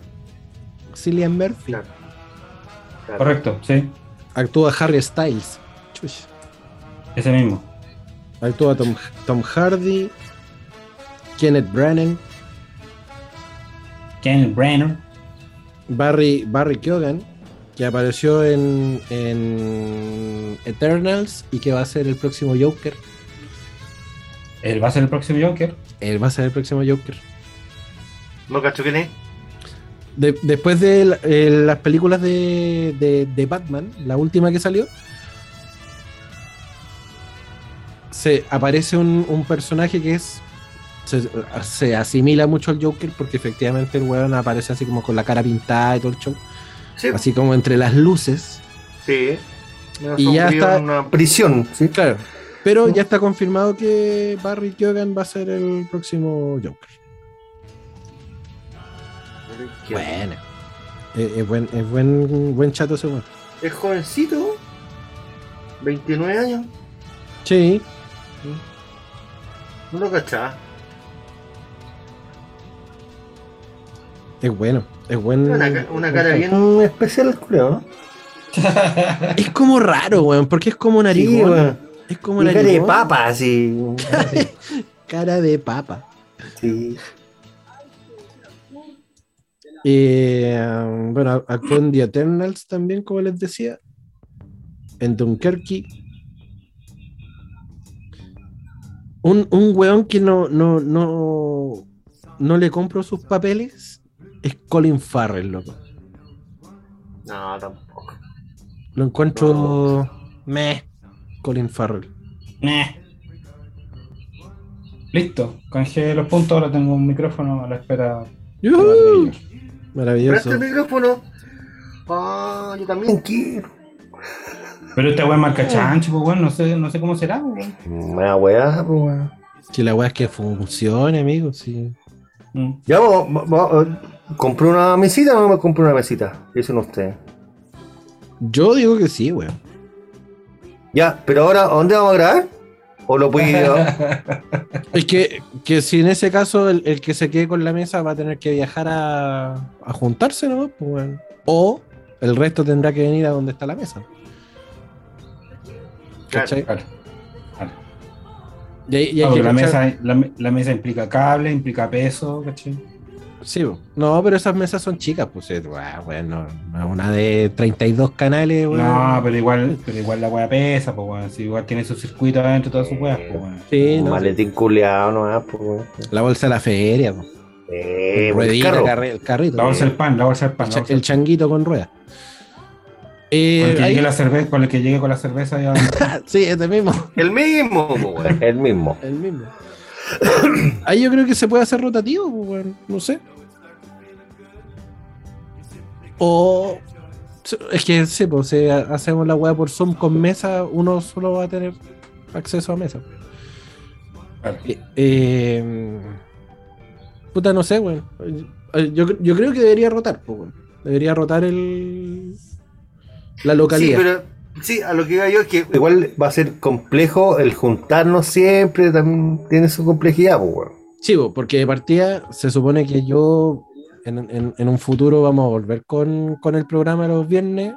Cillian Murphy. Correcto, sí. Actúa Harry Styles. Ese mismo. Actúa Tom, Tom Hardy. Kenneth Brennan. Kenneth Brennan. Barry, Barry Keoghan, que apareció en, en Eternals y que va a ser el próximo Joker. ¿Él va a ser el próximo Joker? Él va a ser el próximo Joker. ¿No cacho quién es? después de eh, las películas de, de, Batman, la última que salió, se aparece un, personaje que es. Se, asimila mucho al Joker porque efectivamente el weón aparece así como con la cara pintada y todo el show. Así como entre las luces. Sí. Y ya está. una prisión, sí. Claro. Pero ya está confirmado que Barry Keoghan va a ser el próximo Joker. Bueno. Es, buen, es buen, buen chato ese Es jovencito. 29 años. Sí. No lo cachaba. Es bueno. Es bueno. Una, cara bien especial, creo, ¿no? es como raro, weón, porque es como narigón. Es como cara de papa, así. cara de papa. Sí. Eh, bueno, actuó en The Eternals también, como les decía. En Dunkerque. Un, un weón que no, no, no, no le compro sus papeles es Colin Farrell, loco. No, tampoco. Lo encuentro. Meh. Colin Farrell. Meh. Listo, canjeé los puntos, ahora tengo un micrófono a la espera. Maravilloso. el micrófono. Ah, yo también quiero. Pero esta weá es marca chancho, pues weón, no sé, no sé cómo será, weón. Una weá, pues weón. Si la weá es que funcione, amigo, sí. Mm. Ya, vos, vos, ¿compré una mesita o no me compré una mesita? Dicen ustedes. Yo digo que sí, weón. Ya, pero ahora, ¿a dónde vamos a grabar? ¿O lo puedo Es que, que si en ese caso el, que se quede con la mesa va a tener que viajar a, a juntarse, ¿no? Pues, o el resto tendrá que venir a donde está la mesa. ¿Cachai? Claro, la, mesa, la, mesa implica cable, implica peso, ¿cachai? Sí, no, pero esas mesas son chicas, pues, bueno, una de 32 canales, No, pero igual, pero igual la weá pesa, pues, igual tiene su circuito adentro, todas sus weas, pues, Sí, Un maletín culeado no pues. La bolsa de la feria, pues. Eh, el, carrito. La bolsa del pan, la bolsa del pan. El, changuito con ruedas. Eh, con, el que llegue la cerveza, con el que llegue con la cerveza ya. sí, este mismo. El mismo, el mismo. El mismo. Ahí yo creo que se puede hacer rotativo, bueno, no sé. O es que sí, pues si hacemos la weá por Zoom con mesa, uno solo va a tener acceso a mesa. Eh, eh, puta, no sé, weón. Yo, creo que debería rotar, pues, Debería rotar el la localidad. Sí, pero sí, a lo que iba yo es que igual va a ser complejo el juntarnos siempre, también tiene su complejidad, pues, weón. Sí, porque de partida se supone que yo en, un futuro vamos a volver con, el programa los viernes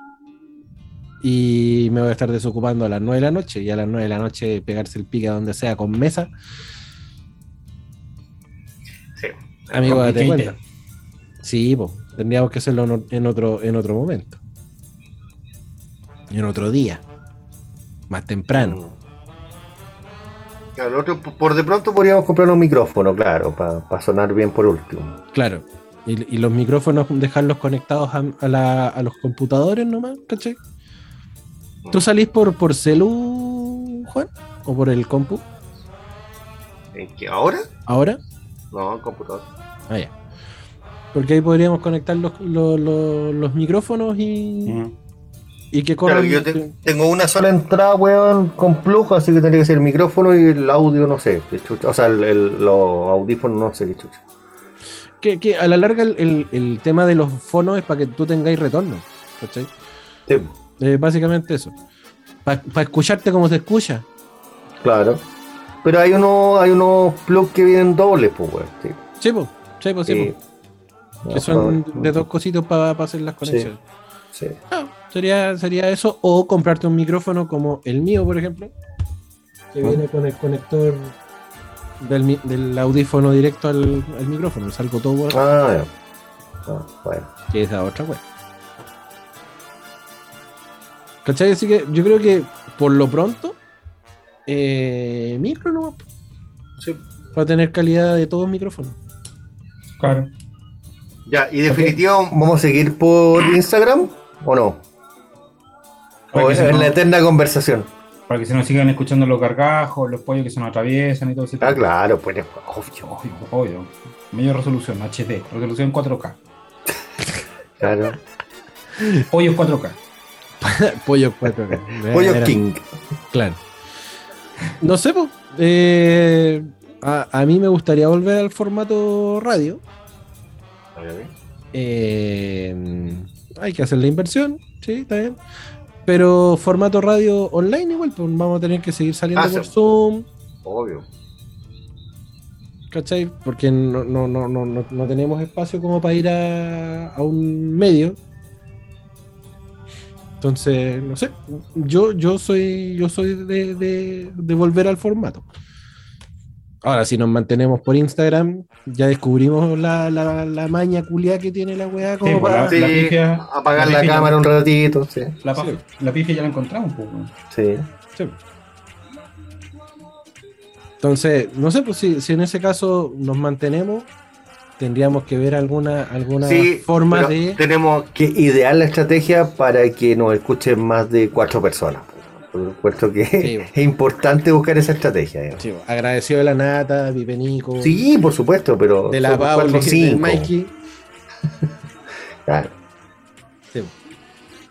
y me voy a estar desocupando a las 9 de la noche y a las 9 de la noche pegarse el pique a donde sea con mesa. Sí. Amigo, date cuenta. Sí, pues, tendríamos que hacerlo en otro, en otro momento. En otro día. Más temprano. Mm. Claro, por de pronto podríamos comprar un micrófono, claro, para sonar bien por último. Claro. Y, los micrófonos dejarlos conectados a, los computadores nomás, ¿cachai? ¿Tú salís por, por celu, Juan? ¿O por el compu? ¿En qué? ¿Ahora? ¿Ahora? No, computador. Ah, ya. Porque ahí podríamos conectar los, los, micrófonos y. Y que corran. yo tengo una sola entrada, weón, con flujo, así que tendría que ser el micrófono y el audio, no sé. O sea, el, los audífonos, no sé qué chucha que, a la larga el, tema de los fonos es para que tú tengáis retorno. ¿Cachai? Sí. básicamente eso. Para escucharte como se escucha. Claro. Pero hay unos hay unos plugs que vienen dobles, pues, weón. Sí, pues. Sí, pues, sí. Que son de dos cositos para hacer las conexiones. Sí. Ah, sería, sería eso. O comprarte un micrófono como el mío, por ejemplo. Que viene con el conector del, del audífono directo al, al micrófono. Salgo todo. Ah, ya. Ah, bueno. Que es la otra, weón. ¿Cachai? Así que yo creo que por lo pronto, eh, micro no sí. va a tener calidad de todos los micrófonos. Claro. Ya, y definitivo, ¿vamos a seguir por Instagram o no? O en la eterna conversación. Para que se nos sigan escuchando los gargajos, los pollos que se nos atraviesan y todo eso. Ah, claro, pues obvio. Obvio, obvio. Medio resolución, HD, resolución 4K. claro. Pollos 4K. Pollo 4K. Pollo King. Claro. No sé, pues. Eh, a, mí me gustaría volver al formato radio. Eh, hay que hacer la inversión, sí, está bien. Pero formato radio online igual, pues vamos a tener que seguir saliendo ah, por Zoom. Obvio. ¿Cachai? Porque no, no, no, no, no tenemos espacio como para ir a, a un medio. Entonces, no sé, yo, yo soy, yo soy de, de, volver al formato. Ahora, si nos mantenemos por Instagram, ya descubrimos la, la, la maña culia que tiene la weá como pues, para la, apagar la, cámara un ratito. Sí. La, la pifia ya la encontramos, pues, Sí. sí. Entonces, no sé, pues si, si en ese caso nos mantenemos, tendríamos que ver alguna, alguna forma de. Tenemos que idear la estrategia para que nos escuchen más de cuatro personas. Por supuesto que es importante buscar esa estrategia. agradecido de la Nata, Vipenico. Sí, por supuesto, pero. De la Pauli, de Mikey. claro.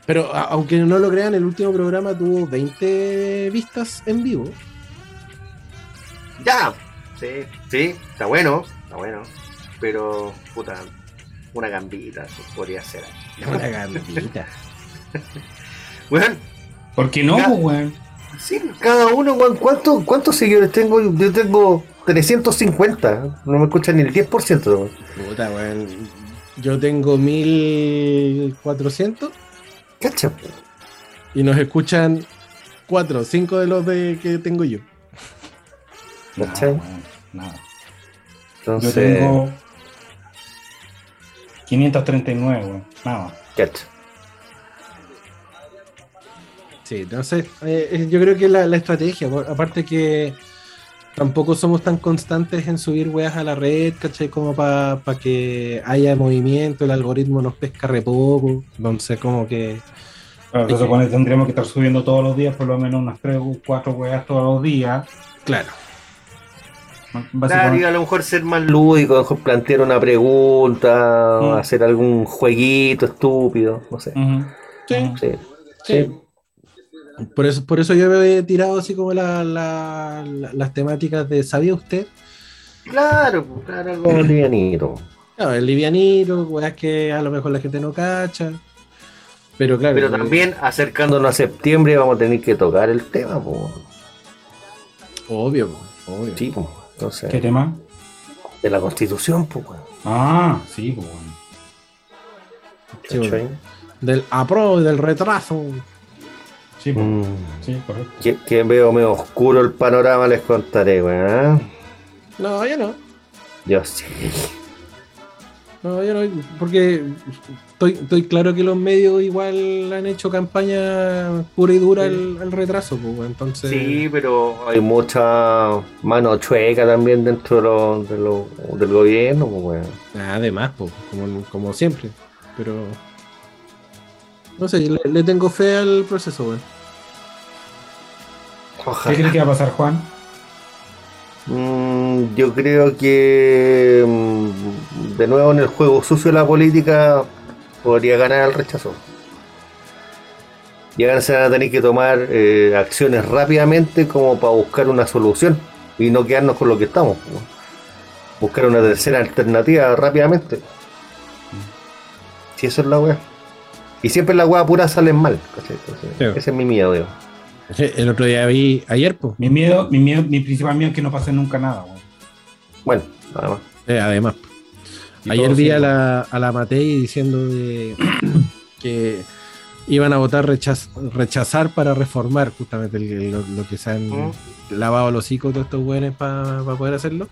Pero aunque no lo crean, el último programa tuvo 20 vistas en vivo. Ya, sí, sí, está bueno, está bueno pero puta, una gambita podría ser. Una gambita. bueno, ¿por qué no, weón? Sí, cada uno, weón. ¿Cuántos cuánto seguidores tengo? Yo tengo 350. No me escuchan ni el 10%. Puta, weón. Yo tengo 1400. Cacha. Y nos escuchan 4, 5 de los de que tengo yo. ¿Cachai? Nada. Entonces... Yo tengo 539, Nada. Sí, entonces eh, eh, yo creo que la, la estrategia, aparte que tampoco somos tan constantes en subir weas a la red, ¿cachai? Como para que haya movimiento, el algoritmo nos pesca re poco, entonces como que... Claro, se supone que tendríamos que estar subiendo todos los días por lo menos unas 3 o 4 weas todos los días. Claro. Claro, a lo mejor ser más lúdico, a lo mejor plantear una pregunta, mm. hacer algún jueguito estúpido, no sé. sí. sí. Por eso, por eso yo me he tirado así como la, las temáticas de ¿sabía usted? Claro, pues, claro, algo livianito. Claro, el livianito, es que a lo mejor la gente no cacha. Pero claro. Pero también acercándonos a septiembre vamos a tener que tocar el tema, pues. Obvio, obvio. Sí, pues. ¿Qué tema? De la constitución, pues, Ah, sí, pues, Del apro y del retraso. Sí. Mm. sí correcto. Que, veo medio oscuro el panorama, les contaré, weón. No, yo no. Yo sí. No, yo no, porque estoy, claro que los medios igual han hecho campaña pura y dura el, retraso, pues, entonces... Sí, pero hay mucha mano chueca también dentro de lo, del gobierno, pues, Además, pues, como, siempre, pero... No sé, le, tengo fe al proceso, weón. ¿Qué crees que va a pasar, Juan? Mm, yo creo que mm, de nuevo en el juego sucio de la política podría ganar el rechazo. Y ahora se van a tener que tomar eh, acciones rápidamente como para buscar una solución y no quedarnos con lo que estamos. buscar una tercera alternativa rápidamente. Si eso es la weá. Y siempre la weá pura salen mal. Ese es mi miedo, digo. El otro día vi, ayer, pues. Mi miedo, mi miedo, mi principal miedo es que no pase nunca nada, weón. Bueno, además. Eh, además. Ayer vi a la, a la Matei diciendo de que iban a votar rechazar para reformar justamente lo, que se han lavado los hocico todos estos buenos para poder hacerlo.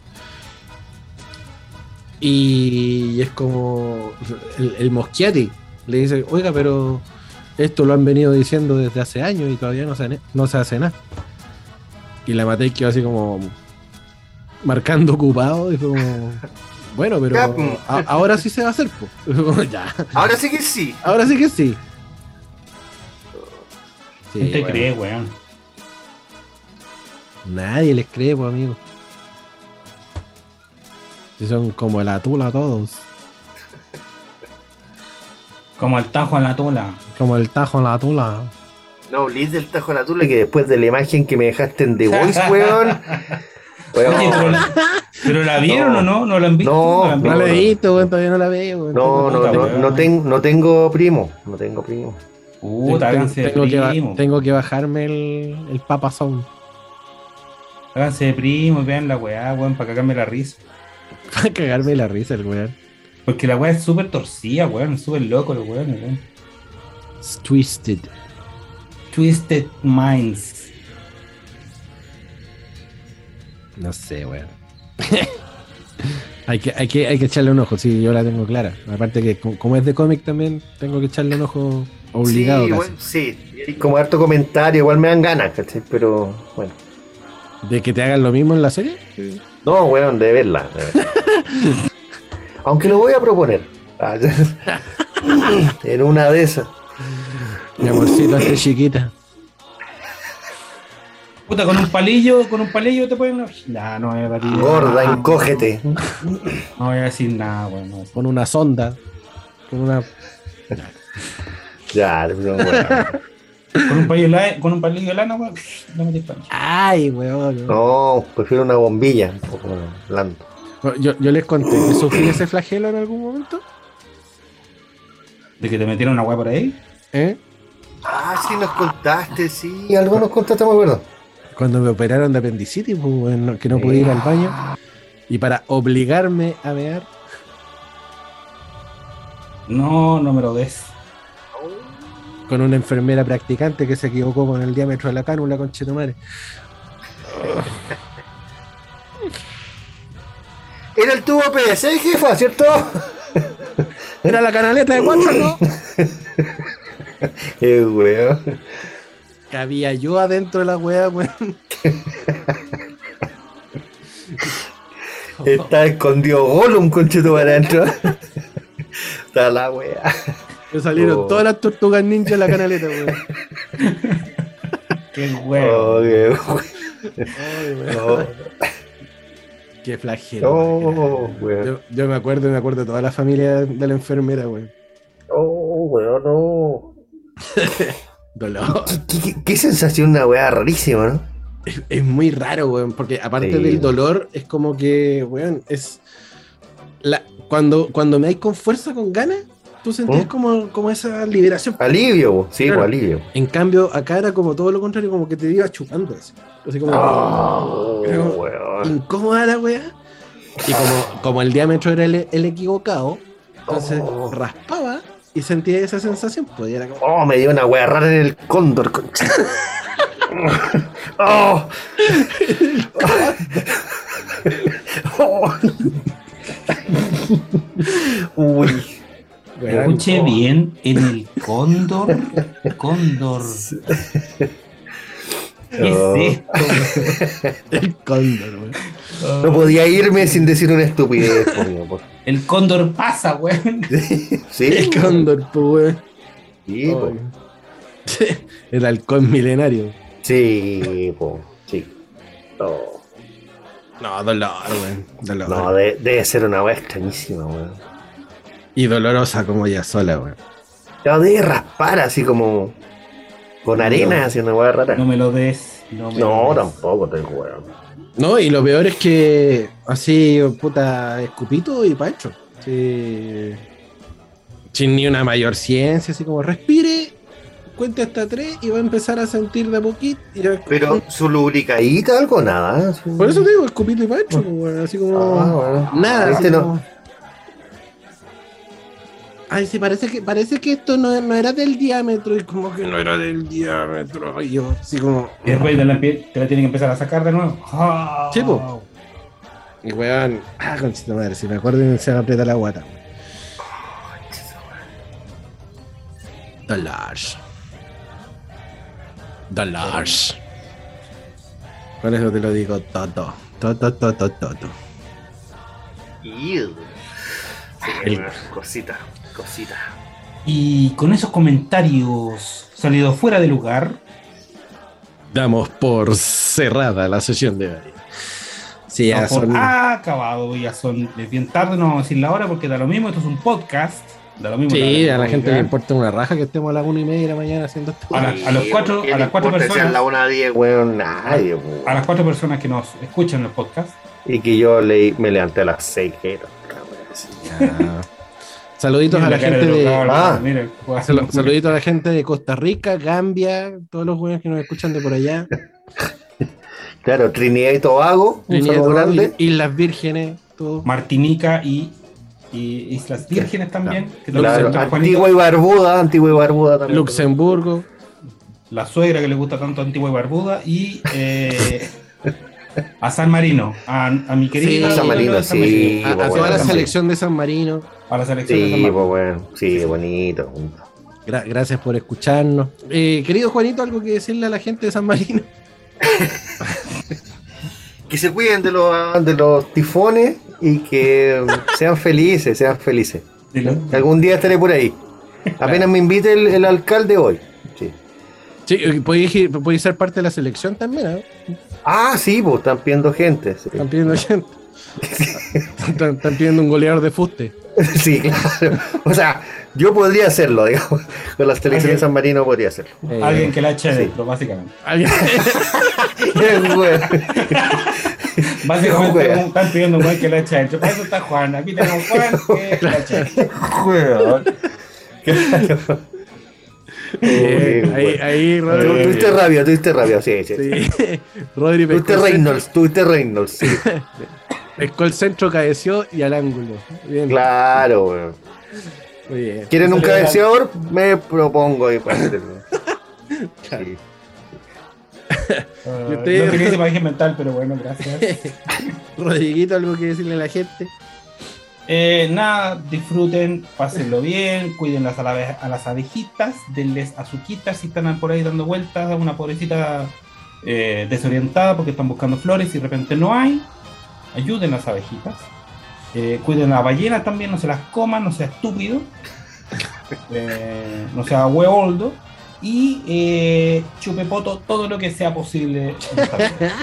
Y es como el, el Moschiati le dice, oiga, pero esto lo han venido diciendo desde hace años y todavía no se, no se hace nada. Y la Matei quedó así como marcando ocupado y como, bueno, pero ahora sí se va a hacer, ya. Ahora sí que sí. Ahora sí que sí. ¿Quién te cree, weón? Nadie les cree, pues, amigo. Si son como la tula todos. Como el tajo en la tula. Como el tajo en la tula. No, Liz del tajo en la tula que después de la imagen que me dejaste en The Voice, weón. pero, la, vieron o no? ¿No la han visto? No, no, la, he visto, weón, todavía no la veo. No, no, no, no, tengo, no tengo primo. No tengo primo. Puta, háganse tengo, primo. Que, tengo que bajarme el, el Papa Sound. Háganse de primo y vean la weá, weón, para cagarme la risa. Para cagarme la risa el weón. Porque la weá es súper torcida, weón, súper loco el weón, weón. twisted. Twisted Minds. No sé, weón. hay, que, hay, que, hay que echarle un ojo, sí, yo la tengo clara. Aparte que como es de cómic también, tengo que echarle un ojo Obligado. Sí, sí. como harto comentario, igual me dan ganas, ¿cachai? Pero bueno. ¿De que te hagan lo mismo en la serie? No, weón, de verla. Aunque lo voy a proponer. Ah, en una de esas. Mi amorcito, esté chiquita. Puta, con un palillo, con un palillo te pueden. Nah, no voy a decir Gorda, encógete. No voy a decir nada, weón. Con una sonda. Con una. Ya, no, Con un palillo, con un palillo de lana, weón, no me Ay, weón. No, prefiero una bombilla, un poco blando. Yo, yo les conté que sufrí ese flagelo en algún momento. ¿De que te metieron una weá por ahí? ¿Eh? Ah, sí, nos contaste, sí, algo nos contaste, me acuerdo. Cuando me operaron de apendicitis, pues, que no pude ir al baño. Y para obligarme a ver. No, no me lo des con una enfermera practicante que se equivocó con el diámetro de la cánula, con madre. Era el tubo PSI, jefa, ¿cierto? Era la canaleta de cuatro, ¿no? Qué weón. Cabía yo adentro de la wea, weón. Está escondido Gollum, conchito para adentro. Está la wea salieron oh. todas las tortugas ninja en la canaleta, weón. qué huevo. Oh, qué oh. Qué flagelo. Oh, yo, yo, me acuerdo, me acuerdo de toda la familia de la enfermera, weón. Oh, weón, no. Dolor. ¿Qué, sensación una weá rarísima, ¿no? Es, muy raro, weón, porque aparte del dolor, es como que, weón, es. La, cuando, cuando me hay con fuerza, con ganas, tú sentías ¿Mm? como, como esa liberación. Alivio, sí, pues, alivio. En cambio, acá era como todo lo contrario, como que te iba chupando así. Así como, oh, incómoda la weá. Y como, como el diámetro era el, equivocado, entonces oh. raspaba y sentía esa sensación. Pues, como... Oh, me dio una weá rara en el cóndor. oh. oh. Uy. Escuche bien en el cóndor. Cóndor. ¿Qué es esto? El cóndor, güey. No podía irme sin decir una estupidez, El cóndor pasa, güey. Sí, El cóndor, pues, güey. Sí, El halcón milenario. Sí, pues, sí. No. No, dolor, güey. No, debe ser una weá extrañísima, güey. Y dolorosa como ella sola, weón. La de raspar así como con arena, así una weá rara. No me lo des. No, tampoco te weón. No, y lo peor es que así, puta, escupito y pancho. Sí. Sin ni una mayor ciencia, así como respire, cuente hasta tres y va a empezar a sentir de poquito. Pero su lubricadita, algo, nada. ¿eh? Por eso te digo, escupito y pancho, pues, así como. Ah, bueno. Nada. Este no. Ay, sí, parece que, parece que esto no, no era del diámetro, y como que no era del diámetro. Y yo, así como. Y después te la, empie- te la tienen que empezar a sacar de nuevo. Ah. Sí, po. Y weón, ah, conchita madre, si me acuerdo se me aprieta la guata. Dollars. Dollars. Con eso te lo digo todo. Todo, todo. Iu. Sí, El- cosita, cosita. Y con esos comentarios salidos fuera de lugar, Damos por cerrada la sesión de hoy. Sí, ya damos por son. acabado. Ya son es bien tarde, no vamos a decir la hora porque da lo mismo. Esto es un podcast. Da lo mismo. Sí, a la que gente le importa una raja que estemos a las una y media de la mañana haciendo esto. A la- a los cuatro- ¿Qué a las cuatro personas- a la una a diez, weón, nadie, weón. A las cuatro personas que nos escuchan en el podcast. Y que yo le, me levanté a las seis, que era. Saluditos Mira a la gente de. Ah. mira, juega- Sal- Saluditos a la gente de Costa Rica, Gambia, todos los buenos que nos escuchan de por allá. Claro, Trinidad y Tobago, un Trinidad Tobago, grande. Islas Vírgenes, todo. Martinica y, y Islas Vírgenes también. que Claro, Juanito. Antigua y Barbuda, Antigua y Barbuda también. Luxemburgo. La suegra que le gusta tanto Antigua y Barbuda. Y eh, a San Marino. A, a mi querido. Sí, San Marino, San sí. A, a toda la selección de San Marino. A la selección de San Sí, Marino. bueno, sí, bonito. Gra- gracias por escucharnos. Eh, querido Juanito, algo que decirle a la gente de San Marino. Que se cuiden de los, de los tifones y que sean felices, sean felices. Dilo. Algún día estaré por ahí. Apenas me invite el, el alcalde hoy. Sí. Sí, eh, podéis, ir- podéis ser parte de la selección también, ¿eh? Ah, sí, pues están pidiendo gente. Sí, Están pidiendo gente. Están, están pidiendo un goleador de fuste. Sí, claro. O sea, yo podría hacerlo, digamos. Con la selección de San Marino podría hacerlo. Eh, Alguien que la eche sí. dentro, básicamente. alguien- Básicamente están pidiendo un güey que la eche dentro. Para eso está Juan. Aquí tenemos Juan que la eche dentro. Eh, Uy, ahí, bueno. ahí, Tu- Rodri. Tuviste rabia, tuviste rabia, sí, sí. Sí. Rodri Tuviste Reynolds, tuviste Reynolds, sí. pescó el centro, cabeció y al ángulo. Bien, Claro, weón. muy bien. ¿Quieren un cabeceador? Me propongo ahí para hacerlo. Sí. Ah, Y usted- No quería ese país mental, pero bueno, gracias. Rodriguito, algo que decirle a la gente. Eh, nada, disfruten, pásenlo bien, cuiden las a las abejitas, denles azuquitas si están por ahí dando vueltas a una pobrecita eh, desorientada porque están buscando flores y de repente no hay. Ayuden a las abejitas. Eh, cuiden a las ballenas también, no se las coman, no sea estúpido. Eh, no sea hueoldo. Y eh, chupe poto todo lo que sea posible. en esta vida,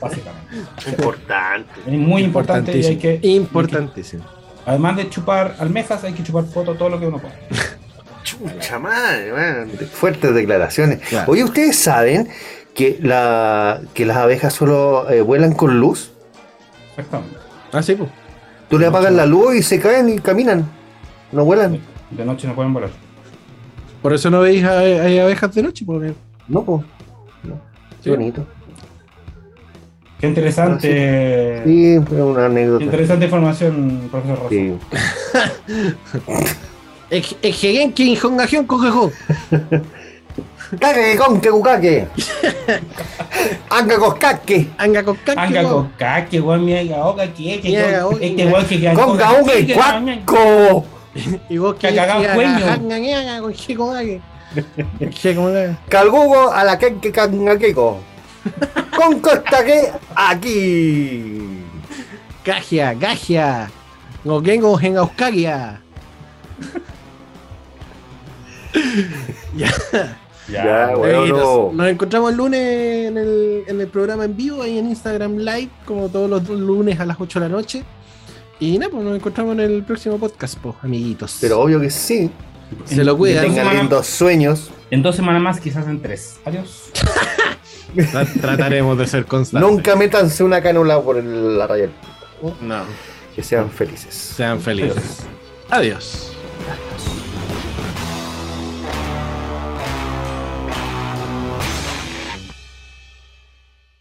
básicamente. Importante. Es muy importante y hay que, Importantísimo. Además de chupar almejas, hay que chupar poto todo lo que uno pueda. Chucha madre, weón. Fuertes declaraciones. Claro. Oye, ¿ustedes saben que, la, que las abejas solo eh, vuelan con luz? Exactamente. Ah, sí, pues. Tú le apagas la luz y se caen y caminan. No vuelan. De noche no pueden volar. Por eso no veis hay abejas de noche, porque No, pues. No. Sí. Qué bonito. Qué interesante. Sí, fue una Qué anécdota. interesante información, profesor Rosa. Sí. Ejegenki, Hongajion, Cojejo. ¡Cague con que cucaque! ¡Anga coscaque! Anga con Anga con caque, weón, mi aga oga, que este weón que queda ¡Con gaunga y cuaco! Y vos Que cagado cuello. Anga, anga, con chico, anga. Chico, anga. Calgugo a la que que cangaqueco. Con costa que aquí. Gagia, gagia. Gogengo, Hengauskagia. ya. Ya, Amiguitos, bueno. Nos encontramos el lunes en el, en el programa en vivo, ahí en Instagram Live, como todos los lunes a las 8 de la noche. Y nada, pues nos encontramos en el próximo podcast, pues, amiguitos. Pero obvio que sí. se lo cuidan. Tenga- tengan lindos sueños. En dos semanas más, quizás en tres. Adiós. Trataremos de ser constantes. Nunca métanse una cánula por la raya. No. Que sean felices. Sean felices. Adiós. Adiós.